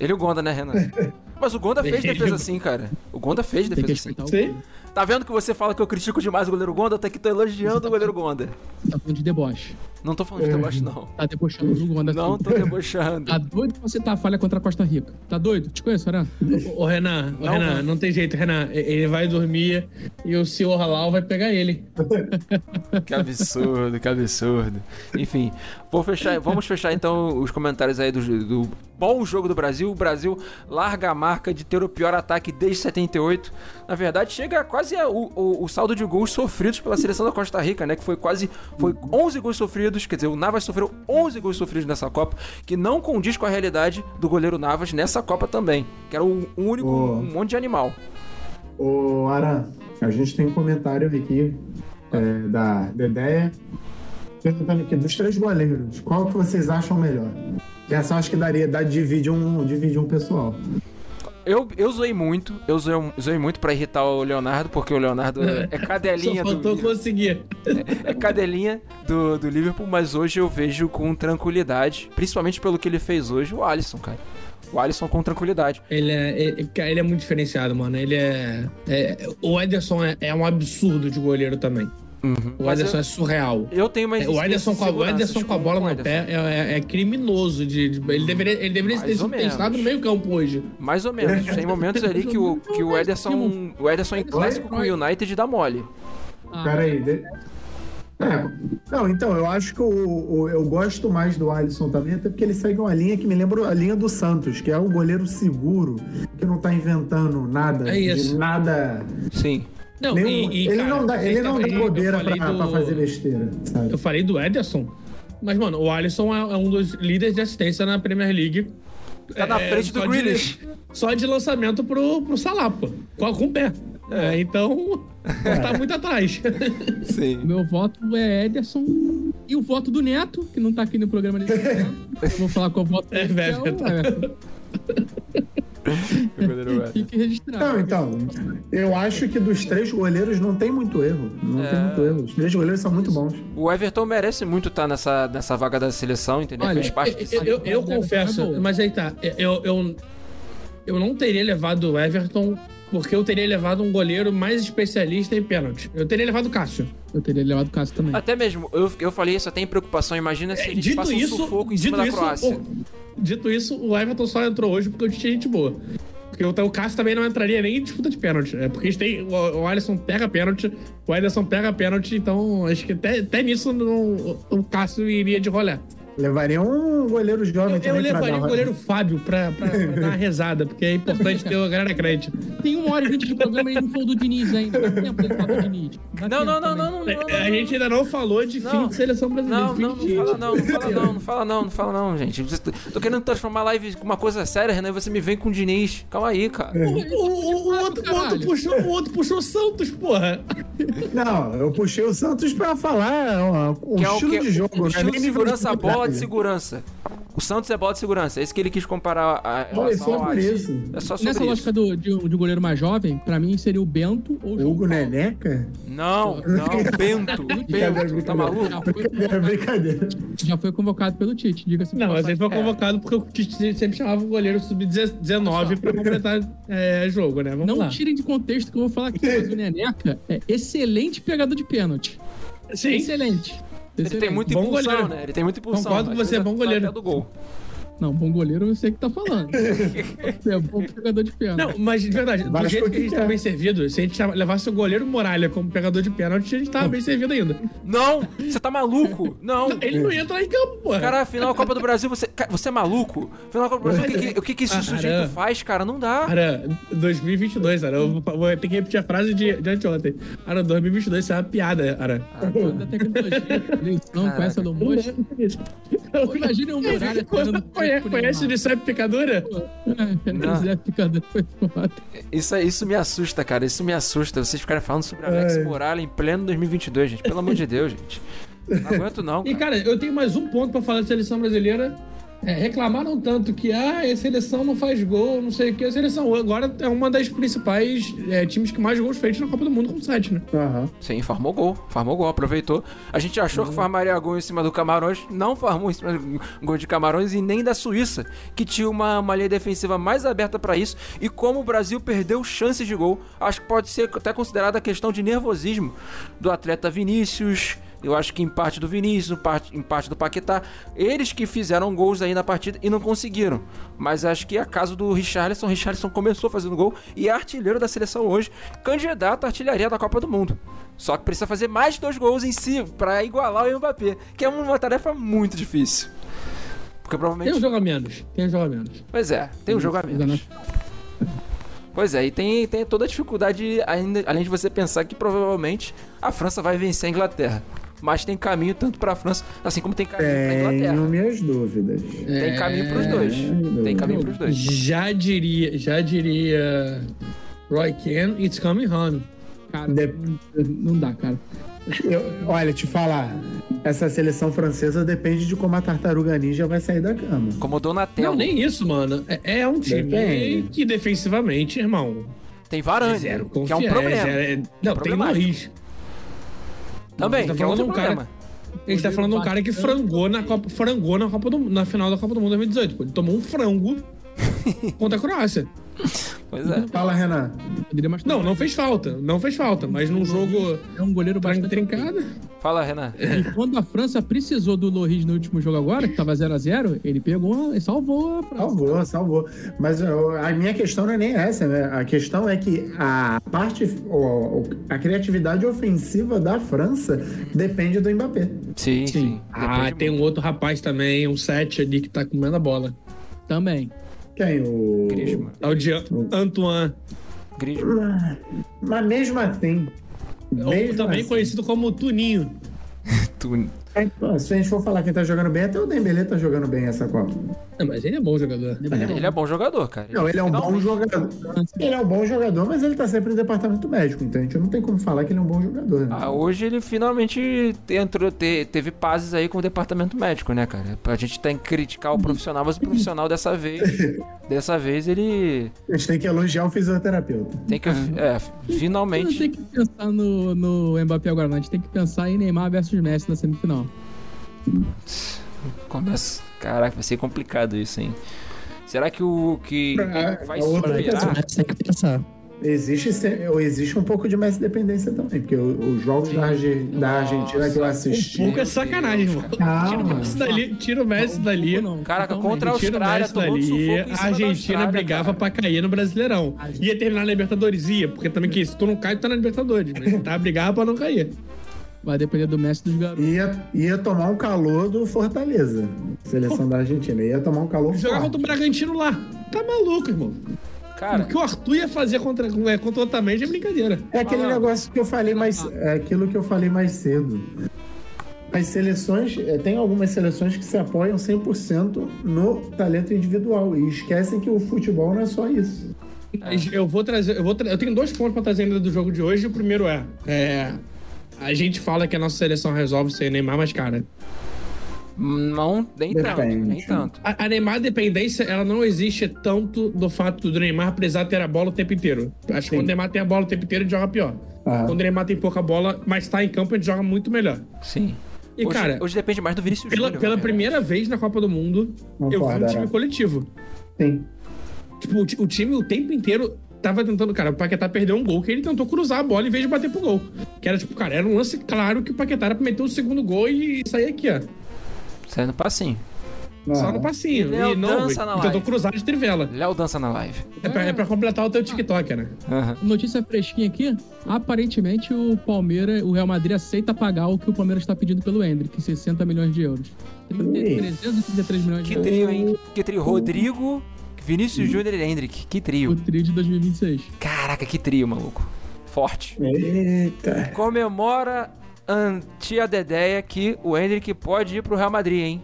Ele e o Gonda, né, Renan? Mas o Gonda fez defesa assim, cara. O Gonda fez defesa assim. Sim. Tá vendo que você fala que eu critico demais o goleiro Gonda? Até que tô elogiando o goleiro Gonda. Tá falando de deboche. Não tô falando de deboche, não. Tá debochando do Gonda. Não tô debochando. Tá doido pra você tá falha contra a Costa Rica? Tá doido? Te conheço, Aran? Ô, Renan, ô, Não, Renan, mano. não tem jeito, Renan. Ele vai dormir e o senhor Halal vai pegar ele. Que absurdo, que absurdo. Enfim, vou fechar, vamos fechar então os comentários aí do, do bom jogo do Brasil. O Brasil larga a marca de ter o pior ataque desde 78. Na verdade, chega quase a- o, o, o saldo de gols sofridos pela seleção da Costa Rica, né? Que foi quase foi 11 gols sofridos. Quer dizer, o Navas sofreu 11 gols sofridos nessa Copa, que não condiz com a realidade do goleiro Navas nessa Copa também. Que era um único, Oh. um monte de animal. Ô, Aran, a gente tem um comentário aqui é, da Dedéia perguntando aqui, dos três goleiros, qual que vocês acham melhor? Essa eu acho que daria, dá, divide, um, divide um pessoal. Eu, eu zoei muito, eu zoei, zoei muito pra irritar o Leonardo, porque o Leonardo é, é Só cadelinha do. faltou conseguir. é cadelinha do, do Liverpool, mas hoje eu vejo com tranquilidade, principalmente pelo que ele fez hoje, o Alisson, cara. O Alisson com tranquilidade. Ele é, ele, ele é muito diferenciado, mano. Ele é. é- o Ederson é, é um absurdo de goleiro também. O Mas Ederson eu- é surreal. Eu tenho uma É, O Ederson, com a, o Ederson com a bola no pé é, é- é criminoso. De, de- ele deveria, ele deveria Mais ter sido testado no meio campo hoje. Mais ou menos. Tem momentos ali que o, que o Ederson. O Ederson em clássico com o United dá mole. Ah, Pera aí. De... É, não, então, eu acho que o, o- eu gosto mais do Alisson também, até porque ele segue uma linha que me lembra a linha do Santos, que é o goleiro seguro, que não tá inventando nada, É isso. de nada. Sim. Não, Nenhum- e, e, ele cara, não dá, ele não dá bobeira pra, do- pra fazer besteira, sabe? Eu falei do Ederson, mas, mano, o Alisson é, é um dos líderes de assistência na Premier League. Tá na É, frente do Grealish. Só de lançamento pro, pro Salah, pô. Com, com o pé. É, então, tá muito atrás. Sim. O meu voto é Ederson e o voto do Neto, que não tá aqui no programa. Eu vou falar qual voto É, velho, tá. o Everton. Não, então, eu acho que dos três goleiros não tem muito erro. Não É. tem muito erro. Os três goleiros são muito bons. O Everton merece muito estar nessa, nessa vaga da seleção, entendeu? Olha, Fez parte desse Eu, eu- eu confesso, mas aí tá. Eu, eu, eu não teria levado o Everton porque eu teria levado um goleiro mais especialista em pênalti. Eu teria levado o Cássio. Eu teria levado o caso também. Até mesmo, eu, eu falei isso até em preocupação. Imagina se a gente É, Dito passa um sufoco em dito cima da isso, Croácia. o- dito isso, o Everton só entrou hoje porque eu tinha gente boa. Porque o, o Cássio também não entraria nem em disputa de pênalti. É porque a gente tem, o, o Alisson pega pênalti, o Ederson pega pênalti, então acho que até, até nisso não- o, Cássio iria de rolé. Levaria um, um goleiro jovem Eu, eu levaria dar o uma- goleiro Fábio pra, pra, pra dar uma rezada, porque é importante ter o galera crédito. Tem uma hora e vinte de programa e ele não falou do Diniz ainda. Dá tempo dele falar do Diniz. Não, não, não, também. não, não, não, A gente ainda não falou de fim Não. de seleção brasileira. Não, não, não de- fala não, não fala não, não fala não, não fala não, gente. Tô querendo transformar a live com uma coisa séria, Renan, e você me vem com o Diniz. Calma aí, cara. O, o- o outro, o, outro puxou, o outro puxou o Santos, porra. Não, eu puxei o Santos pra falar o é estilo que- de jogo. o não é estilo de segurança, a bola de segurança. O Santos é bola de segurança. É isso que ele quis comparar a, a Olha, relação só por isso. É só sobre Nessa isso. lógica do, de, um, de um goleiro mais jovem, pra mim seria o Bento ou o João Hugo Paulo. Neneca? Não, não, Bento. Bento, tá maluco? Já foi, Brincadeira, brincadeira. já foi convocado pelo Tite, diga-se. Não, mas ele foi convocado porque o Tite sempre chamava o goleiro sub-19 pra completar é, jogo, né? Vamos Não lá. tirem de contexto que eu vou falar aqui, mas o Neneca é excelente pegador de pênalti. Sim. Excelente. Ele tem muita impulsão, goleiro. né? Ele tem muita impulsão. Concordo com Às você, vezes bom goleiro. do gol. Não, bom goleiro eu sei que tá falando. Você é bom pegador de pênalti. Não, mas de verdade, do Vasco jeito que a gente tá é. bem servido, se a gente levasse o goleiro Muralha como pegador de pênalti, a gente tava bem servido ainda. Não, você tá maluco? Não. Ele não ia entrar em campo, porra. Cara, final da Copa do Brasil, você, você é maluco? Final da Copa do Brasil, o que, que- o que, que esse Ah, sujeito Aran. faz, cara? Não dá. Cara, 2022, Ara, eu vou, vou ter que repetir a frase de, de anteontem. Ara, 2022 isso é uma piada, Ara. da tecnologia, eleição com essa do Mocho. Imagina o Muralha treinando Conhece, Nicep Picadura? Não. Zé Picador foi foda. Isso, isso me assusta, cara. Isso me assusta. Vocês ficarem falando sobre Alex É. Morales em pleno 2022, gente. Pelo amor de Deus, gente. Não aguento não, E, cara. cara, eu tenho mais um ponto pra falar de seleção brasileira. É, reclamaram tanto que ah, a seleção não faz gol, não sei o que. A seleção agora é uma das principais é, times que mais gols feitos na Copa do Mundo com 7, né? Aham. Sim, farmou gol. Farmou gol, aproveitou. A gente achou que farmaria gol em cima do Camarões. Não farmou em cima do gol de Camarões e nem da Suíça, que tinha uma, uma linha defensiva mais aberta pra isso. E como o Brasil perdeu chances de gol, acho que pode ser até considerada a questão de nervosismo do atleta Vinícius. Eu acho que em parte do Vinícius, em parte, do Paquetá, eles que fizeram gols aí na partida e não conseguiram. Mas acho que é caso do Richarlison. Richarlison começou fazendo gol e é artilheiro da seleção hoje, candidato à artilharia da Copa do Mundo. Só que precisa fazer mais de dois gols em si para igualar o Mbappé, que é uma tarefa muito difícil. Porque Tem provavelmente. um jogo a menos. Tem um jogo a menos. Pois é, tem um jogo a menos. Pois é, e tem, tem toda a dificuldade, ainda, além de você pensar que provavelmente a França vai vencer a Inglaterra. Mas tem caminho tanto para a França, assim como tem caminho para a Tenho Inglaterra. minhas dúvidas. Tem caminho para os dois. Tem caminho para os dois. Já diria, já diria Roy Ken, it's coming home. Cara, De- não dá, cara. Eu- olha, te falar, essa seleção francesa depende de como a tartaruga ninja vai sair da cama. Como Donatello. Não, nem isso, mano. É, é um time Depende. que defensivamente, irmão, Tem Varane, zero que é um problema. É- não, tem problemático. Também, Tá que é outro um cara-. A gente tá falando de um cara que frangou na, Copa, frangou na, Copa do, na final da Copa do Mundo 2018. Pô, Ele tomou um frango contra a Croácia. Pois é. Fala, Renan. Não, não fez falta. Não fez falta. Mas num jogo É um goleiro bastante trincada. Fala, Renan. E quando a França precisou do Loris no último jogo agora, que tava 0x0, ele pegou e salvou a França. Salvou, salvou. Mas a minha questão não é nem essa, né? A questão é que a parte, a criatividade ofensiva da França depende do Mbappé. Sim, sim. Ah, Depende tem um outro rapaz também, um 7 ali que tá comendo a bola. Também. Quem? O. Griezmann. É o de Antoine. Griezmann. Mas mesmo assim. Ou mesmo também assim, conhecido como Tuninho. Tu- se a gente for falar quem tá jogando bem, até o Dembélé tá jogando bem essa Copa. Não, mas ele é bom jogador. Ele é bom jogador, cara. Não, ele é um bom Finalmente. jogador. Ele é um bom jogador, mas ele tá sempre no departamento médico, então a gente não tem como falar que ele é um bom jogador. né? Ah, hoje ele finalmente entrou, te- teve pazes aí com o departamento médico, né, cara? A gente tem que criticar o profissional, mas o profissional dessa vez, dessa vez ele A gente tem que elogiar o fisioterapeuta. tem que, é, Não tem finalmente. que pensar no, no Mbappé agora, não. A gente tem que pensar em Neymar versus Messi na semifinal. Começa, caraca, vai ser complicado isso, hein? Será que o que Ah, vai a outra superar? Tem que pensar. Existe, existe um pouco de Messi dependência também, porque os jogos da, Arge- da Argentina que eu assisti. Um pouco é sacanagem, irmão. Calma. Tira o Messi dali. Tira o Messi dali. Não, Caraca, contra a Tira o Austrália, Messi tomou dali, sufoco em cima a da Argentina Austrália, brigava cara. pra cair no Brasileirão. Ia terminar na Libertadores, ia, porque também que se tu não cai, tu tá na Libertadores. Mas tá brigava pra não cair. Vai depender do mestre dos garotos. Ia, ia tomar um calor do Fortaleza, seleção da Argentina. Ia tomar um calor Jogar contra o Bragantino lá. Tá maluco, irmão. Cara, O que o Arthur ia fazer contra, é, contra o Otamendi é brincadeira. É aquele Fala. negócio que eu falei mais. É aquilo que eu falei mais cedo. As seleções, é, tem algumas seleções que se apoiam 100% no talento individual e esquecem que o futebol não é só isso. Eu vou trazer. Eu, vou tra- eu tenho dois pontos pra trazer ainda do jogo de hoje. O primeiro é, é. A gente fala que a nossa seleção resolve sem Neymar, mas, cara, não, nem tanto, Depende. nem tanto. a, a Neymar dependência, ela não existe tanto do fato do Neymar precisar ter a bola o tempo inteiro. Acho que Sim. quando o Neymar tem a bola o tempo inteiro, ele joga pior. Ah. Quando o Neymar tem pouca bola, mas tá em campo, ele joga muito melhor. Sim. E, hoje, cara, hoje depende mais do Vinícius pela, Júnior. pela né? primeira vez na Copa do Mundo, eu vi um time Ara. coletivo. Sim. Tipo, o, o time o tempo inteiro tava tentando, cara, o Paquetá perdeu um gol que ele tentou cruzar a bola em vez de bater pro gol. Que era tipo, cara, era um lance claro que o Paquetá era pra meter o segundo gol e sair aqui, ó. Saindo passinho. Só Ah. no passinho. Léo E não, dança na ele tentou live. cruzar de trivela. Léo dança na live. É pra, é pra completar o teu TikTok, né? Aham. Notícia fresquinha aqui. Aparentemente o Palmeiras, o Real Madrid aceita pagar o que o Palmeiras está pedindo pelo Hendrick, 60 milhões de euros. 30, Ui. 333 milhões de Que euros. trio, hein? Que trio. Rodrigo, Vinícius Júnior e Hendrick. Que O trio. trio de 2026. Caraca, que trio, maluco. Forte. Eita. Comemora a tia Dedéia que o Hendrick pode ir pro Real Madrid, hein?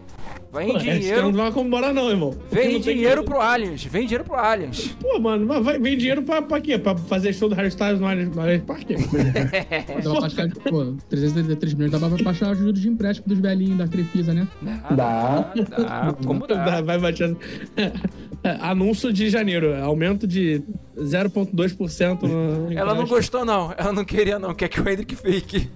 Vem Pô, dinheiro. não vai comemorar, não, irmão. Porque Vem não tem dinheiro pro Allianz. Vem dinheiro pro Allianz. Pô, mano, mas vai, vem dinheiro pra, pra quê? Pra fazer show do Harry Styles no Allianz no? Dá pra baixar, pô, 333 milhões dá pra baixar os juros de empréstimo dos velhinhos da Crefisa, né? Dá. Dá. Como Dá, dá? Vai bater. Anúncio de janeiro. Aumento de 0,2% no. Ela não gostou, não. Ela não queria, não. Quer que o Hendrick fique.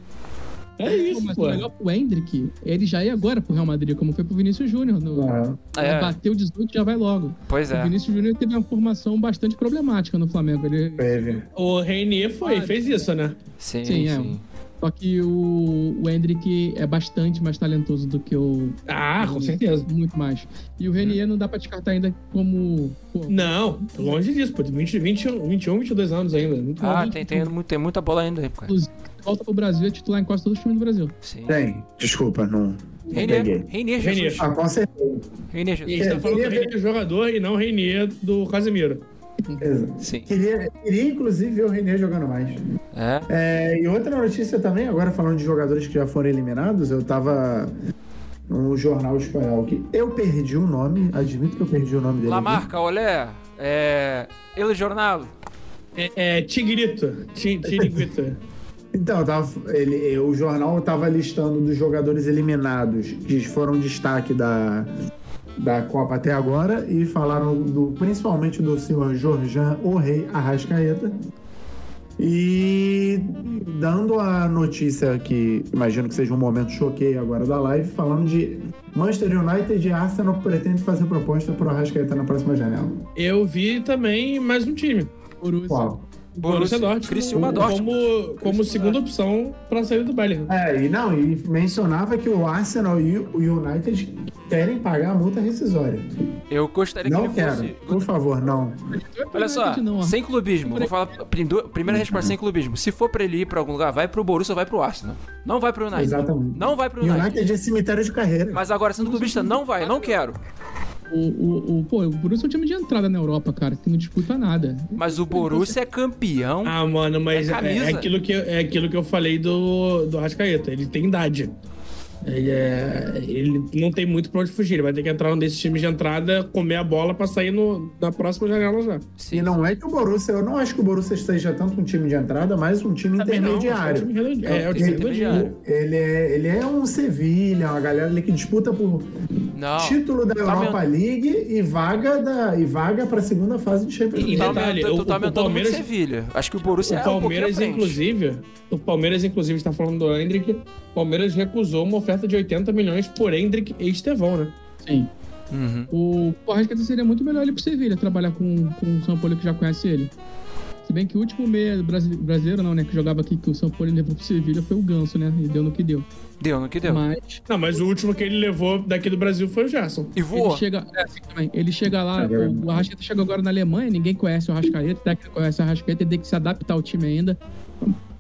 É isso, mas pô. o legal pro Hendrick, ele já ia agora pro Real Madrid, como foi pro Vinícius Júnior. No... Ah. Ele É. Bateu 18 já vai logo. Pois O é. Vinícius Júnior teve uma formação bastante problemática no Flamengo. Ele... Teve. O Reinier foi, Ah, fez isso, né? Sim, Sim, é. sim. Só que o, o Hendrick é bastante mais talentoso do que o. Ah, com certeza. Muito mais. E o Renier não dá pra descartar ainda como. Pô, Não, longe disso, pô. 20, 21, 21, 22 anos ainda. Muito Ah, tem, tem, tem muita bola ainda, cara. inclusive, volta pro Brasil é titular em quase todos os times do Brasil. Sim. Tem. Desculpa, não. Reinier, peguei. Reinier Reinier. Jesus. Ah, com certeza. Reinier E a Jesus. gente tá É, falando do queria ver- Reinier jogador e não Reinier do Casemiro. Sim. Queria, queria, inclusive, ver o René jogando mais. É. É, e outra notícia também, agora falando de jogadores que já foram eliminados, eu tava no jornal espanhol que eu perdi o nome, admito que eu perdi o nome dele. La. Marca, olé. É. El Jornal. É, é Tigrito. Ti- Tiriguito. Então, eu tava, ele, o jornal tava listando dos jogadores eliminados que foram destaque da, da Copa até agora e falaram do, principalmente do senhor Jorjan, o rei Arrascaeta. E dando a notícia que imagino que seja um momento choqueio agora da live, falando de Manchester United e Arsenal pretende fazer proposta pro Arrascaeta na próxima janela. Eu vi também mais um time. Borussia. Qual? Borussia Dortmund. Criciúma Dortmund. Como, como segunda opção pra sair do Bayern. É, e não, e mencionava que o Arsenal e o United querem pagar a multa rescisória. Eu gostaria que Não ele quero, fosse. por favor, não. Olha só, Não, ó. sem clubismo. Vou falar. prim- Primeira resposta sem clubismo. Se for pra ele ir pra algum lugar, vai pro Borussia ou vai pro Arsenal. Não vai pro United. Exatamente. Não vai pro United. United é cemitério de carreira. Mas agora, sendo clubista, não vai, não quero. O, o, o, pô, o Borussia é um time de entrada na Europa, cara, que não disputa nada. Mas o Borussia é campeão. Ah, mano, mas É é, é aquilo, que, é aquilo que eu falei do, do Rascaeta. Ele tem idade. Ele, é- ele não tem muito pra onde fugir. Ele vai ter que entrar num desses times de entrada, comer a bola pra sair no, na próxima janela já. E não é que o Borussia, eu não acho que o Borussia seja tanto um time de entrada, mas um time Também não, intermediário. é o time intermedi- é, o time intermediário. Ele é, ele é um Sevilha, uma galera ali que disputa por Não. título da Tá Europa League e vaga da e vaga para a segunda fase de Champions E League. Tá detalhe, aumentando, o- tá o Palmeiras- Sevilha. Acho que o Borussia O é um Palmeiras, inclusive, o Palmeiras, inclusive, está falando do Hendrick. O Palmeiras recusou uma oferta de 80 milhões por Hendrick e Estevão, né? Sim. Uhum. O Arrascaeta seria muito melhor ele pro Sevilha, trabalhar com, com o São Paulo que já conhece ele. Se bem que o último meia brasile- brasileiro, não, né, que jogava aqui, que o São Paulo levou pro Sevilha foi o Ganso, né? E deu no que deu. Deu no que deu. Mas Não, mas o último que ele levou daqui do Brasil foi o Gerson. E ele voa. chega. É, assim também. Ele chega lá, É o, o Arrascaeta chega agora na Alemanha, ninguém conhece o Arrascaeta, o técnico conhece o Arrascaeta, ele tem que se adaptar ao time ainda.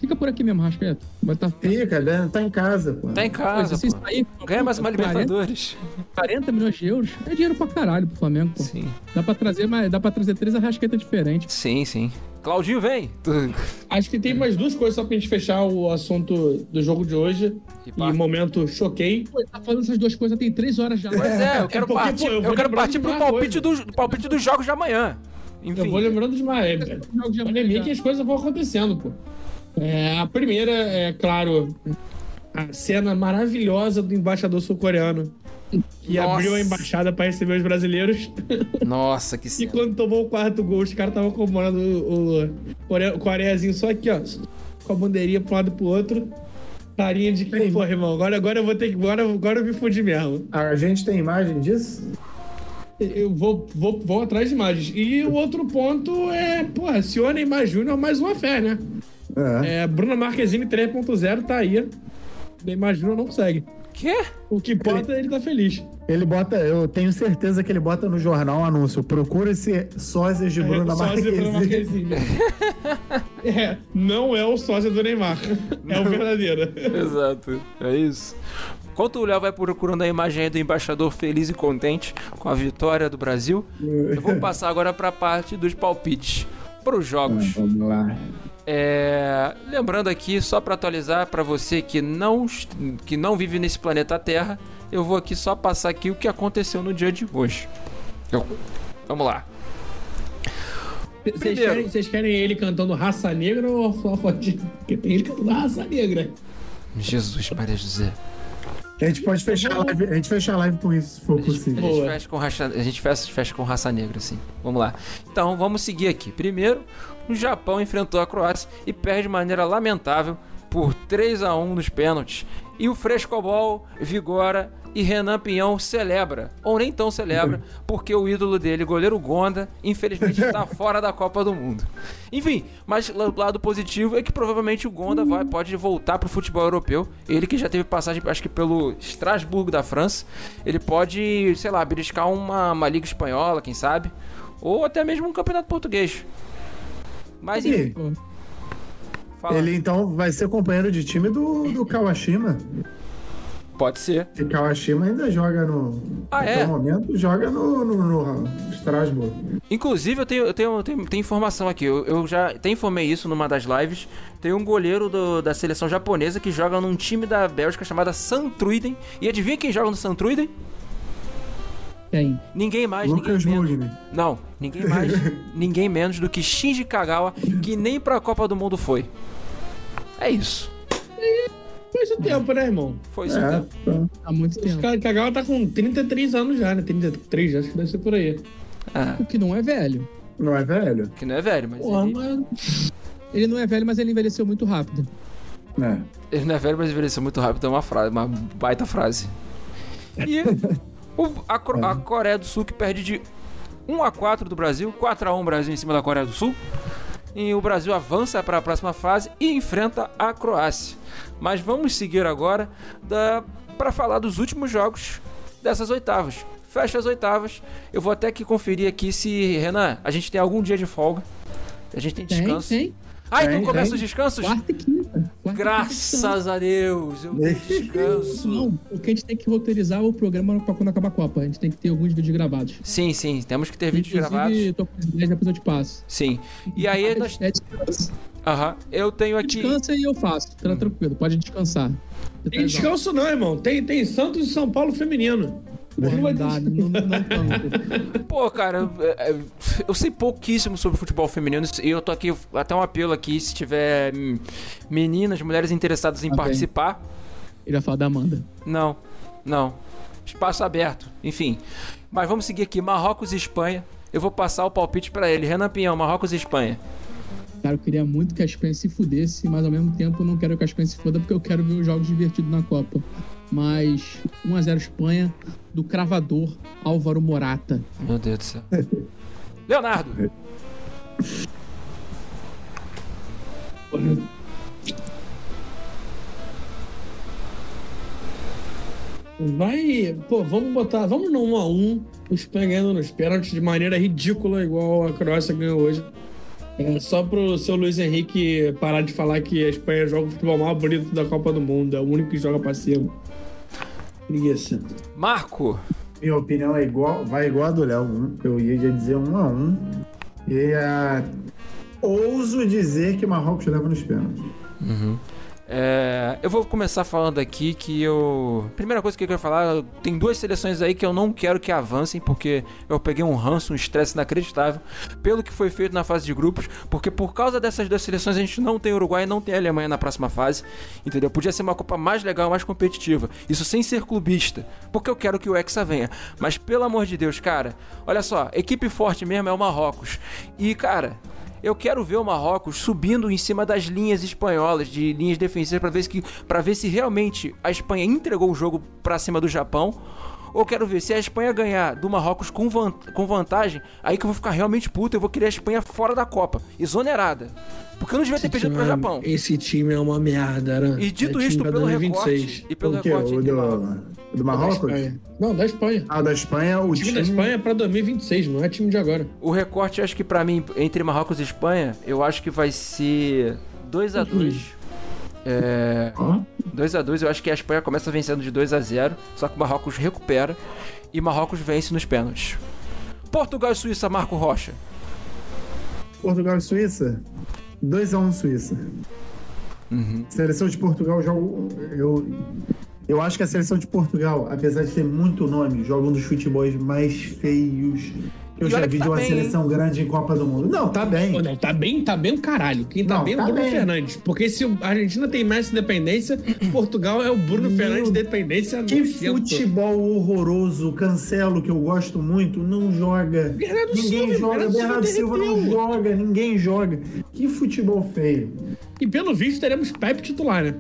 Fica por aqui mesmo, Rascaeta. Vai estar. Fica, né? Tá em casa, pô. Tá em casa, se pô. sair, Ganha mais uma 40, Libertadores. 40 milhões de euros é dinheiro pra caralho pro Flamengo, pô. Sim, Dá pra trazer, mas dá pra trazer três arrasquetas diferentes. sim, sim. Claudinho, vem. Acho que tem mais duas coisas só pra gente fechar o assunto do jogo de hoje. E E momento choquei. Pô, ele tá falando essas duas coisas tem três horas já. Pois é, eu quero porque, partir, pô, eu eu quero partir pro palpite, do, palpite dos jogos de amanhã. Enfim. Eu vou lembrando de é, de Olha amanhã que as coisas vão acontecendo, pô. É, a primeira é, claro, a cena maravilhosa do embaixador sul-coreano. Que Nossa. abriu a embaixada pra receber os brasileiros. Nossa, que E cena. quando tomou o quarto gol, os caras estavam comemorando o, o, o Coreiazinho só aqui, ó. Com a bandeirinha pro lado e pro outro. Carinha de que, pô, irmão, agora, agora eu vou ter que. Agora, agora eu me fudi mesmo. A gente tem imagem disso? Eu vou, vou, vou atrás de imagens. E o outro ponto é, porra, se o Neymar Júnior mais uma fé, né? É. É, Bruna Marquezine 3.0 tá aí. Neymar Júnior não consegue. Quê? O que importa é ele tá feliz. Ele bota, eu tenho certeza que ele bota no jornal um anúncio. Procura-se sósias de Bruna Sósia Bruna Marquezine. Marquezine. é, não é o sócio do Neymar. É o verdadeiro. Exato. É isso. Enquanto o Léo vai procurando a imagem aí do embaixador feliz e contente com a vitória do Brasil, eu vou passar agora pra parte dos palpites. Para os jogos. Vamos lá. É, lembrando aqui, só para atualizar para você que não, que não vive nesse planeta Terra, eu vou aqui só passar aqui o que aconteceu no dia de hoje. Eu- vamos lá. Vocês querem, vocês querem ele cantando Raça Negra ou a fotinha? Porque tem ele cantando Raça Negra. Jesus, Maria José. A gente pode fechar a live, a gente fecha a live com isso, se for A gente, a possível. gente fecha com racha, a gente fecha, fecha com raça negra, assim. Vamos lá. Então, vamos seguir aqui. Primeiro, o Japão enfrentou a Croácia e perde de maneira lamentável por 3 a 1 nos pênaltis. E o Frescobol vigora e Renan Pinhão celebra, ou nem tão celebra, porque o ídolo dele, goleiro Gonda, infelizmente está fora da Copa do Mundo. Enfim, mas o lado positivo é que provavelmente o Gonda vai, pode voltar pro futebol europeu. Ele que já teve passagem, acho que pelo Strasbourg da França, ele pode, sei lá, beliscar uma, uma liga espanhola, quem sabe, ou até mesmo um campeonato português. Mas fala. Ele então vai ser companheiro de time do, do Kawashima. pode ser. E Kawashima ainda joga no. Ah, é? o momento, joga no, no, no Strasbourg. Inclusive, eu tenho, eu tenho, tenho, tenho informação aqui. Eu, eu já até informei isso numa das lives. Tem um goleiro do- da seleção japonesa que joga num time da Bélgica chamada Santruiden. E adivinha quem joga no Santruiden? Tem. Ninguém mais, Lucas ninguém menos. Mugni. Não, ninguém mais, ninguém menos do que Shinji Kagawa, que nem pra Copa do Mundo foi. É isso. Foi esse o tempo, né, irmão? Foi isso. É, então. tá. Há muito Os tempo. caras Kagawa tá com 33 anos já, né? 33, acho que deve ser por aí. Ah, O que não é velho. Não é velho? que não é velho, mas Porra, ele, mas... Ele não é velho, mas ele envelheceu muito rápido. É. ele não é velho, mas envelheceu muito rápido. É uma frase, uma baita frase. E o- a, a Coreia do Sul que perde de 1 a 4 do Brasil, 4 a 1 Brasil em cima da Coreia do Sul. E o Brasil avança para a próxima fase e enfrenta a Croácia. Mas vamos seguir agora para falar dos últimos jogos dessas oitavas. Fecha as oitavas. Eu vou até que conferir aqui se, Renan, a gente tem algum dia de folga. A gente tem Tem, descanso. Ah, então começa os descansos? Quarta e quinta. Quarta e quinta Graças a Deus, eu descanso. Não, porque a gente tem que roteirizar o programa pra quando acabar a Copa. A gente tem que ter alguns vídeos gravados. Sim, sim, temos que ter vídeos gravados. tô com as ideias, depois eu te passo. Sim. E aí nós. É, descansa. Aham. Eu tenho aqui. Descansa e eu faço. Tá tranquilo, pode descansar. Tem tá descanso não, irmão. Tem, tem Santos e São Paulo feminino. Não, Não vai não, não, tanto. Pô, cara, eu, é, eu sei pouquíssimo sobre futebol feminino e eu tô aqui, até um apelo aqui, se tiver meninas, mulheres interessadas em Ok. participar. Ele vai falar da Amanda. Não, não. Espaço aberto, enfim. Mas vamos seguir aqui, Marrocos e Espanha. Eu vou passar o palpite pra ele. Renan Pinhão, Marrocos e Espanha. Cara, eu queria muito que a Espanha se fudesse, mas ao mesmo tempo eu não quero que a Espanha se foda porque eu quero ver os jogos divertidos na Copa. Mas 1x0 Espanha, do cravador Álvaro Morata. Meu Deus do céu. Leonardo. Vai. Pô, vamos botar. Vamos no 1x1. O Espanha ganhando nos pênaltis de maneira ridícula, igual a Croácia ganhou hoje. É só pro seu Luiz Henrique parar de falar que a Espanha joga o futebol mais bonito da Copa do Mundo. É o único que joga pra cima. Preguiça. Marco, Minha opinião é igual, vai igual a do Léo. um. Eu ia dizer um a um. E ah, ouso dizer que Marrocos leva nos pênaltis. É, eu vou começar falando aqui que eu. Primeira coisa que eu quero falar, tem duas seleções aí que eu não quero que avancem, porque eu peguei um ranço, um estresse inacreditável, pelo que foi feito na fase de grupos, porque por causa dessas duas seleções a gente não tem Uruguai e não tem Alemanha na próxima fase, entendeu? Podia ser uma Copa mais legal, mais competitiva. Isso sem ser clubista, porque eu quero que o Hexa venha. Mas pelo amor de Deus, cara, olha só, equipe forte mesmo é o Marrocos. E, cara, eu quero ver o Marrocos subindo em cima das linhas espanholas, de linhas defensivas, para ver, ver se realmente a Espanha entregou o jogo pra cima do Japão. Ou quero ver se a Espanha ganhar do Marrocos com, van- com vantagem, aí que eu vou ficar realmente puto. Eu vou querer a Espanha fora da Copa, exonerada. Porque eu não devia ter perdido pro Japão. Esse time é uma merda, né? E dito é isto, time pra pelo 2026. recorte e pelo O quê? recorte O do, Marrocos. do Da Marrocos? Espanha. Não, da Espanha. Ah, da Espanha, o O time da Espanha é pra 2026, não é time de agora. O recorte, acho que pra mim, entre Marrocos e Espanha, eu acho que vai ser 2 a 2 É. Ó, 2 a 2 eu acho que a Espanha começa vencendo de 2 a 0 só que o Marrocos recupera e Marrocos vence nos pênaltis. Portugal e Suíça, Marco Rocha. Portugal e Suíça? 2x1 Suíça. Seleção de Portugal joga. Eu, eu acho que a seleção de Portugal, apesar de ter muito nome, joga um dos futebols mais feios eu E já vi tá de uma bem, seleção grande em Copa do Mundo. Não, tá bem. Pô, não, tá bem, tá bem o caralho. Quem tá Não, bem é tá o Bruno bem. Fernandes. Porque se a Argentina tem Messi dependência, Portugal é o Bruno Meu- Fernandes dependência. Que futebol horroroso, Cancelo, que eu gosto muito, não joga. Bernardo ninguém Silva, joga, Bernardo Bernardo Silva Silva não joga, ninguém joga. Que futebol feio. E pelo visto teremos Pepe titular, né?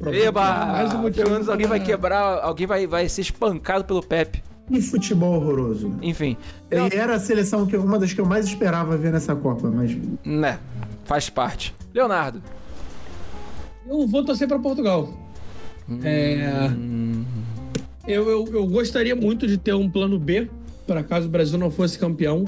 Mais um Eba! motivo Pelo menos alguém vai quebrar, alguém vai, vai ser espancado pelo Pepe. Que futebol horroroso. Enfim, Ele era a seleção que eu- uma das que eu mais esperava ver nessa Copa, mas né, faz parte. Leonardo. Eu vou torcer pra Portugal. É, eu, eu, eu gostaria muito de ter um plano B, para caso o Brasil não fosse campeão.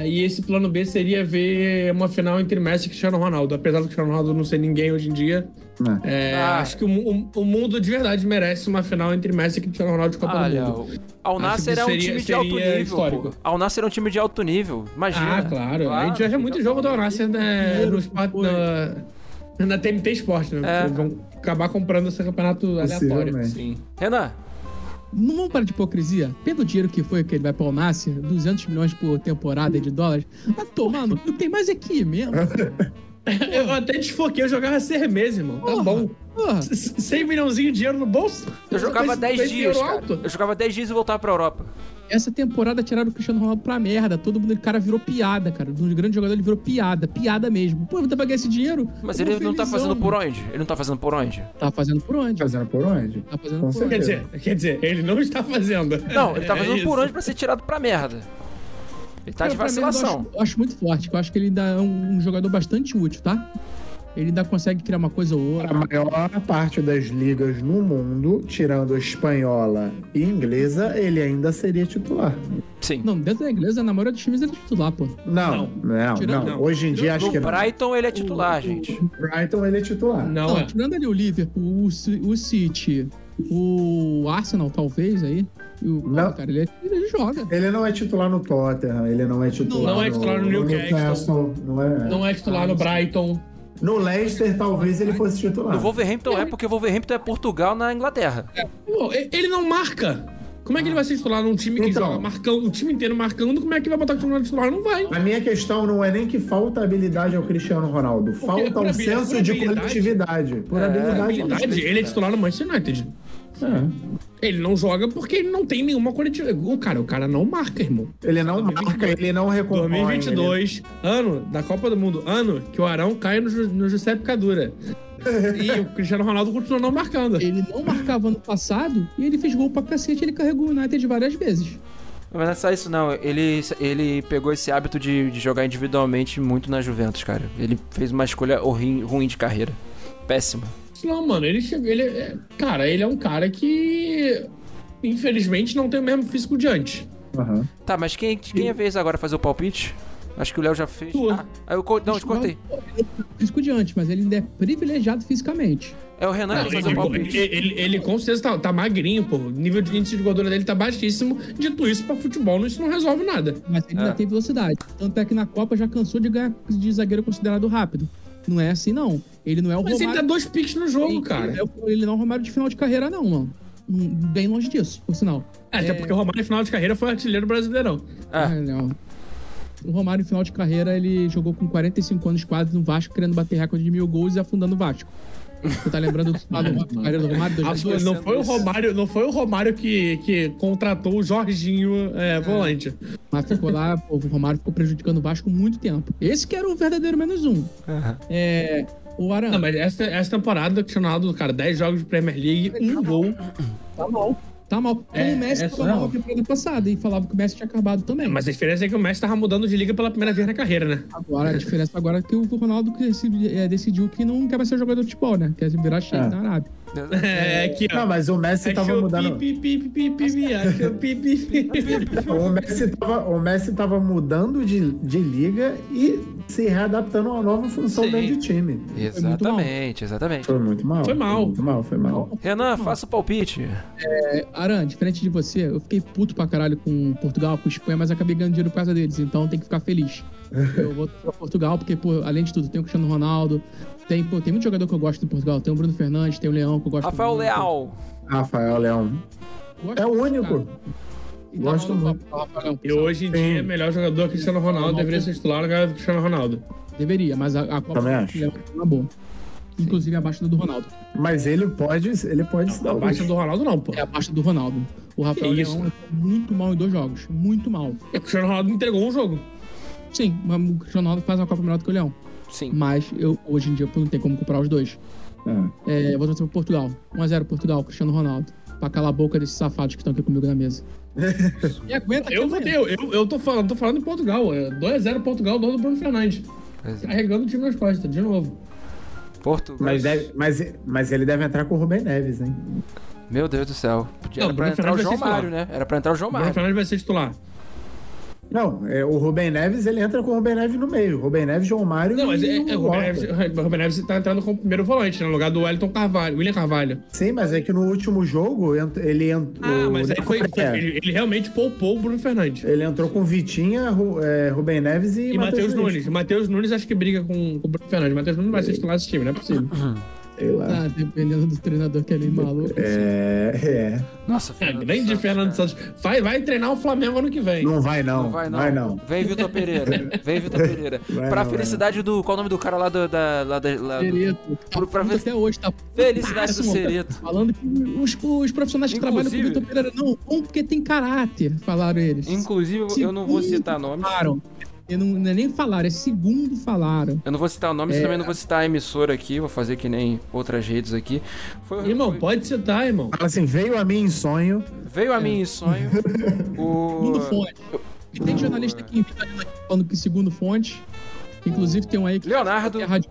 É, e esse plano B seria ver uma final entre Messi e Cristiano Ronaldo. Apesar do Cristiano Ronaldo não ser ninguém hoje em dia, né. é, Ah. acho que o, mu- o mundo de verdade merece uma final entre Messi e Cristiano Ronaldo de Copa Olha, do Mundo. o Al Nasser é um seria- time de alto nível. histórico. Al Nasser é um time de alto nível. Imagina. Ah, claro. A gente já viu muito jogo do Al-Nassr né, no na, na TNT Sport, né? É. Vão acabar comprando esse campeonato aleatório. Sim. Renan. Não vamos parar de hipocrisia? Pelo dinheiro que foi que ele vai pra Alnácia, 200 milhões por temporada de dólares, vai tomar no... Não tem mais aqui mesmo. Eu até desfoquei, eu jogava seis meses, irmão. Tá Porra. bom. Porra. C- 100 milhãozinho de dinheiro no bolso? Eu jogava Com esse- 10 com esse dias. Eu jogava 10 dias e voltava pra Europa. Essa temporada tiraram o Cristiano Ronaldo pra merda. Todo mundo, o cara virou piada, cara. Um grande jogador, ele virou piada. Piada mesmo. Pô, eu vou pagar esse dinheiro. Mas ele vou não tá felizão, fazendo por mano. onde? Ele não tá fazendo por onde? Tá fazendo por onde? Fazendo por onde? Tá fazendo Com por onde? Quer dizer, quer dizer, ele não está fazendo. Não, ele tá É fazendo por isso. onde pra ser tirado pra merda. Ele tá de Pra mim, eu vacilação. acho, eu acho muito forte, que eu acho que ele ainda é um, um jogador bastante útil, tá? Ele ainda consegue criar uma coisa ou A outra. maior parte das ligas no mundo, tirando a espanhola e inglesa, ele ainda seria titular. Sim. Não, dentro da inglesa, na maioria dos times ele é titular, pô. Não, não, Tirando- não. não. Hoje em dia acho que não. Brighton ele é titular, gente. Brighton ele é titular. Não, Não, é. tirando ali o Liverpool, o, o City, o Arsenal, talvez, aí. E o, Não. cara, ele, é- ele joga. Ele não é titular no Tottenham, ele não é titular, Não é titular no Newcastle. não é. Não é titular no Brighton. No Leicester talvez ele fosse titular. No Wolverhampton é porque o Wolverhampton é Portugal na Inglaterra. E- ele não marca. Como é que ele vai ser titular num time que Então. joga marcando, o time inteiro marcando? Como é que vai botar o time titular? Não vai. A minha questão não é nem que falta habilidade ao Cristiano Ronaldo, falta um senso de coletividade. Por É, habilidade. Habilidade, ele é titular no Manchester United. É. Ele não joga porque ele não tem nenhuma coletiva. O cara, o cara não marca, irmão. Ele não marca, ele não recompõe. 2022, ano da Copa do Mundo, ano que o Arão cai no, no Giuseppe Cadura. e o Cristiano Ronaldo continua não marcando. Ele não marcava ano passado e ele fez gol pra cacete. Ele carregou o United várias vezes. Mas não é só isso, não. Ele, ele pegou esse hábito de, de jogar individualmente muito na Juventus, cara. Ele fez uma escolha horri- ruim de carreira. Péssima. Não, mano, ele chegou. Ele é, cara, ele é um cara que. Infelizmente não tem o mesmo físico de antes. Aham. Tá, mas quem, quem é a vez agora fazer o palpite? Acho que o Léo já fez. Ah, eu não, eu te cortei. Físico de antes, mas ele ainda é privilegiado fisicamente. É o Renan Não, que ele, faz o ele, palpite. ele- ele com certeza tá, tá magrinho, pô. O nível de índice de gordura dele tá baixíssimo. Dito isso, pra futebol, isso não resolve nada. Mas ele É. ainda tem velocidade. Tanto é que na Copa já cansou de ganhar de zagueiro considerado rápido. Não é assim, não. Ele não é o Mas ele dá Romário. dois piques no jogo, ele, cara. Ele, é ele não é o Romário de final de carreira, não, mano. Hum, Bem longe disso, por sinal. É, até porque o Romário, final de carreira, foi artilheiro brasileirão. Ah. Ah, não. O Romário, em final de carreira, ele jogou com 45 anos quase no Vasco, querendo bater recorde de mil gols e afundando o Vasco. Você tá lembrando do, ah, do do Romário? 2010? não foi o. Romário, não foi o Romário que, que contratou o Jorginho é, volante. Mas ficou lá, o Romário ficou prejudicando o Vasco muito tempo. Esse que era o verdadeiro menos um. É. O Aran. Não, mas essa, essa temporada, o Cristiano Ronaldo, cara, 10 jogos de Premier League, um gol. Tá mal. Tá mal. É, o Messi é tava mal na temporada passada e falava que o Messi tinha acabado também. Mas a diferença é que o Messi tava mudando de liga pela primeira vez na carreira, né? Agora, a diferença agora é que o Ronaldo é, decidiu que não quer mais ser jogador de futebol, né? Quer virar chefe É. na Arábia. É, ó. Não, mas o Messi tava mudando. O Messi tava, o Messi tava mudando de, de liga e se readaptando a uma nova função Sim. dentro do time. Exatamente, exatamente. Foi muito mal. Foi mal. Muito mal, foi mal. Renan, faça o palpite. Aran, diferente de você, eu fiquei puto pra caralho com Portugal, com Espanha, mas acabei ganhando dinheiro por causa deles, então tem que ficar feliz. Eu vou pra Portugal, porque, pô, além de tudo, tem o Cristiano Ronaldo, tem, pô, tem muito jogador que eu gosto em Portugal, tem o Bruno Fernandes, tem o Leão que eu gosto Rafael muito. Leal. Rafael Leão. Gosto É o único. cara. E tá Gosto muito. E hoje em dia, melhor jogador é Cristiano Ronaldo, deveria ser titular no lugar do Cristiano Ronaldo. Deveria, mas a, a Copa Também do acho. Leão é uma boa. Inclusive abaixo do Ronaldo. Mas ele pode, ele pode se dar o Abaixo luxo. do Ronaldo, não, pô. É abaixo do Ronaldo. O Rafael Que isso? Leão é muito mal em dois jogos. Muito mal. E o Cristiano Ronaldo entregou um jogo. Sim, mas o Cristiano Ronaldo faz uma Copa melhor do que o Leão. Sim. Mas eu, hoje em dia eu não tenho como comprar os dois. É. É, eu vou trazer pro Portugal. 1x0 Portugal, Cristiano Ronaldo. Pra calar a boca desses safados que estão aqui comigo na mesa. e aguenta Eu vou ter, eu, eu tô falando, tô falando em Portugal. É 2x0 Portugal, gol do Bruno Fernandes. Pois é. Carregando o time nas costas, de novo. Portugal. Mas, deve- mas, mas ele deve entrar com o Rubem Neves, hein? Meu Deus do céu. Podia, Não, era pra Bruno entrar o Fernandes João vai ser Mário, né? Era pra entrar o João O Bruno Mário. Fernandes vai ser titular. Não, é, o Rubem Neves, ele entra com o Rubem Neves no meio. Rubem Neves, João Mário Não, mas e é, é, o Rubem Walker. Neves, o Rubem Neves tá entrando como primeiro volante, né, no lugar do Wellington Carvalho, William Carvalho. Sim, mas é que no último jogo ele entrou... Ah, mas aí foi, foi- ele, ele realmente poupou o Bruno Fernandes. Ele entrou com Vitinha, Ru- é, Rubem Neves e, E Matheus Nunes. Matheus Nunes acho que briga com, com o Bruno Fernandes. Matheus Nunes vai ser titular desse time, não é possível. Sei lá. Tá, dependendo do treinador que é maluco. É, é. Nossa, É, Fernando grande Santos, Fernando cara. Santos. Vai, vai treinar o Flamengo ano que vem. Não vai não. Não vai não. Vai não. Vem Vitor Pereira. Vem Vitor Pereira. Vai pra não, felicidade do. Qual o nome do cara lá do. Da, lá da, lá do- Cereto. Tá pra até hoje, tá Felicidade do. Cereto. Falando que os, os profissionais que trabalham com o Vitor Pereira não vão porque tem caráter, falaram eles. Inclusive, eu não vou citar nomes. Falaram. Eu não, não é nem falaram, é segundo falaram. Eu não vou citar nomes É. e também não vou citar a emissora aqui, vou fazer que nem outras redes aqui. Foi, Irmão, foi- pode citar, irmão. Fala assim, veio a mim em sonho. Veio a mim em sonho. o... Segundo fonte. E tem jornalista aqui invitando aqui falando que segundo fonte. Inclusive tem um aí que Leonardo. que a rádio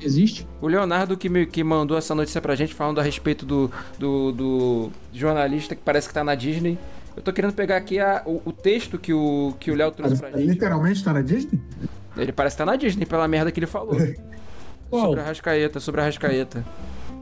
existe. O Leonardo que, me, que mandou essa notícia pra gente falando a respeito do, do, do jornalista que parece que tá na Disney. Eu tô querendo pegar aqui a- o, o texto que o que o Léo trouxe pra gente. Literalmente tá na Disney? Ele parece que tá na Disney pela merda que ele falou. Qual? Sobre a Rascaeta, sobre a Rascaeta.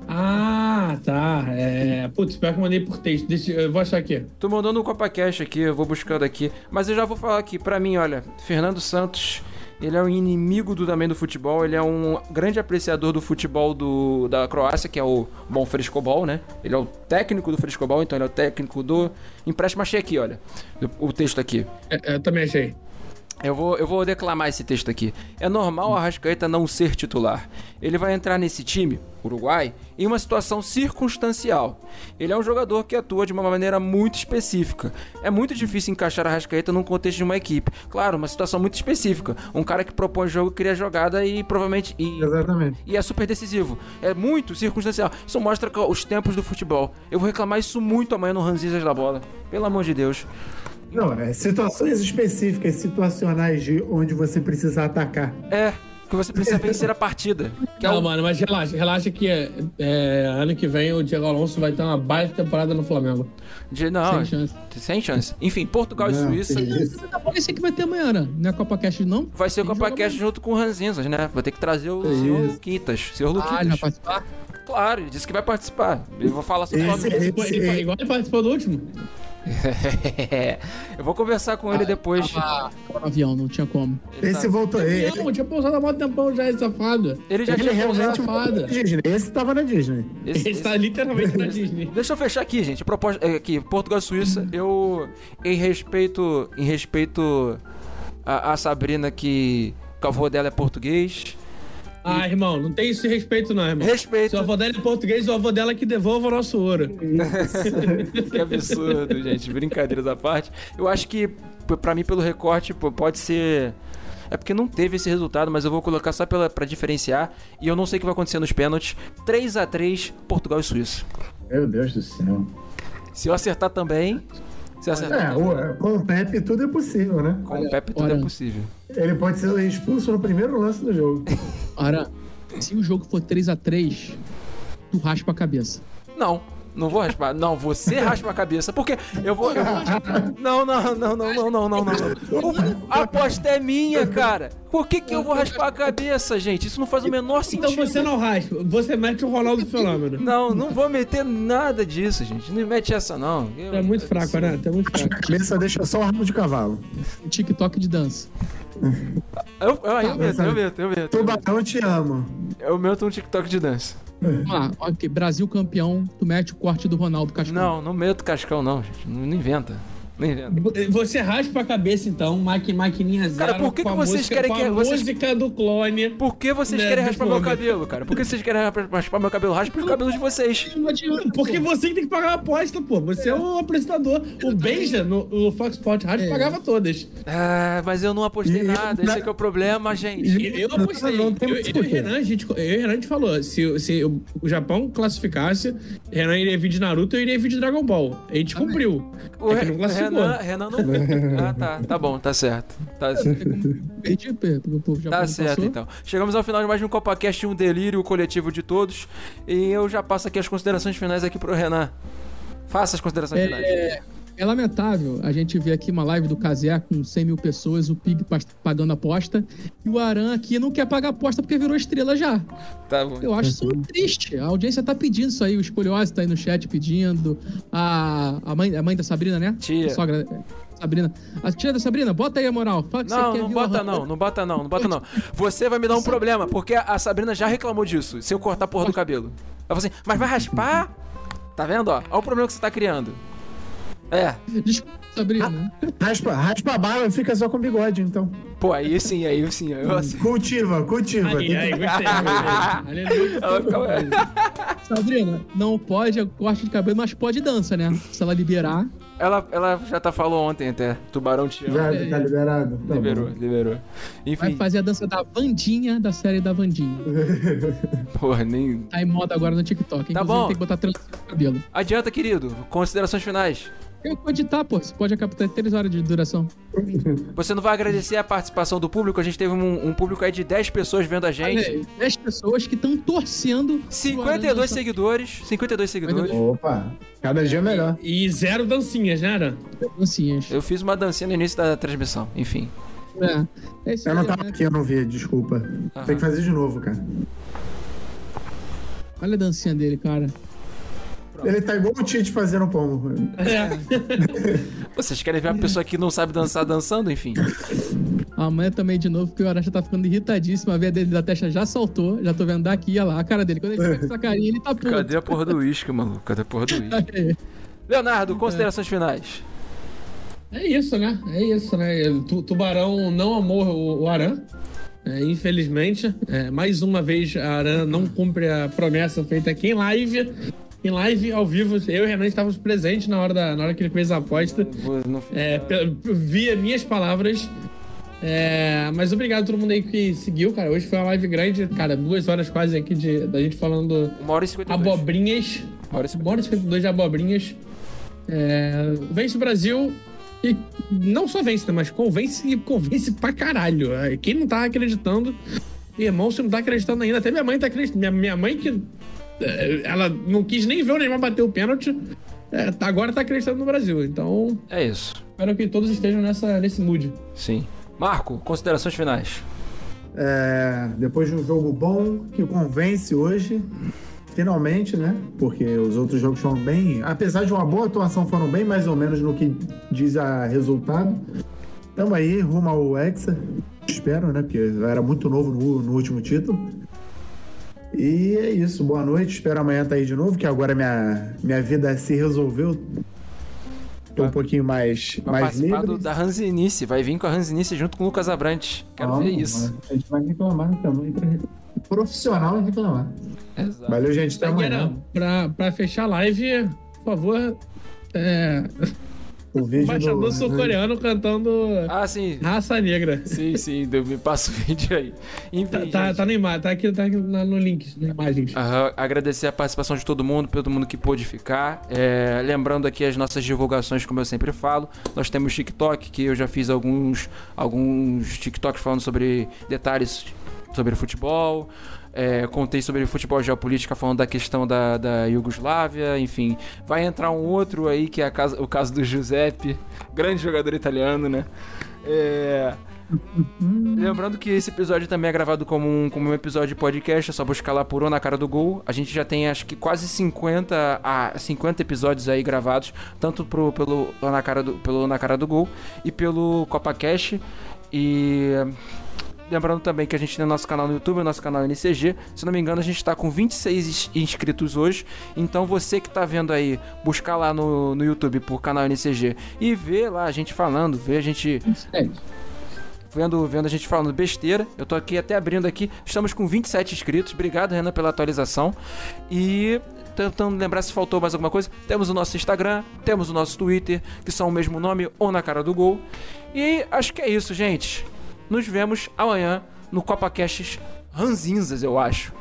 Ah, tá. É... Putz, pior que eu mandei por texto. Deixa... Eu vou achar aqui. Tô mandando o CopaCast aqui, eu vou buscando aqui. Mas eu já vou falar aqui, pra mim, olha, Fernando Santos, ele é um inimigo do, também do futebol, ele é um grande apreciador do futebol do, da Croácia, que é o bom Frescobol, né? Ele é o técnico do Frescobol, então ele é o técnico do empréstimo. Achei aqui, olha, o, texto aqui. É, eu também achei. Eu vou, eu vou declamar esse texto aqui. É normal a Arrascaeta não ser titular. Ele vai entrar nesse time, Uruguai, em uma situação circunstancial. Ele é um jogador que atua de uma maneira muito específica. É muito difícil encaixar a Arrascaeta num contexto de uma equipe. Claro, uma situação muito específica. Um cara que propõe jogo, cria jogada e provavelmente. E, Exatamente. e é super decisivo. É muito circunstancial. Isso mostra os tempos do futebol. Eu vou reclamar isso muito amanhã no Ranzizas da Bola. Pelo amor de Deus. Não, é situações específicas, situacionais de onde você precisa atacar. É, que você precisa vencer a partida. Que é Não, o- mano, mas relaxa, relaxa que é, é, ano que vem o Diego Alonso vai ter uma baita temporada no Flamengo. de, não, Sem chance. sem chance. Enfim, Portugal e Não, Suíça. que isso. Tá aqui vai ter amanhã, né? Não é Copa Cast, não? Vai ser o Copa Cast junto com o Ranzinzas, né? Vai ter que trazer o Que senhor isso. Luquitas. Senhor Ah, ele vai Luquitas. participar? Claro, ele disse que vai participar. Eu vou falar sobre o Flamengo. igual ele participou do último. Eu vou conversar com ele depois. Tava, tava no avião, não tinha como. Ele, Esse tá- voltou. Ele, Não, tinha pousado há mó tempão já, esse safado. ele já ele tinha realmente na Disney. Esse tava na Disney. Esse- Ele está literalmente na Disney. Deixa eu fechar aqui, gente. A proposta é aqui, Portugal e Suíça. Eu, em respeito, em respeito a, a Sabrina que o avô dela é português. Ah, irmão, não tem esse respeito não, irmão. Respeito. Se o avô dela é português, o avô dela que devolva o nosso ouro. que absurdo, gente. Brincadeiras à parte. Eu acho que, p- pra mim, pelo recorte, pode ser. É porque não teve esse resultado, mas eu vou colocar só pela, pra diferenciar. E eu não sei o que vai acontecer nos pênaltis. 3 a 3 Portugal e Suíça. Meu Deus do céu. Se eu acertar também. Acertar É, o- com o Pepe tudo é possível, né? com o Pepe tudo olha. é possível. Ele pode ser expulso no primeiro lance do jogo. Ora, se o jogo for 3x3, tu raspa a cabeça. Não, não vou raspar. Não, você raspa a cabeça. Porque eu vou. eu vou- Não, não, não, não, não, não, não, não. A aposta é minha, cara. Por que, que eu vou raspar a cabeça, gente? Isso não faz o menor sentido. Então você não raspa, você mete o Ronaldo Fenômeno. Não, não vou meter nada disso, gente. Não mete essa, não. Eu- Tu é muito fraco, né? É muito A fraco. cabeça deixa só o rabo de cavalo. TikTok de dança. Eu, eu, eu meto, eu meto, eu meto. Tubarão, te amo. Eu meto um TikTok de dança. Vamos lá, ok. Brasil campeão, tu mete o corte do Ronaldo Cascão. Não, não meto cascão, não, gente. Não, não inventa. Você raspa a cabeça, então, maqui, maquininha zero. Cara, por que com que vocês música, querem que- a vocês- música do clone. Por que vocês Né, querem raspar meu cabelo, cara? Por que vocês querem raspar meu cabelo? Raspa o cabelo de vocês. Porque você que tem que pagar a aposta, pô. Você é, o apresentador. O Benja, no, no Fox Sport Rádio, É. pagava todas. Ah, mas eu não apostei E- nada. Esse é que é o problema, gente. E Eu apostei. Não Eu, eu, e. Renan, a gente, eu e o Renan, a gente falou: se, se o Japão classificasse, Renan iria vir de Naruto, eu iria vir de Dragon Ball. A gente cumpriu. O É Re- não classificou. Renan, Renan não. Ah, tá. Tá bom, tá certo. Tá, Perdi, pê, porque o povo já tá certo, passou. então. Chegamos ao final de mais um CopaCast, um delírio coletivo de todos. E eu já passo aqui as considerações finais aqui pro Renan. Faça as considerações É, finais. É lamentável a gente ver aqui uma live do Casé com 100 mil pessoas, o Pig pagando aposta, e o Aran aqui não quer pagar aposta porque virou estrela já. Tá bom. Eu acho isso triste. A audiência tá pedindo isso aí, o Espoliose tá aí no chat pedindo, a, a, mãe, a mãe da Sabrina, né? Tia. A sogra, Sabrina. A tia da Sabrina, bota aí a moral. Fala que Não, você quer não bota não, não bota não, não bota não. Você vai me dar um problema, porque a Sabrina já reclamou disso, se eu cortar a porra do cabelo. Ela falou assim, mas vai raspar? Tá vendo, ó? Olha o problema que você tá criando. É, Desculpa, Sabrina. Raspa, raspa a barba e fica só com bigode, então. pô, aí sim, aí sim. Eu, assim, Cultiva, cultiva. Aí, aí, gostei, gostei. Aleluia. ela fica- Sabrina, não pode corte de cabelo, mas pode dança, né? Se ela liberar. ela, ela já tá falou ontem até. Tubarão te ama. Já tá liberado? Tá Liberou, bom. liberou. Vai Enfim, fazer a dança da Vandinha, da série da Vandinha. porra, nem. Tá em moda agora no TikTok. Tá Inclusive, bom. tem que botar trança no cabelo. Adianta, querido. Considerações finais. Eu vou editar, pô. Você pode captar 3 horas de duração. Você não vai agradecer a participação do público? A gente teve um, um público aí de 10 pessoas vendo a gente. Olha aí, 10 pessoas que estão torcendo. pro Aran 52 dançar. seguidores. 52 seguidores. Opa, cada dia melhor. E zero dancinhas, né, Aran? Dancinhas. Eu fiz uma dancinha no início da transmissão. Enfim. É. É isso Eu não tava né? aqui, eu não vi, desculpa. Tem que fazer de novo, cara. Olha a dancinha dele, cara. Ele tá igual o Tite fazendo pão. Vocês querem ver uma pessoa que não sabe dançar dançando? Enfim. Amanhã também de novo, porque o Aran já tá ficando irritadíssimo. A veia dele da testa já saltou. Já tô vendo daqui, olha lá a cara dele. Quando ele fica com essa carinha, ele tá puto. Cadê a porra do uísque, maluco? Cadê a porra do uísque? Leonardo, considerações finais. É isso, né? É isso, né? Tu- Tubarão não amou o, o Aran. É, infelizmente, É, mais uma vez a Aran não cumpre a promessa feita aqui em live. Em live, ao vivo, eu e o Renan estávamos presentes na hora, da, na hora que ele fez a aposta. É, via minhas palavras. É, mas obrigado a todo mundo aí que seguiu, cara. Hoje foi uma live grande, cara, duas horas quase aqui de, da gente falando Uma hora e 52. abobrinhas. Uma hora e 52. Bora 52 de abobrinhas. É, vence o Brasil e não só vence, né, mas convence e convence pra caralho. É, Quem não tá acreditando Irmão, você não tá acreditando ainda. Até minha mãe tá acreditando. Minha, minha mãe que. Eh, Ela não quis nem ver o Neymar bater o pênalti. eh, tá- agora tá acreditando no Brasil. Então, É isso. espero que todos estejam nessa, nesse mood. Sim. Marco, considerações finais. É, depois de um jogo bom que convence hoje, finalmente, né? Porque os outros jogos foram bem. Apesar de uma boa atuação, foram bem mais ou menos no que diz a resultado. Tamo aí, rumo ao Hexa. Espero, né? Porque eu era muito novo no, no último título. E é isso, boa noite. Espero amanhã estar aí de novo, que agora minha, minha vida se resolveu. Tô um pouquinho mais, Vai mais participar livre. do, da Ranzinice. Vai vir com a Ranzinice junto com o Lucas Abrantes. Quero ver isso. A gente vai reclamar também. pra- Profissional em reclamar. Exato. Valeu, gente. Até amanhã. Pra, pra fechar a live, por favor, é, O vídeo embaixador do... sul-coreano cantando Ah, sim. Raça Negra. Sim, sim. deu- Me passa o vídeo aí. Enfim, Tá, tá, gente. tá na imagem, tá aqui, tá aqui no link, na imagens. Aham, agradecer a participação de todo mundo, todo mundo que pôde ficar. É, lembrando aqui as nossas divulgações, como eu sempre falo. Nós temos TikTok, que eu já fiz alguns, alguns TikToks falando sobre detalhes sobre futebol. É, contei sobre futebol e geopolítica, falando da questão da, da Iugoslávia, enfim. Vai entrar um outro aí, que é casa- o caso do Giuseppe, grande jogador italiano, né? É, Lembrando que esse episódio também é gravado como um, como um episódio de podcast, é só buscar lá por O na Cara do Gol. A gente já tem acho que quase 50, a 50 episódios aí gravados, tanto pro, pelo, na Cara do, pelo na Cara do Gol e pelo Copa Cash. E lembrando também que a gente tem nosso canal no YouTube, nosso canal NCG. Se não me engano, a gente está com 26 ins- inscritos hoje. Então você que tá vendo aí, buscar lá no, no YouTube por canal NCG e ver lá a gente falando, ver a gente É, vendo, vendo a gente falando besteira. Eu tô aqui até abrindo aqui. Estamos com 27 inscritos. Obrigado, Renan, pela atualização. E tentando lembrar se faltou mais alguma coisa. Temos o nosso Instagram, temos o nosso Twitter, que são o mesmo nome ou na cara do gol. E acho que é isso, gente. Nos vemos amanhã no Copa Casts Ranzinzas, eu acho.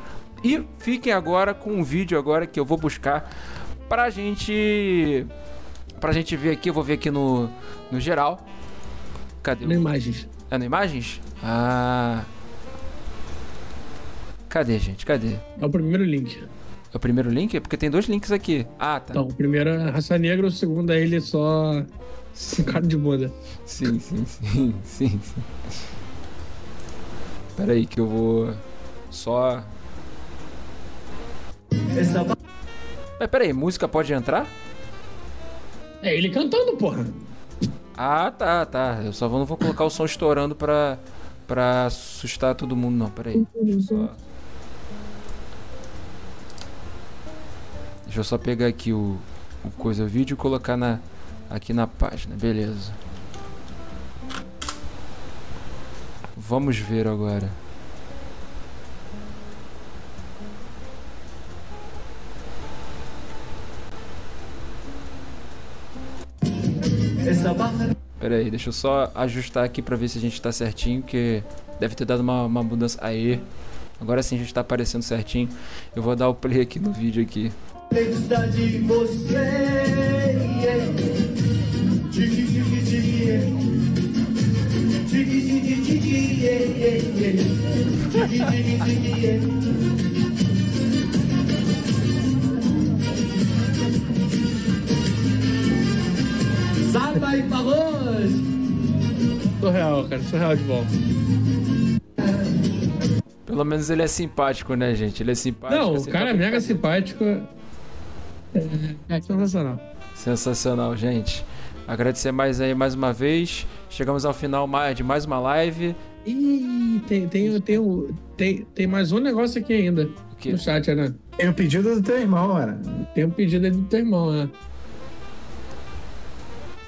E fiquem agora com um vídeo agora que eu vou buscar pra gente pra gente ver aqui, eu vou ver aqui no no geral. Cadê? Na imagens. é no imagens? Ah. Cadê, gente? Cadê? É o primeiro link. É o primeiro link? É porque tem dois links aqui. Ah, tá. Então, o primeiro é Raça Negra, o segundo é ele só cara de bunda. Sim, sim, sim, sim, sim. Pera aí que eu vou só. Mas pera aí, música pode entrar? É ele cantando, porra. Ah, tá, tá. Eu só não vou colocar o som estourando pra, pra assustar todo mundo, não. Pera aí. Deixa eu só. Deixa eu só pegar aqui o, o coisa, vídeo e colocar na, aqui na página. Beleza. Vamos ver agora. Pera aí, deixa eu só ajustar aqui pra ver se a gente tá certinho, que deve ter dado uma, uma mudança. Aê! Agora sim a gente tá aparecendo certinho. Eu vou dar o play aqui no vídeo aqui. de Salva e favor! Surreal, cara. Surreal de volta. Pelo menos ele é simpático, né, gente? Ele é simpático. Não, assim, o cara é mega simpático. É, é sensacional. Sensacional, gente. Agradecer mais aí mais uma vez. Chegamos ao final de mais uma live. Ih, tem, tem, tem, o- tem, tem mais um negócio aqui ainda O quê? no chat, né? Tem o pedido do teu irmão, cara. Tem um pedido aí do teu irmão, né?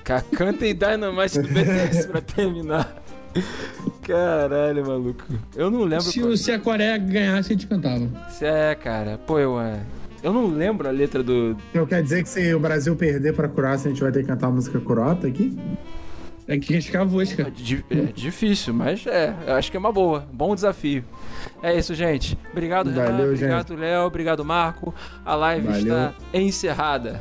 Ca- Canta e Dynamite do BTS pra terminar. Caralho, maluco. Eu não lembro. Se, qual- o- se a Coreia ganhasse, a gente cantava. Se é, cara. Pô, eu. Eu não lembro a letra do. Então quer dizer que se o Brasil perder pra Croácia, a gente vai ter que cantar a música croata aqui? É que riscar a voz, É, cara. é difícil, mas é. Eu acho que é uma boa. Bom desafio. É isso, gente. Obrigado, Valeu, Renato. gente. Obrigado, Léo. Obrigado, Marco. A live Valeu. está encerrada.